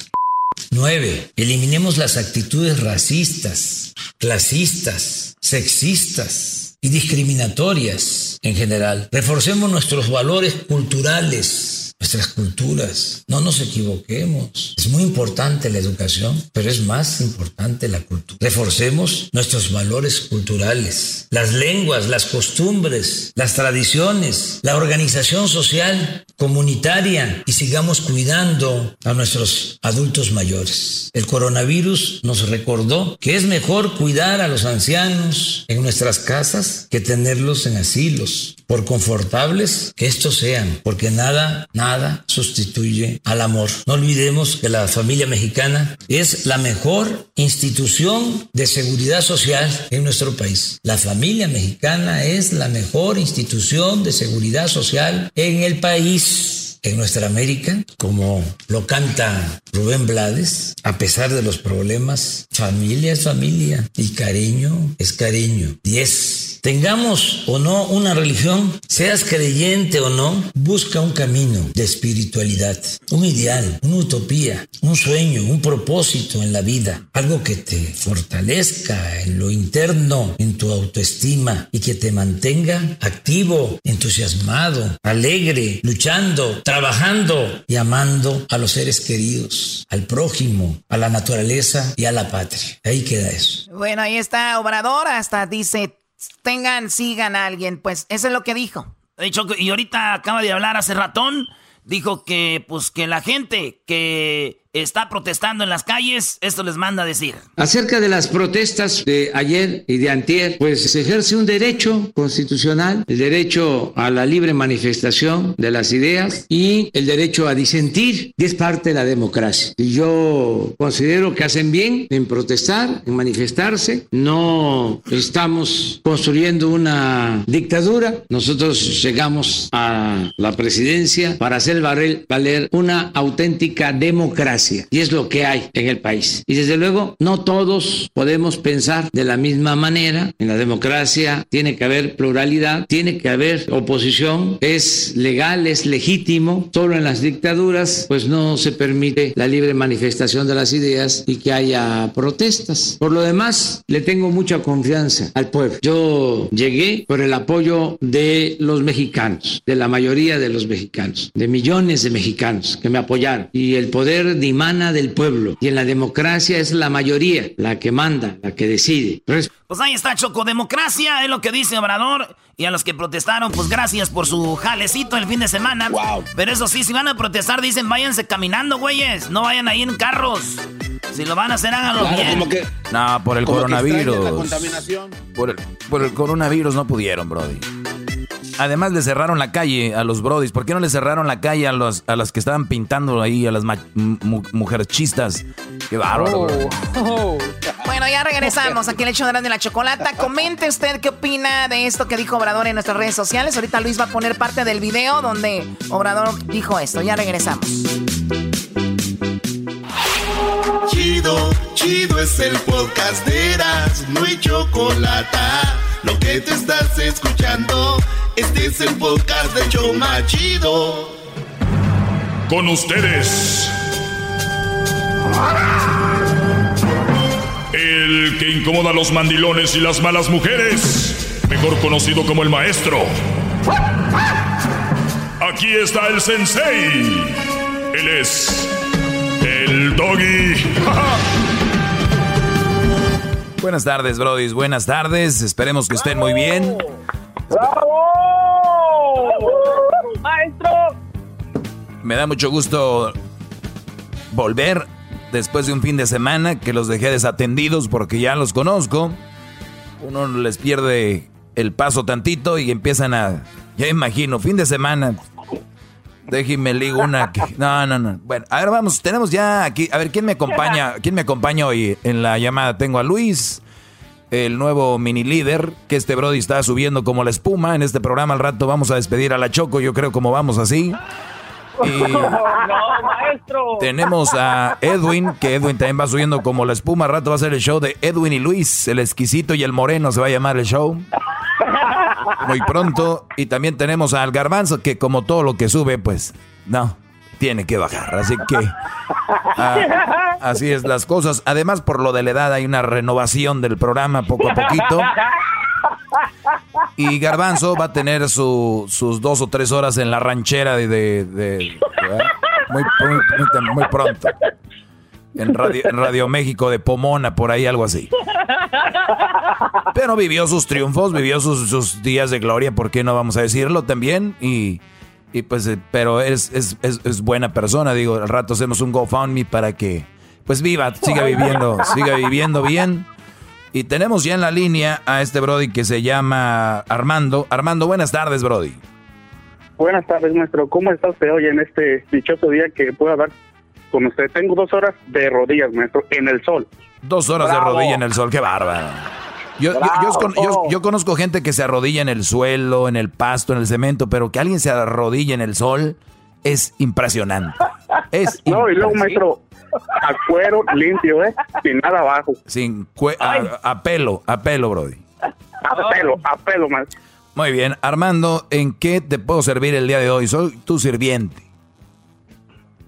9. Eliminemos las actitudes racistas, clasistas, sexistas y discriminatorias en general. Reforcemos nuestros valores culturales nuestras culturas. No nos equivoquemos. Es muy importante la educación, pero es más importante la cultura. Reforcemos nuestros valores culturales, las lenguas, las costumbres, las tradiciones, la organización social, comunitaria y sigamos cuidando a nuestros adultos mayores. El coronavirus nos recordó que es mejor cuidar a los ancianos en nuestras casas que tenerlos en asilos, por confortables que estos sean, porque nada, nada sustituye al amor. No olvidemos que la familia mexicana es la mejor institución de seguridad social en nuestro país. La familia mexicana es la mejor institución de seguridad social en el país en nuestra América, como lo canta Rubén Blades, a pesar de los problemas, familia es familia y cariño es cariño. 10. Tengamos o no una religión, seas creyente o no, busca un camino de espiritualidad, un ideal, una utopía, un sueño, un propósito en la vida, algo que te fortalezca en lo interno, en tu autoestima y que te mantenga activo, entusiasmado, alegre, luchando, trabajando y amando a los seres queridos, al prójimo, a la naturaleza y a la patria. Ahí queda eso. Bueno, ahí está Obrador, hasta dice, tengan, sigan a alguien. Pues eso es lo que dijo. y ahorita acaba de hablar hace ratón, dijo que pues que la gente que está protestando en las calles, esto les manda a decir. Acerca de las protestas de ayer y de antier, pues se ejerce un derecho constitucional, el derecho a la libre manifestación de las ideas y el derecho a disentir, y es parte de la democracia. Y yo considero que hacen bien en protestar, en manifestarse, no estamos construyendo una dictadura, nosotros llegamos a la presidencia para hacer valer una auténtica democracia y es lo que hay en el país. Y desde luego, no todos podemos pensar de la misma manera. En la democracia tiene que haber pluralidad, tiene que haber oposición, es legal, es legítimo. Solo en las dictaduras, pues no se permite la libre manifestación de las ideas y que haya protestas. Por lo demás, le tengo mucha confianza al pueblo. Yo llegué por el apoyo de los mexicanos, de la mayoría de los mexicanos, de millones de mexicanos que me apoyaron. Y el poder de emana del pueblo. Y en la democracia es la mayoría la que manda, la que decide. Pues ahí está, Choco. Democracia es lo que dice Obrador. Y a los que protestaron, pues gracias por su jalecito el fin de semana. Pero eso sí, si van a protestar, dicen váyanse caminando, güeyes. No vayan ahí en carros. Si lo van a hacer, háganlo bien. no, por el coronavirus. Por el, por el coronavirus no pudieron, Brody. Además le cerraron la calle a los brodis. ¿Por qué no le cerraron la calle a, los, a las que estaban pintando ahí, a las mujerchistas? Qué bárbaro. Oh. Bueno, ya regresamos aquí el hecho de la chocolata. Comente usted qué opina de esto que dijo Obrador en nuestras redes sociales. Ahorita Luis va a poner parte del video donde Obrador dijo esto. Ya regresamos. Chido, chido es el podcast de Eras, no hay chocolate. Lo que te estás escuchando. Este es el podcast de Choma Chido. Con ustedes. El que incomoda a los mandilones y las malas mujeres. Mejor conocido como el maestro. Aquí está el sensei. Él es el doggy. Buenas tardes, brodis. Buenas tardes. Esperemos que estén muy bien. ¡Bravo! ¡Maestro! Me da mucho gusto volver después de un fin de semana que los dejé desatendidos porque ya los conozco. Uno les pierde el paso tantito y empiezan a... Ya imagino, fin de semana. Déjenme ligo una... No, no, no. Bueno, a ver, vamos, tenemos ya aquí... A ver, ¿quién me acompaña? ¿Quién me acompaña hoy en la llamada? Tengo a Luis el nuevo mini líder que este Brody está subiendo como la espuma. En este programa al rato vamos a despedir a la Choco, yo creo como vamos así. Y Tenemos a Edwin, que Edwin también va subiendo como la espuma. Al rato va a ser el show de Edwin y Luis, el exquisito y el moreno se va a llamar el show. Muy pronto. Y también tenemos al garbanzo, que como todo lo que sube, pues no, tiene que bajar. Así que ah, así es las cosas. Además, por lo de la edad hay una renovación del programa poco a poquito. Y Garbanzo va a tener su- sus dos o tres horas en la ranchera de... muy, pronto. En Radio, en Radio México de Pomona, por ahí algo así. Pero vivió sus triunfos, vivió sus, sus días de gloria, ¿por qué no vamos a decirlo también? Y, y pues, eh, pero es, es, es, es buena persona, digo, al rato hacemos un GoFundMe para que, pues viva, siga viviendo, siga viviendo bien. Y tenemos ya en la línea a este Brody que se llama Armando. Armando, buenas tardes, Brody. Buenas tardes, maestro. ¿Cómo está usted hoy en este dichoso día que puedo hablar con usted? Tengo dos horas de rodillas, maestro, en el sol. Dos horas Bravo. de rodilla en el sol, qué bárbaro. Yo, yo- yo yo- conozco gente que se arrodilla en el suelo, en el pasto, en el cemento, pero que alguien se arrodilla en el sol es impresionante. Es No, y luego, maestro, a cuero limpio, ¿eh? Sin nada abajo. Sin cue- a, a pelo, a pelo, Brody. A pelo, a pelo, maestro. Muy bien, Armando, ¿en qué te puedo servir el día de hoy? Soy tu sirviente.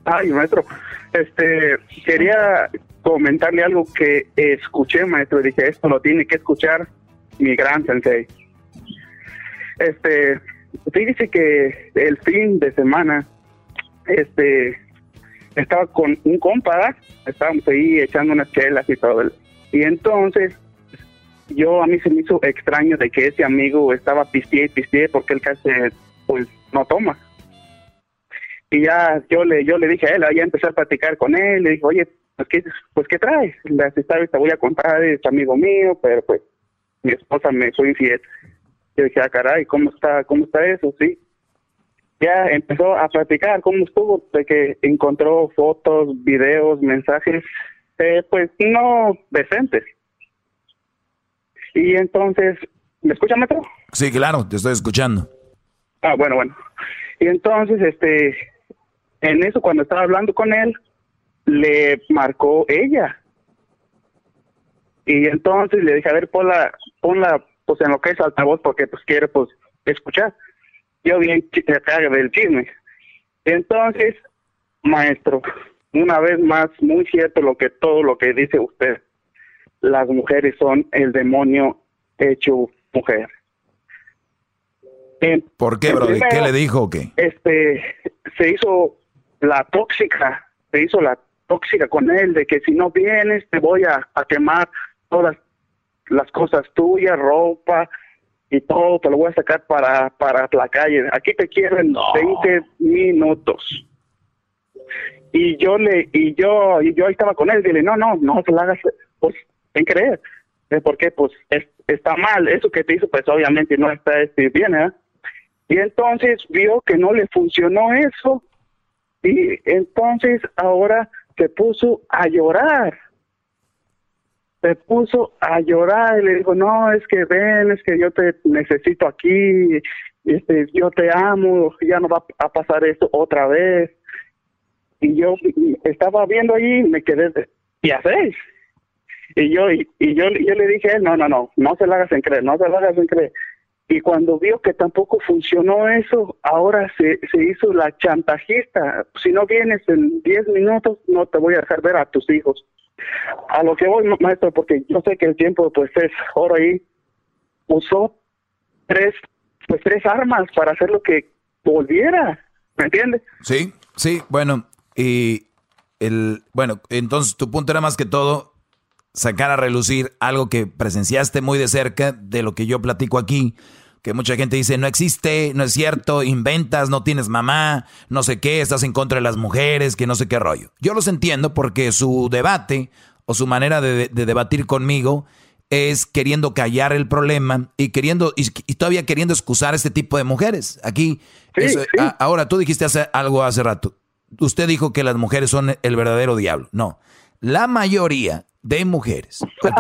Ay, maestro, este, quería comentarle algo que escuché, maestro, y dije, esto lo tiene que escuchar mi gran sensei. Este, fíjese que el fin de semana, este, estaba con un compa, estábamos ahí echando unas chelas y todo. Y entonces, yo a mí se me hizo extraño de que ese amigo estaba pisteé y pisteé porque él casi, pues, no toma y ya yo le yo le dije a él, ya empecé a platicar con él, le dije, oye, pues qué, pues, ¿qué traes? Las historias te voy a contar, es amigo mío, pero pues mi esposa me fue infiel. Yo dije, ah, caray, ¿cómo está, cómo está eso? Sí. Ya empezó a platicar cómo estuvo, de que encontró fotos, videos, mensajes, eh, pues no decentes. Y entonces, ¿me escucha, Metro? Sí, claro, te estoy escuchando. Ah, bueno, bueno. Y entonces, este, en eso, cuando estaba hablando con él, le marcó ella. Y entonces le dije, a ver, ponla, ponla, pues en lo que es altavoz, porque pues quiere, pues, escuchar. Yo bien chi- acá del chisme. Entonces, maestro, una vez más, muy cierto lo que todo lo que dice usted. Las mujeres son el demonio hecho mujer. En- ¿Por qué, Brody? ¿Qué le dijo o qué? Este, se hizo la tóxica, se hizo la tóxica con él, de que si no vienes te voy a, a quemar todas las cosas tuyas, ropa y todo, te lo voy a sacar para, para la calle. Aquí te quiero en 20 minutos. Y yo le, y yo, y yo ahí estaba con él, dile, no, no, no se la hagas, pues, en creer. ¿Eh? Porque, pues, es- está mal, eso que te hizo, pues, obviamente no está este, bien, ¿eh? Y entonces vio que no le funcionó eso y entonces ahora se puso a llorar. Se puso a llorar y le dijo, no, es que ven, es que yo te necesito aquí, este, yo te amo, ya no va a pasar esto otra vez. Y yo estaba viendo ahí y me quedé, ¿y hacéis? Y yo, y, y yo, yo le dije no, no, no, no se la hagas en creer, no se la hagas en creer. Y cuando vio que tampoco funcionó eso, ahora se, se hizo la chantajista. Si no vienes en 10 minutos, no te voy a dejar ver a tus hijos. A lo que voy, ma- maestro, porque yo sé que el tiempo pues es oro ahí, usó tres, pues tres armas para hacer lo que volviera, ¿me entiendes? Sí, sí, bueno, y el, bueno, entonces tu punto era más que todo sacar a relucir algo que presenciaste muy de cerca de lo que yo platico aquí, que mucha gente dice, no existe, no es cierto, inventas, no tienes mamá, no sé qué, estás en contra de las mujeres, que no sé qué rollo. Yo los entiendo porque su debate o su manera de, de debatir conmigo es queriendo callar el problema y queriendo y, y todavía queriendo excusar a este tipo de mujeres. Aquí, eso- a- ahora tú dijiste hace, algo hace rato. Usted dijo que las mujeres son el verdadero diablo. No, la mayoría de mujeres.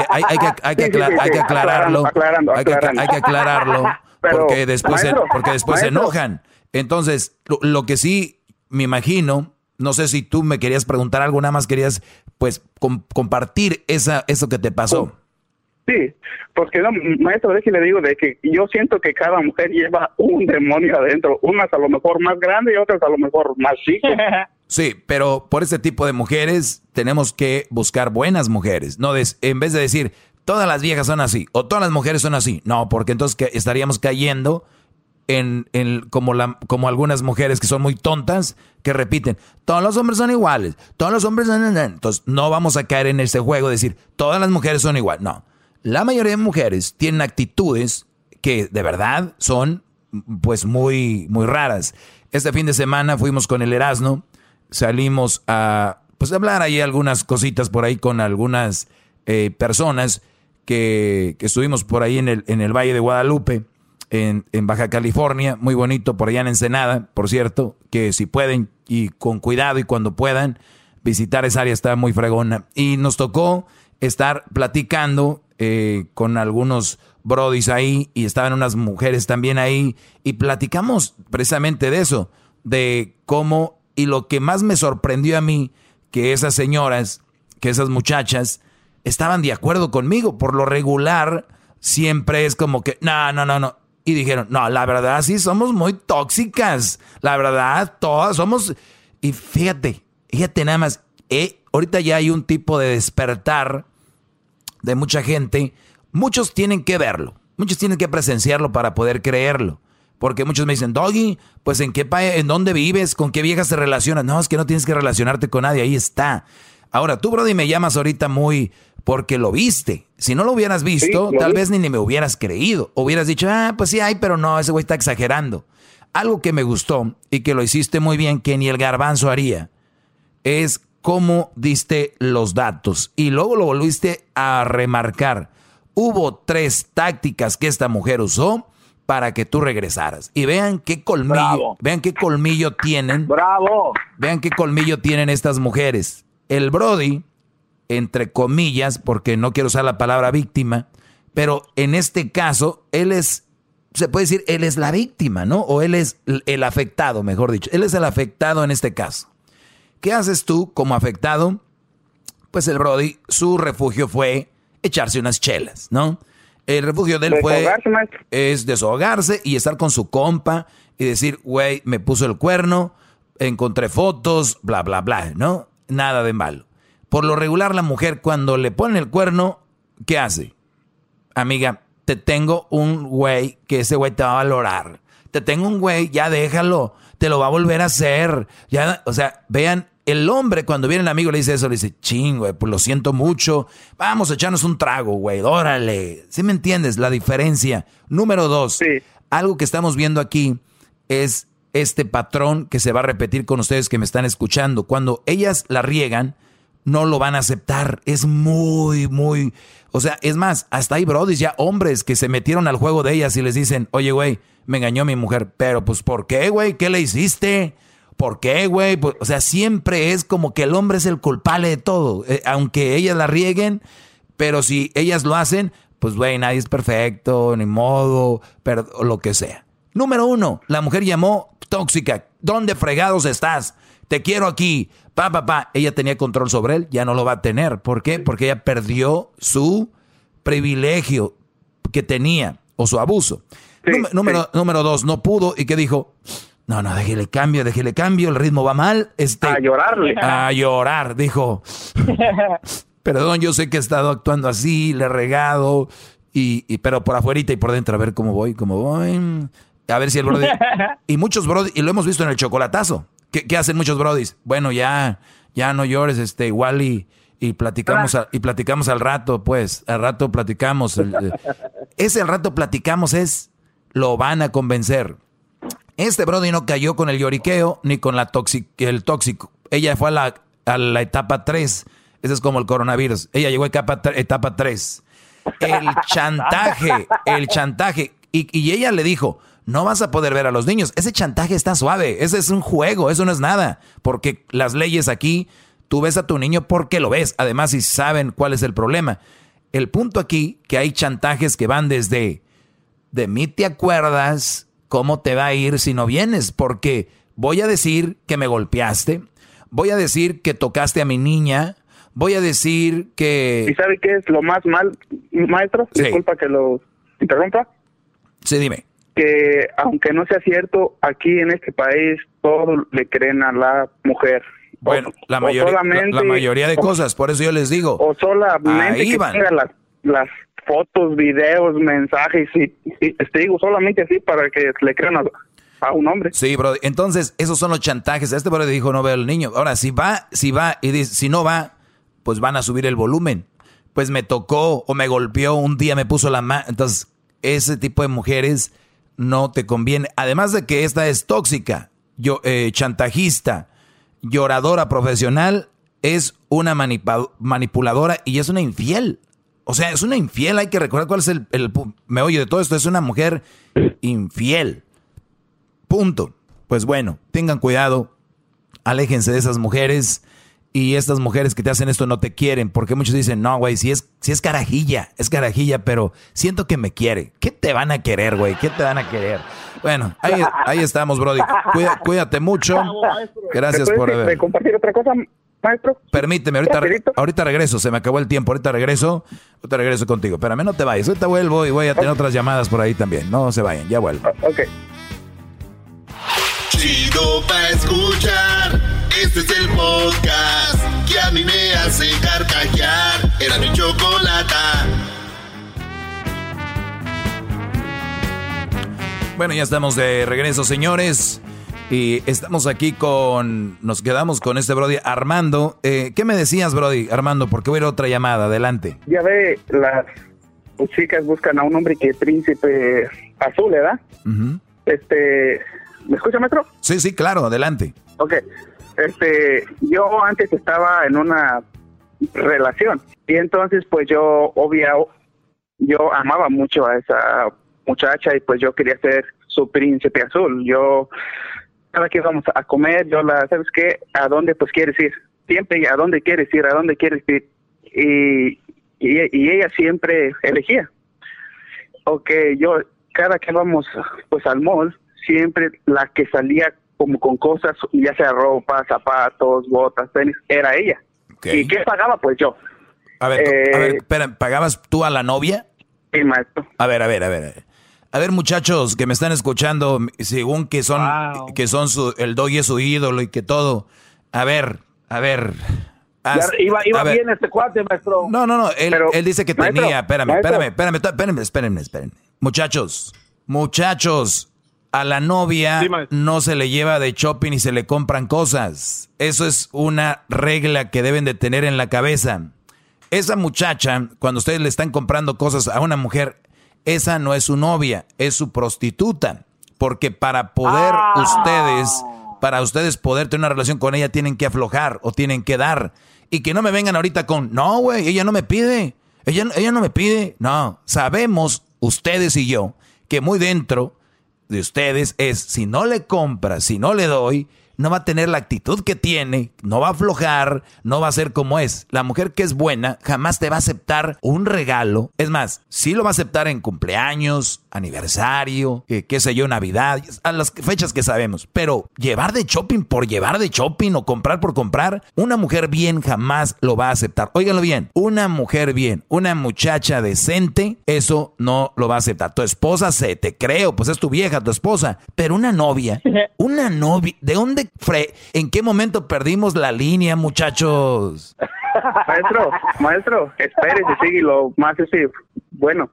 Hay, hay que, hay que aclar- hay aclararlo. aclarando, aclarando. hay que aclararlo Pero, porque después, se, maestro, porque después se maestro. enojan. Entonces, lo, lo que sí me imagino, no sé si tú me querías preguntar algo, nada más querías pues com- compartir esa, eso que te pasó. Sí, porque no, maestro, déjeme le digo de que yo siento que cada mujer lleva un demonio adentro, unas a lo mejor más grandes y otras a lo mejor más chicas. Sí, pero por este tipo de mujeres tenemos que buscar buenas mujeres. No des- en vez de decir, todas las viejas son así, o todas las mujeres son así. No, porque entonces que estaríamos cayendo en, en como, la, como algunas mujeres que son muy tontas, que repiten, todos los hombres son iguales, todos los hombres son... Entonces no vamos a caer en ese juego de decir, todas las mujeres son iguales. No, la mayoría de mujeres tienen actitudes que de verdad son pues muy, muy raras. Este fin de semana fuimos con el Erasmo, salimos a pues hablar ahí algunas cositas por ahí con algunas eh, personas que, estuvimos por ahí en el, en el Valle de Guadalupe, en, en, Baja California, muy bonito, por allá en Ensenada, por cierto, que si pueden y con cuidado y cuando puedan, visitar esa área está muy fregona. Y nos tocó estar platicando eh, con algunos brodis ahí y estaban unas mujeres también ahí y platicamos precisamente de eso, de cómo y lo que más me sorprendió a mí, que esas señoras, que esas muchachas estaban de acuerdo conmigo, por lo regular siempre es como que, no, no, no, no. Y dijeron, no, la verdad sí somos muy tóxicas, la verdad todas somos... Y fíjate, fíjate nada más, eh, ahorita ya hay un tipo de despertar de mucha gente Muchos tienen que verlo, muchos tienen que presenciarlo para poder creerlo. Porque muchos me dicen, Doggy, pues en qué país, en dónde vives, con qué viejas te relacionas. No, es que no tienes que relacionarte con nadie, ahí está. Ahora, tú, Brody, me llamas ahorita muy porque lo viste. Si no lo hubieras visto, tal vez ni, ni me hubieras creído. Hubieras dicho, ah, pues sí hay, pero no, ese güey está exagerando. Algo que me gustó y que lo hiciste muy bien, que ni el garbanzo haría, es cómo diste los datos y luego lo volviste a remarcar hubo tres tácticas que esta mujer usó para que tú regresaras. Y vean qué colmillo, vean qué colmillo tienen. Bravo. Vean qué colmillo tienen estas mujeres. El Brody, entre comillas, porque no quiero usar la palabra víctima, pero en este caso, él es, se puede decir, él es la víctima, ¿no? O él es el afectado, mejor dicho. Él es el afectado en este caso. ¿Qué haces tú como afectado? Pues el Brody, su refugio fue echarse unas chelas, ¿no? El refugio de él fue es desahogarse y estar con su compa y decir, güey, me puso el cuerno, encontré fotos, bla, bla, bla, ¿no? Nada de malo. Por lo regular, la mujer cuando le pone el cuerno, ¿qué hace? Amiga, te tengo un güey que ese güey te va a valorar. Te tengo un güey, ya déjalo, te lo va a volver a hacer. Ya, o sea, vean el hombre cuando viene el amigo le dice eso, le dice, ching, güey, pues lo siento mucho, vamos a echarnos un trago, güey, órale. ¿Sí me entiendes la diferencia? Número dos, algo que estamos viendo aquí es este patrón que se va a repetir con ustedes que me están escuchando. Cuando ellas la riegan, no lo van a aceptar. Es muy, muy... O sea, es más, hasta hay brodis ya hombres que se metieron al juego de ellas y les dicen, oye, güey, me engañó mi mujer. Pero pues, ¿por qué, güey? ¿Qué le hiciste? ¿Por qué, güey? Pues, o sea, siempre es como que el hombre es el culpable de todo. Eh, aunque ellas la rieguen, pero si ellas lo hacen, pues, güey, nadie es perfecto, ni modo, pero lo que sea. Número uno, la mujer llamó tóxica. ¿Dónde fregados estás? Te quiero aquí. Pa, pa, pa. Ella tenía control sobre él, ya no lo va a tener. ¿Por qué? Porque ella perdió su privilegio que tenía o su abuso. número, número dos, no pudo y que dijo, no, no, déjele cambio, déjele cambio, el ritmo va mal. Este, a llorarle. A llorar, dijo. Perdón, yo sé que he estado actuando así, le he regado, y, pero por afuerita y por dentro, a ver cómo voy, cómo voy. A ver si el brody... y muchos brody, y lo hemos visto en el chocolatazo. ¿Qué, hacen muchos brodis? Bueno, ya, ya no llores, este, igual y, y platicamos, y platicamos al rato, pues, al rato platicamos. ese al rato platicamos es, lo van a convencer este Brody no cayó con el lloriqueo ni con la el tóxico. Ella fue a la, a la etapa 3. Ese es como el coronavirus. Ella llegó a etapa, etapa 3. El chantaje, el chantaje. Y, y ella le dijo, no vas a poder ver a los niños. Ese chantaje está suave. Ese es un juego. Eso no es nada. Porque las leyes aquí, tú ves a tu niño porque lo ves. Además, si saben cuál es el problema. El punto aquí, que hay chantajes que van desde, de mí te acuerdas, cómo te va a ir si no vienes, porque voy a decir que me golpeaste, voy a decir que tocaste a mi niña, voy a decir que... ¿Y sabe qué es lo más mal, maestro? Disculpa que lo interrumpa. Sí, dime. Que aunque no sea cierto, aquí en este país todo le creen a la mujer. Bueno, la, mayoría, la, mayoría de cosas, por eso yo les digo. O solamente ahí que van. las las fotos, videos, mensajes y, y te digo solamente así para que le crean a, a un hombre. Sí, bro. Entonces, esos son los chantajes. Este bro dijo no veo al niño. Ahora, si va, si va y dice, si no va, pues van a subir el volumen. Pues me tocó o me golpeó, un día me puso la mano. Entonces, ese tipo de mujeres no te conviene. Además de que esta es tóxica, yo, eh, chantajista, lloradora profesional, es una manipuladora y es una infiel. O sea, es una infiel. Hay que recordar cuál es el, el meollo de todo esto. Es una mujer infiel. Punto. Pues bueno, tengan cuidado, aléjense de esas mujeres y estas mujeres que te hacen esto no te quieren, porque muchos dicen, no, güey, si es, si es carajilla, es carajilla, pero siento que me quiere. ¿Qué te van a querer, güey? ¿Qué te van a querer? Bueno, ahí, ahí estamos, Brody. cuídate mucho. Gracias por haber. compartir otra cosa, maestro? Permíteme, ahorita, ahorita regreso, se me acabó el tiempo, ahorita regreso, ahorita regreso contigo. Espérame, no te vayas, ahorita vuelvo y voy a tener otras llamadas por ahí también. No se vayan, ya vuelvo. Ok. Chido pa' escuchar. Este es el podcast que a mí me hace carcajear. Era mi chocolata. Bueno, ya estamos de regreso, señores. Y estamos aquí con. Nos quedamos con este Brody Armando. Eh, ¿Qué me decías, Brody Armando? Porque voy a ir a otra llamada. Adelante. Ya ve, las chicas buscan a un hombre que es príncipe azul, ¿verdad? Este ¿Me escucha, maestro? Sí, sí, claro, adelante. Ok. Este, yo antes estaba en una relación y entonces pues yo obvio yo amaba mucho a esa muchacha y pues yo quería ser su príncipe azul. Yo cada que íbamos a comer, yo la, ¿sabes qué? ¿A dónde pues quieres ir? Siempre, ¿a dónde quieres ir? ¿A dónde quieres ir? Y, y, ella siempre elegía. Ok, yo cada que vamos pues al mall, siempre la que salía como con cosas, ya sea ropa, zapatos, botas, tenis, era ella. ¿Y qué pagaba? Pues yo. A ver, a ver, eh, espera, ¿pagabas tú a la novia? Sí, maestro. A ver, a ver, a ver. A ver, muchachos que me están escuchando, según que son, que son su, el doggy es su ídolo y que todo. A ver, a ver. iba iba bien este cuate, maestro. No, no, no. Él, él dice que tenía. Espérame, espérame, espérame, espérame, espérame, espérame. Muchachos, muchachos, a la novia no se le lleva de shopping y se le compran cosas. Eso es una regla que deben de tener en la cabeza. Esa muchacha, cuando ustedes le están comprando cosas a una mujer, esa no es su novia, es su prostituta. Porque para poder ah. ustedes, para ustedes poder tener una relación con ella, tienen que aflojar o tienen que dar. Y que no me vengan ahorita con, no, güey, ella no me pide. Ella, ella no me pide. No, sabemos, ustedes y yo, que muy dentro de ustedes es, si no le compras, si no le doy, no va a tener la actitud que tiene, no va a aflojar, no va a ser como es. La mujer que es buena jamás te va a aceptar un regalo. Es más, sí lo va a aceptar en cumpleaños, aniversario, eh, qué sé yo, Navidad, a las fechas que sabemos. Pero llevar de shopping por llevar de shopping o comprar por comprar, una mujer bien jamás lo va a aceptar. Óiganlo bien, una mujer bien, una muchacha decente, eso no lo va a aceptar. Tu esposa se te creo, pues es tu vieja, tu esposa. Pero una novia, una novia, ¿de dónde ¿En qué momento perdimos la línea, muchachos? maestro, maestro, espérese, sigue lo más ese, bueno,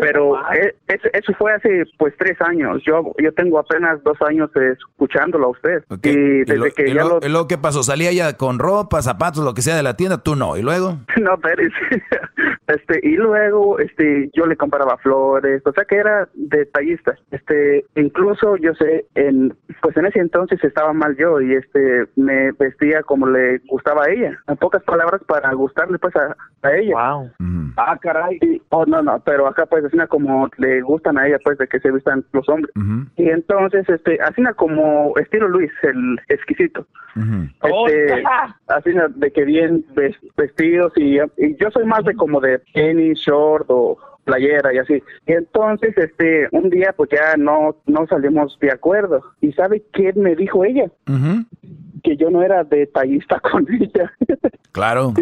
pero e, eso, fue hace pues tres años. Yo yo tengo apenas dos años escuchándolo a usted. Y desde lo, que ya lo... que pasó? ¿Salía ya con ropa, zapatos, lo que sea de la tienda? Tú no. ¿Y luego? No, Pérez. Este, y luego este yo le compraba flores, o sea que era detallista. Este, incluso yo sé en pues en ese entonces estaba mal yo y este me vestía como le gustaba a ella. En pocas palabras para gustarle pues a, ella. Wow. Ah, caray. oh, no, no, pero acá pues así como le gustan a ella pues de que se vistan los hombres. Y entonces este así como estilo Luis, el exquisito. este, así de que bien vestidos y, y, yo soy más de como de tenis, short o playera y así. Entonces, este, un día pues ya no, no salimos de acuerdo. ¿Y sabe qué me dijo ella? Que yo no era detallista con ella. Claro,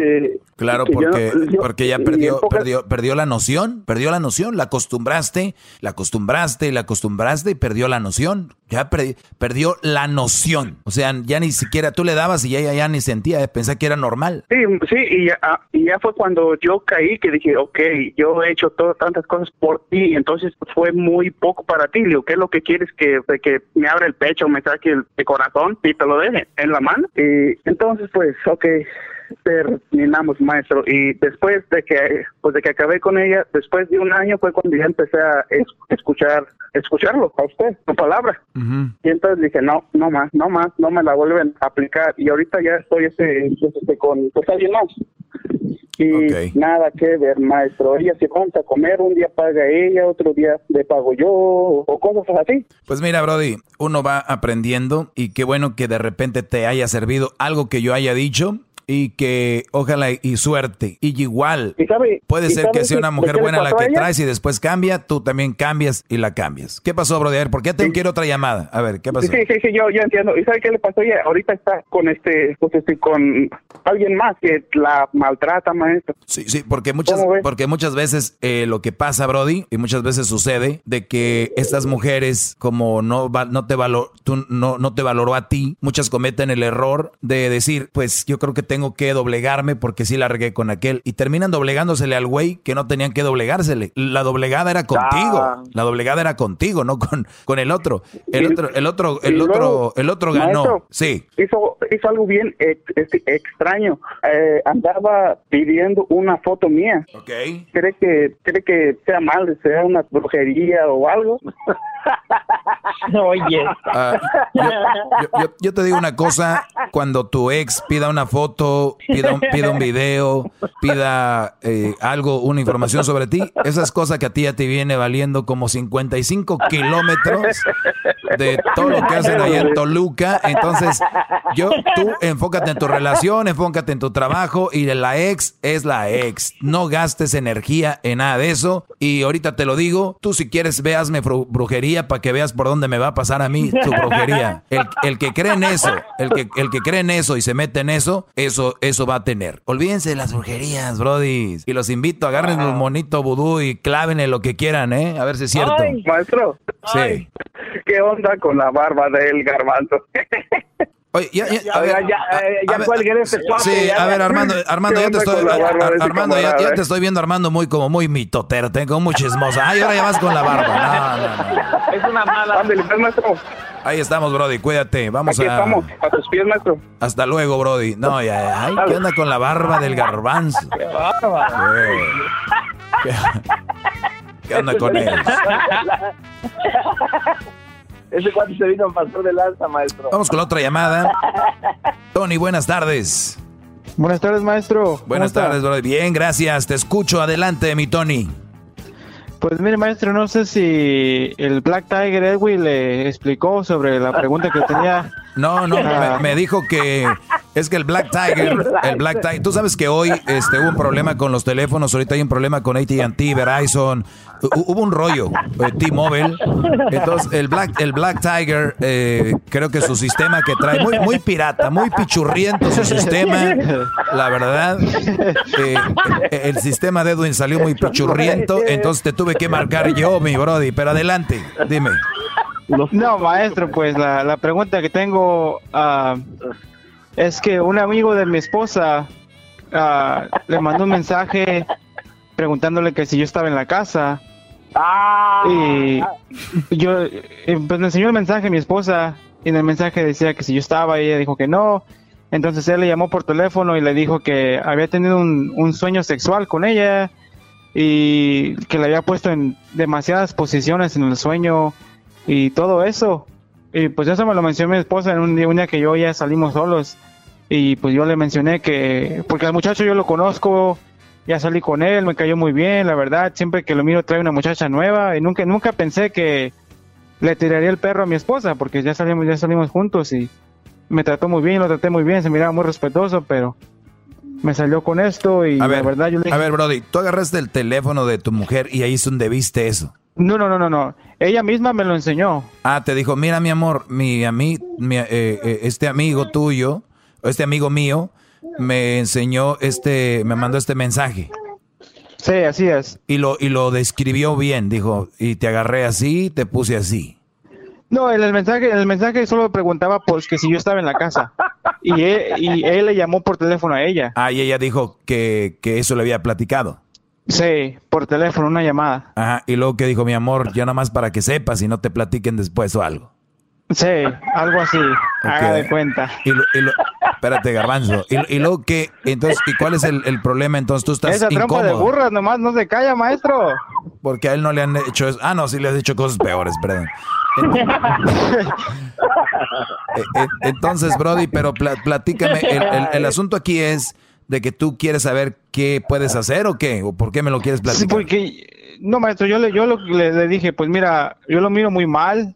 claro, porque, porque ya perdió, perdió, perdió la noción, perdió la noción, la acostumbraste, la acostumbraste, la acostumbraste y perdió la noción. Ya perdi- perdió la noción. O sea, ya ni siquiera tú le dabas y ella ya ni sentía, eh, pensaba que era normal. Sí, sí, y ya, ah, y ya fue cuando yo caí que dije, ok, yo he hecho todo, tantas cosas por ti, entonces fue muy poco para ti. Le digo, ¿qué es lo que quieres que, que me abra el pecho, me saque el, el corazón y te lo deje en la mano? Y entonces, pues, ok, terminamos, maestro. Y después de que, pues, de que acabé con ella, después de un año fue cuando ya empecé a es- escuchar, escucharlo a usted, su palabra. Y entonces dije, no, no más, no más, no me la vuelven a aplicar. Y ahorita ya estoy este, este, con pues, alguien más. Y nada que ver, maestro. Ella se vamos a comer, un día paga ella, otro día le pago yo, o cosas así. Pues mira, Brody, uno va aprendiendo y qué bueno que de repente te haya servido algo que yo haya dicho y que ojalá y suerte. Y igual, puede y ser que sabe sea una mujer buena la que ella? traes y después cambia, tú también cambias y la cambias. ¿Qué pasó, Brody? A ver, ¿por qué te quiero otra llamada? A ver, ¿qué pasó? Sí, sí, sí, yo, yo entiendo. ¿Y sabe qué le pasó ella? Ahorita está con este, pues este, con alguien más que la maltrata, maestro. Sí, sí, porque muchas, porque muchas veces eh, lo que pasa, Brody, y muchas veces sucede, de que estas mujeres, como no va- no te valor, tú no, no te valoró a ti, muchas cometen el error de decir, pues yo creo que tengo que doblegarme porque sí la regué con aquel. Y terminan doblegándosele al güey que no tenían que doblegársele. La doblegada era contigo. Ah. La doblegada era contigo, no con, con el otro. El otro, el otro, el luego, otro, el otro ganó. maestro, Sí. Hizo, hizo algo bien ex- este, extraño. Eh, andaba pidiendo una foto mía. Okay. ¿Cree que, cree que sea mal, sea una brujería o algo? Oye. Ah, yo, yo- yo- yo te digo una cosa, cuando tu ex pida una foto, pida un, video, pida eh, algo, una información sobre ti, esas cosas que a ti ya te viene valiendo como 55 kilómetros de todo lo que hacen allá en Toluca, entonces yo, tú enfócate en tu relación, enfócate en tu trabajo y la ex es la ex, no gastes energía en nada de eso. Y ahorita te lo digo, tú si quieres veasme brujería para que veas por dónde me va a pasar a mí tu brujería. El, el que cree en eso, el que, el que cree en eso y se mete en eso, eso, eso va a tener. Olvídense de las brujerías, brody. Y los invito, agarren un monito vudú y clávenle lo que quieran, ¿eh? A ver si es cierto. Ay, maestro. Sí. ¿Qué onda con la barba del garbanzo? Oye, ya, ya, Ya, a ver, ya, ya, a- eh, ya a ver, este cuate, Sí, ya. a ver, Armando, Armando, ¿Qué ya te estoy, barba de ese Armando, ya, ya te estoy viendo, Armando, muy como muy mitotero, tengo muy chismosa. Ay, ahora ya vas con la barba. No, no, no. Es una mala. Ándale, pues, maestro. Ahí estamos, Brody, cuídate. Vamos Aquí a. estamos, a tus pies, maestro. Hasta luego, Brody. No, ya, ya. Ay, ¿qué onda con la barba del garbanzo? Qué bárbaro. ¿Qué, qué onda con él? Ese cuate se vino a pasar de lanza, maestro. Vamos con la otra llamada. Tony, buenas tardes. Buenas tardes, maestro. ¿Cómo Buenas tardes, Brody. Bien, gracias. Te escucho. Adelante, mi Tony. Pues mire, maestro, no sé si el Black Tiger Edwin le explicó sobre la pregunta que tenía. No, no, Ah. me, me dijo que es que el Black Tiger, el Black Tiger, tú sabes que hoy este, hubo un problema con los teléfonos, ahorita hay un problema con AT&T, Verizon, hubo un rollo, eh, T-Mobile, entonces el Black, el Black Tiger, eh, creo que su sistema que trae, muy, muy pirata, muy pichurriento su sistema, la verdad, eh, el sistema de Edwin salió muy pichurriento, entonces te tuve que marcar yo, mi brody, pero adelante, dime. No, maestro, pues la, la pregunta que tengo ah, es que un amigo de mi esposa ah, le mandó un mensaje preguntándole que si yo estaba en la casa. Y yo, eh, pues le enseñó el mensaje a mi esposa y en el mensaje decía que si yo estaba y ella dijo que no. Entonces él le llamó por teléfono y le dijo que había tenido un, un sueño sexual con ella y que le había puesto en demasiadas posiciones en el sueño y todo eso. Y pues eso me lo mencionó mi esposa en un día, un día que yo ya salimos solos. Y pues yo le mencioné que, porque al muchacho yo lo conozco, ya salí con él, me cayó muy bien, la verdad, siempre que lo miro trae una muchacha nueva y nunca, nunca pensé que le tiraría el perro a mi esposa, porque ya salimos, ya salimos juntos y me trató muy bien, lo traté muy bien, se miraba muy respetuoso, pero me salió con esto y A la ver, verdad yo le dije, a ver, Brody, tú agarraste el teléfono de tu mujer y ahí es donde viste eso. no, no, no, no, no, ella misma me lo enseñó. Ah, te dijo, mira mi amor, mi, ami- mi, eh, eh, este amigo tuyo, este amigo mío, me enseñó este, me mandó este mensaje. Sí, así es. Y lo, y lo describió bien, dijo, y te agarré así, te puse así. No, en el mensaje, en el mensaje solo preguntaba pues que si yo estaba en la casa. Y él, y él le llamó por teléfono a ella. Ah, y ella dijo que, que eso le había platicado. Sí, por teléfono, una llamada. Ajá, y luego que dijo mi amor, ya nada más para que sepas y no te platiquen después o algo. Sí, algo así. Haga de cuenta. Y, lo- y lo- espérate, garbanzo. Y, y luego que, entonces, ¿y cuál es el, el problema? Entonces tú estás Esa trampa de incómodo. burras nomás no se calla, maestro. Porque a él no le han hecho eso. Ah, no, sí le has hecho cosas peores, perdón. Eh, eh, Entonces, Brody, pero pla- platícame, el, el- el asunto aquí es de que tú quieres saber qué puedes hacer o qué, o por qué me lo quieres Sí, platicar. porque, no, maestro, yo le, yo lo, le, le dije, pues mira, yo lo miro muy mal.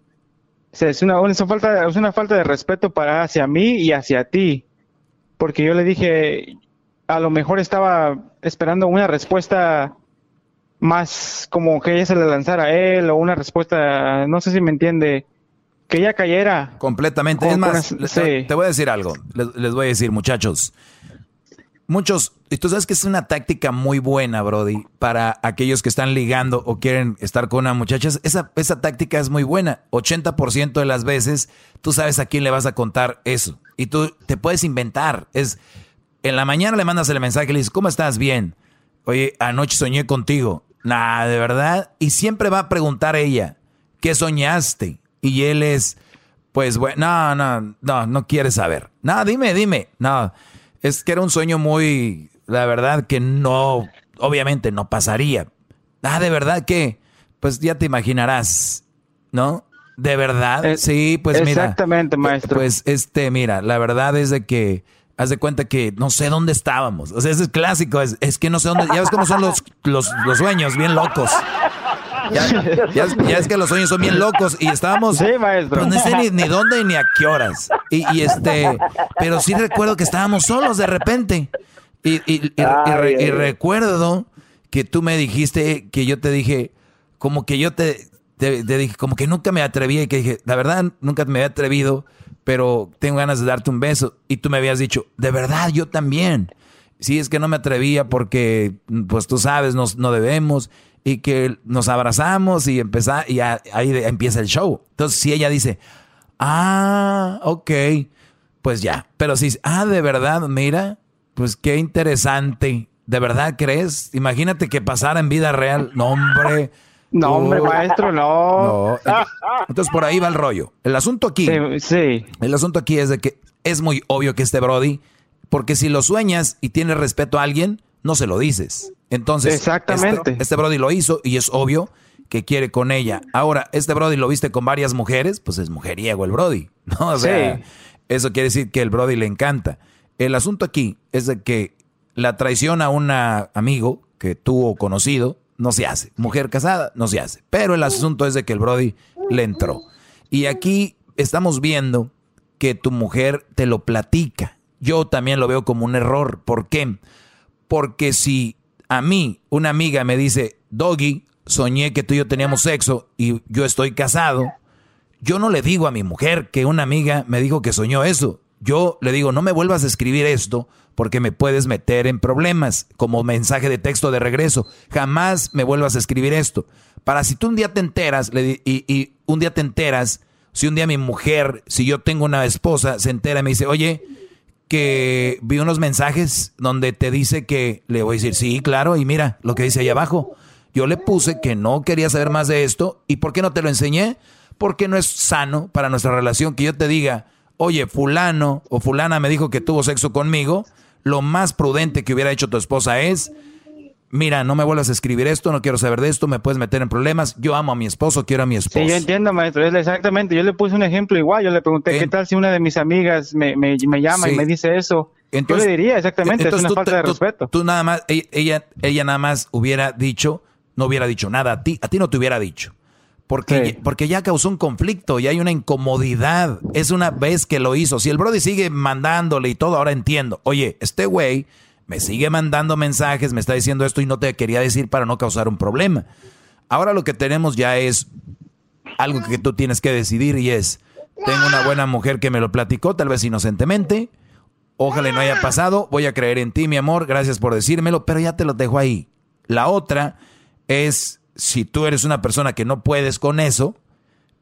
O sea, es, una, es, una falta, es una falta de respeto para hacia mí y hacia ti. Porque yo le dije, a lo mejor estaba esperando una respuesta más como que ella se le lanzara a él o una respuesta, no sé si me entiende, que ella cayera. Completamente. Con- es más, con- le- sí. te voy a decir algo. Les, les voy a decir, muchachos. Muchos, y tú sabes que es una táctica muy buena, Brody, para aquellos que están ligando o quieren estar con una muchacha. Esa, esa táctica es muy buena. 80% de las veces tú sabes a quién le vas a contar eso. Y tú te puedes inventar. Es, en la mañana le mandas el mensaje y le dices, ¿cómo estás? Bien. Oye, anoche soñé contigo. Nah, de verdad. Y siempre va a preguntar ella, ¿qué soñaste? Y él es, pues bueno, no, no, no, no quiere saber. No, dime, dime. No, es que era un sueño muy, la verdad que no, obviamente no pasaría. Ah, de verdad que, pues ya te imaginarás, ¿no? De verdad, sí, pues mira. exactamente, maestro. Pues este, mira, la verdad es de que, haz de cuenta que no sé dónde estábamos. O sea, ese es clásico, es, es que no sé dónde, ya ves cómo son los, los, los sueños, bien locos. Ya, ya, ya es que los sueños son bien locos y estábamos. Sí, maestro. No sé ni, ni dónde ni a qué horas. Y, y este, pero sí recuerdo que estábamos solos de repente. Y, y- y- y re- y recuerdo que tú me dijiste, que yo te dije, como que yo te, te, te dije, como que nunca me atreví y que dije, la verdad, nunca me había atrevido, pero tengo ganas de darte un beso. Y tú me habías dicho, de verdad, yo también. Sí, es que no me atrevía porque, pues tú sabes, nos, no debemos y que nos abrazamos y empezar y a- ahí empieza el show. Entonces, si ella dice, ah, ok, pues ya. Pero si, ah, de verdad, mira, pues qué interesante. ¿De verdad crees? Imagínate que pasara en vida real. No, hombre. No, hombre, maestro, no. No. Ent- Entonces por ahí va el rollo. El asunto aquí. Sí. El asunto aquí es de que es muy obvio que este Brody, porque si lo sueñas y tienes respeto a alguien, no se lo dices. Entonces, Exactamente. Este, este Brody lo hizo y es obvio que quiere con ella. Ahora, este Brody lo viste con varias mujeres, pues es mujeriego el Brody. ¿no? O sea, Sí. eso quiere decir que el Brody le encanta. El asunto aquí es de que la traición a un amigo que tuvo conocido no se hace. Mujer casada no se hace. Pero el asunto es de que el Brody le entró. Y aquí estamos viendo que tu mujer te lo platica. Yo también lo veo como un error. ¿Por qué? Porque si a mí una amiga me dice, Doggy, soñé que tú y yo teníamos sexo y yo estoy casado, yo no le digo a mi mujer que una amiga me dijo que soñó eso. Yo le digo, no me vuelvas a escribir esto porque me puedes meter en problemas como mensaje de texto de regreso. Jamás me vuelvas a escribir esto. Para si tú un día te enteras le y, y un día te enteras, si un día mi mujer, si yo tengo una esposa, se entera y me dice, oye, que vi unos mensajes donde te dice que le voy a decir, sí, claro, y mira lo que dice ahí abajo. Yo le puse que no quería saber más de esto. ¿Y por qué no te lo enseñé? Porque no es sano para nuestra relación que yo te diga, oye, fulano o fulana me dijo que tuvo sexo conmigo. Lo más prudente que hubiera hecho tu esposa es, mira, no me vuelvas a escribir esto, no quiero saber de esto, me puedes meter en problemas. Yo amo a mi esposo, quiero a mi esposo. Sí, yo entiendo, maestro. Es exactamente. Yo le puse un ejemplo igual. Yo le pregunté, ¿qué tal si una de mis amigas me, me, me llama Sí. y me dice eso? Entonces- yo le diría exactamente, Entonces es tú- una falta de tú- respeto. Tú nada más, ella, ella, ella nada más hubiera dicho, no hubiera dicho nada a ti, a ti no te hubiera dicho. Porque, porque ya causó un conflicto y hay una incomodidad. Es una vez que lo hizo. Si el Brody sigue mandándole y todo, ahora entiendo. Oye, este güey me sigue mandando mensajes, me está diciendo esto y no te quería decir para no causar un problema. Ahora lo que tenemos ya es algo que tú tienes que decidir y es, tengo una buena mujer que me lo platicó, tal vez inocentemente, ojalá no haya pasado, voy a creer en ti, mi amor, gracias por decírmelo, pero ya te lo dejo ahí. La otra es, si tú eres una persona que no puedes con eso,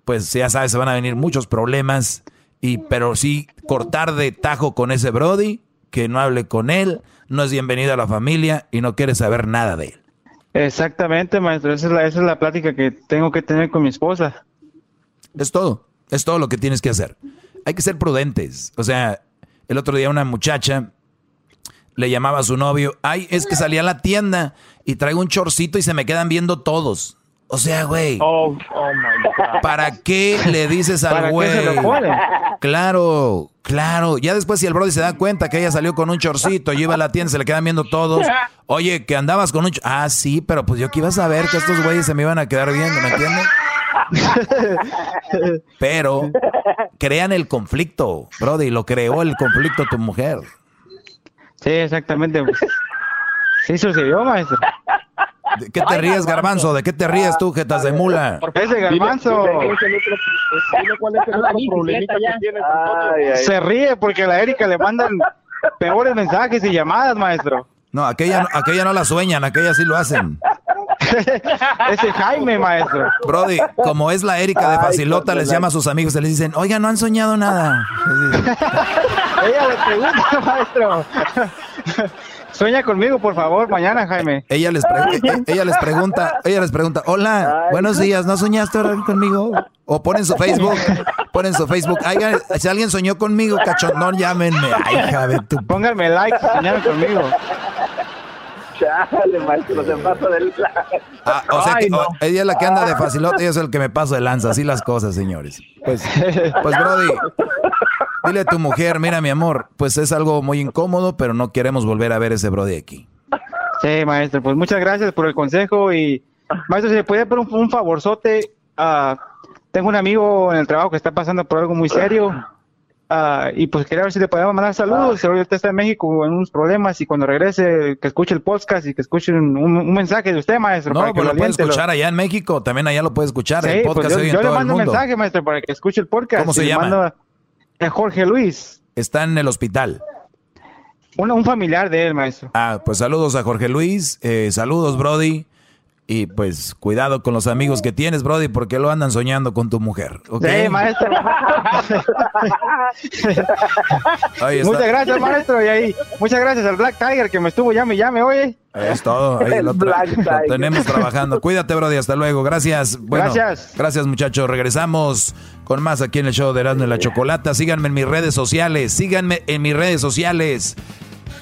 pues ya sabes, se van a venir muchos problemas. Y, pero sí, cortar de tajo con ese Brody, que no hable con él, no es bienvenido a la familia y no quiere saber nada de él. Exactamente, maestro. Esa es la, esa es la plática que tengo que tener con mi esposa. Es todo. Es todo lo que tienes que hacer. Hay que ser prudentes. O sea, el otro día una muchacha le llamaba a su novio, ay, es que salí a la tienda y traigo un chorcito y se me quedan viendo todos. O sea, güey. Oh, oh my God. ¿Para qué le dices al ¿Para qué güey? se lo pone? Claro, claro. Ya después si el brody se da cuenta que ella salió con un chorcito y iba a la tienda, se le quedan viendo todos. Oye, que andabas con un... Ah, sí, pero pues yo que iba a saber que estos güeyes se me iban a quedar viendo, ¿me entiendes? Pero crean el conflicto, brody. Lo creó el conflicto tu mujer. Sí, exactamente. Sí sucedió, maestro. ¿De qué te ríes, garbanzo? ¿De qué te ríes tú, jetas de mula? Ese garbanzo. Cuál es el otro problemita que tienes, Antonio. Se ríe porque a la Erika le mandan peores mensajes y llamadas, maestro. No, aquella, aquella no la sueñan, aquella sí lo hacen. Ese Jaime, maestro. Brody, como es la Erika de Facilota, les llama a sus amigos y les dicen, oiga, no han soñado nada. Ella le pregunta, maestro. Sueña conmigo, por favor, mañana, Jaime. Ella les, pre- e- ella les pregunta, ella les pregunta, hola, buenos días, ¿no soñaste ahora conmigo? O ponen su Facebook, ponen su Facebook, "Oigan, si alguien soñó conmigo, cachondón, llámenme. Ay, hija de tu... Pónganme like si soñaron conmigo. Chale, maestro, se pasa del... Ah, o sea, Ay, que, no. o- ella es la que anda de facilota y yo soy el que me paso de lanza, así las cosas, señores. Pues, pues Brody, dile a tu mujer, mira mi amor, pues es algo muy incómodo, pero no queremos volver a ver ese Brody aquí. Sí, maestro, pues muchas gracias por el consejo y maestro, si le puede pedir un, un favorzote, ah, tengo un amigo en el trabajo que está pasando por algo muy serio ah, y pues quería ver si le podemos mandar saludos, ahorita está en México en unos problemas y cuando regrese que escuche el podcast y que escuche un, mensaje de usted, maestro. para No, que pues lo puede aliente, escuchar allá en México, también allá lo puede escuchar, Sí, el pues podcast yo, se en le el mando un mensaje, maestro, para que escuche el podcast. ¿Cómo se llama? Jorge Luis, Está en el hospital. un, un familiar de él, maestro. Ah, pues saludos a Jorge Luis, eh, saludos Brody, y pues cuidado con los amigos que tienes, Brody, porque lo andan soñando con tu mujer, ¿ok? Sí, maestro. Muchas gracias, maestro. Y ahí, muchas gracias al Black Tiger que me estuvo llame y llame, oye. Ahí es todo, ahí lo, tra- lo tenemos trabajando. Cuídate, Brody, hasta luego. Gracias. Bueno, Gracias. Gracias, muchachos. Regresamos con más aquí en el show de Erasmo y la Chocolata. Síganme en mis redes sociales. Síganme en mis redes sociales.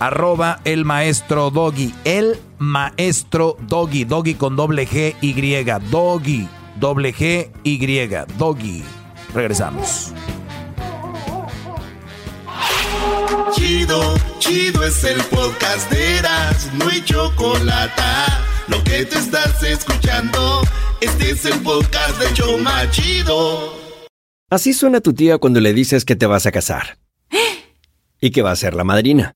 Arroba el maestro Doggy. El maestro Doggy. Doggy con doble G Y. Doggy. Doble G Y. Doggy. Regresamos. Chido, chido es el podcast de Eras, no hay chocolate. Lo que te estás escuchando, este es el podcast de Choma Chido. Así suena tu tía cuando le dices que te vas a casar. Y que va a ser la madrina.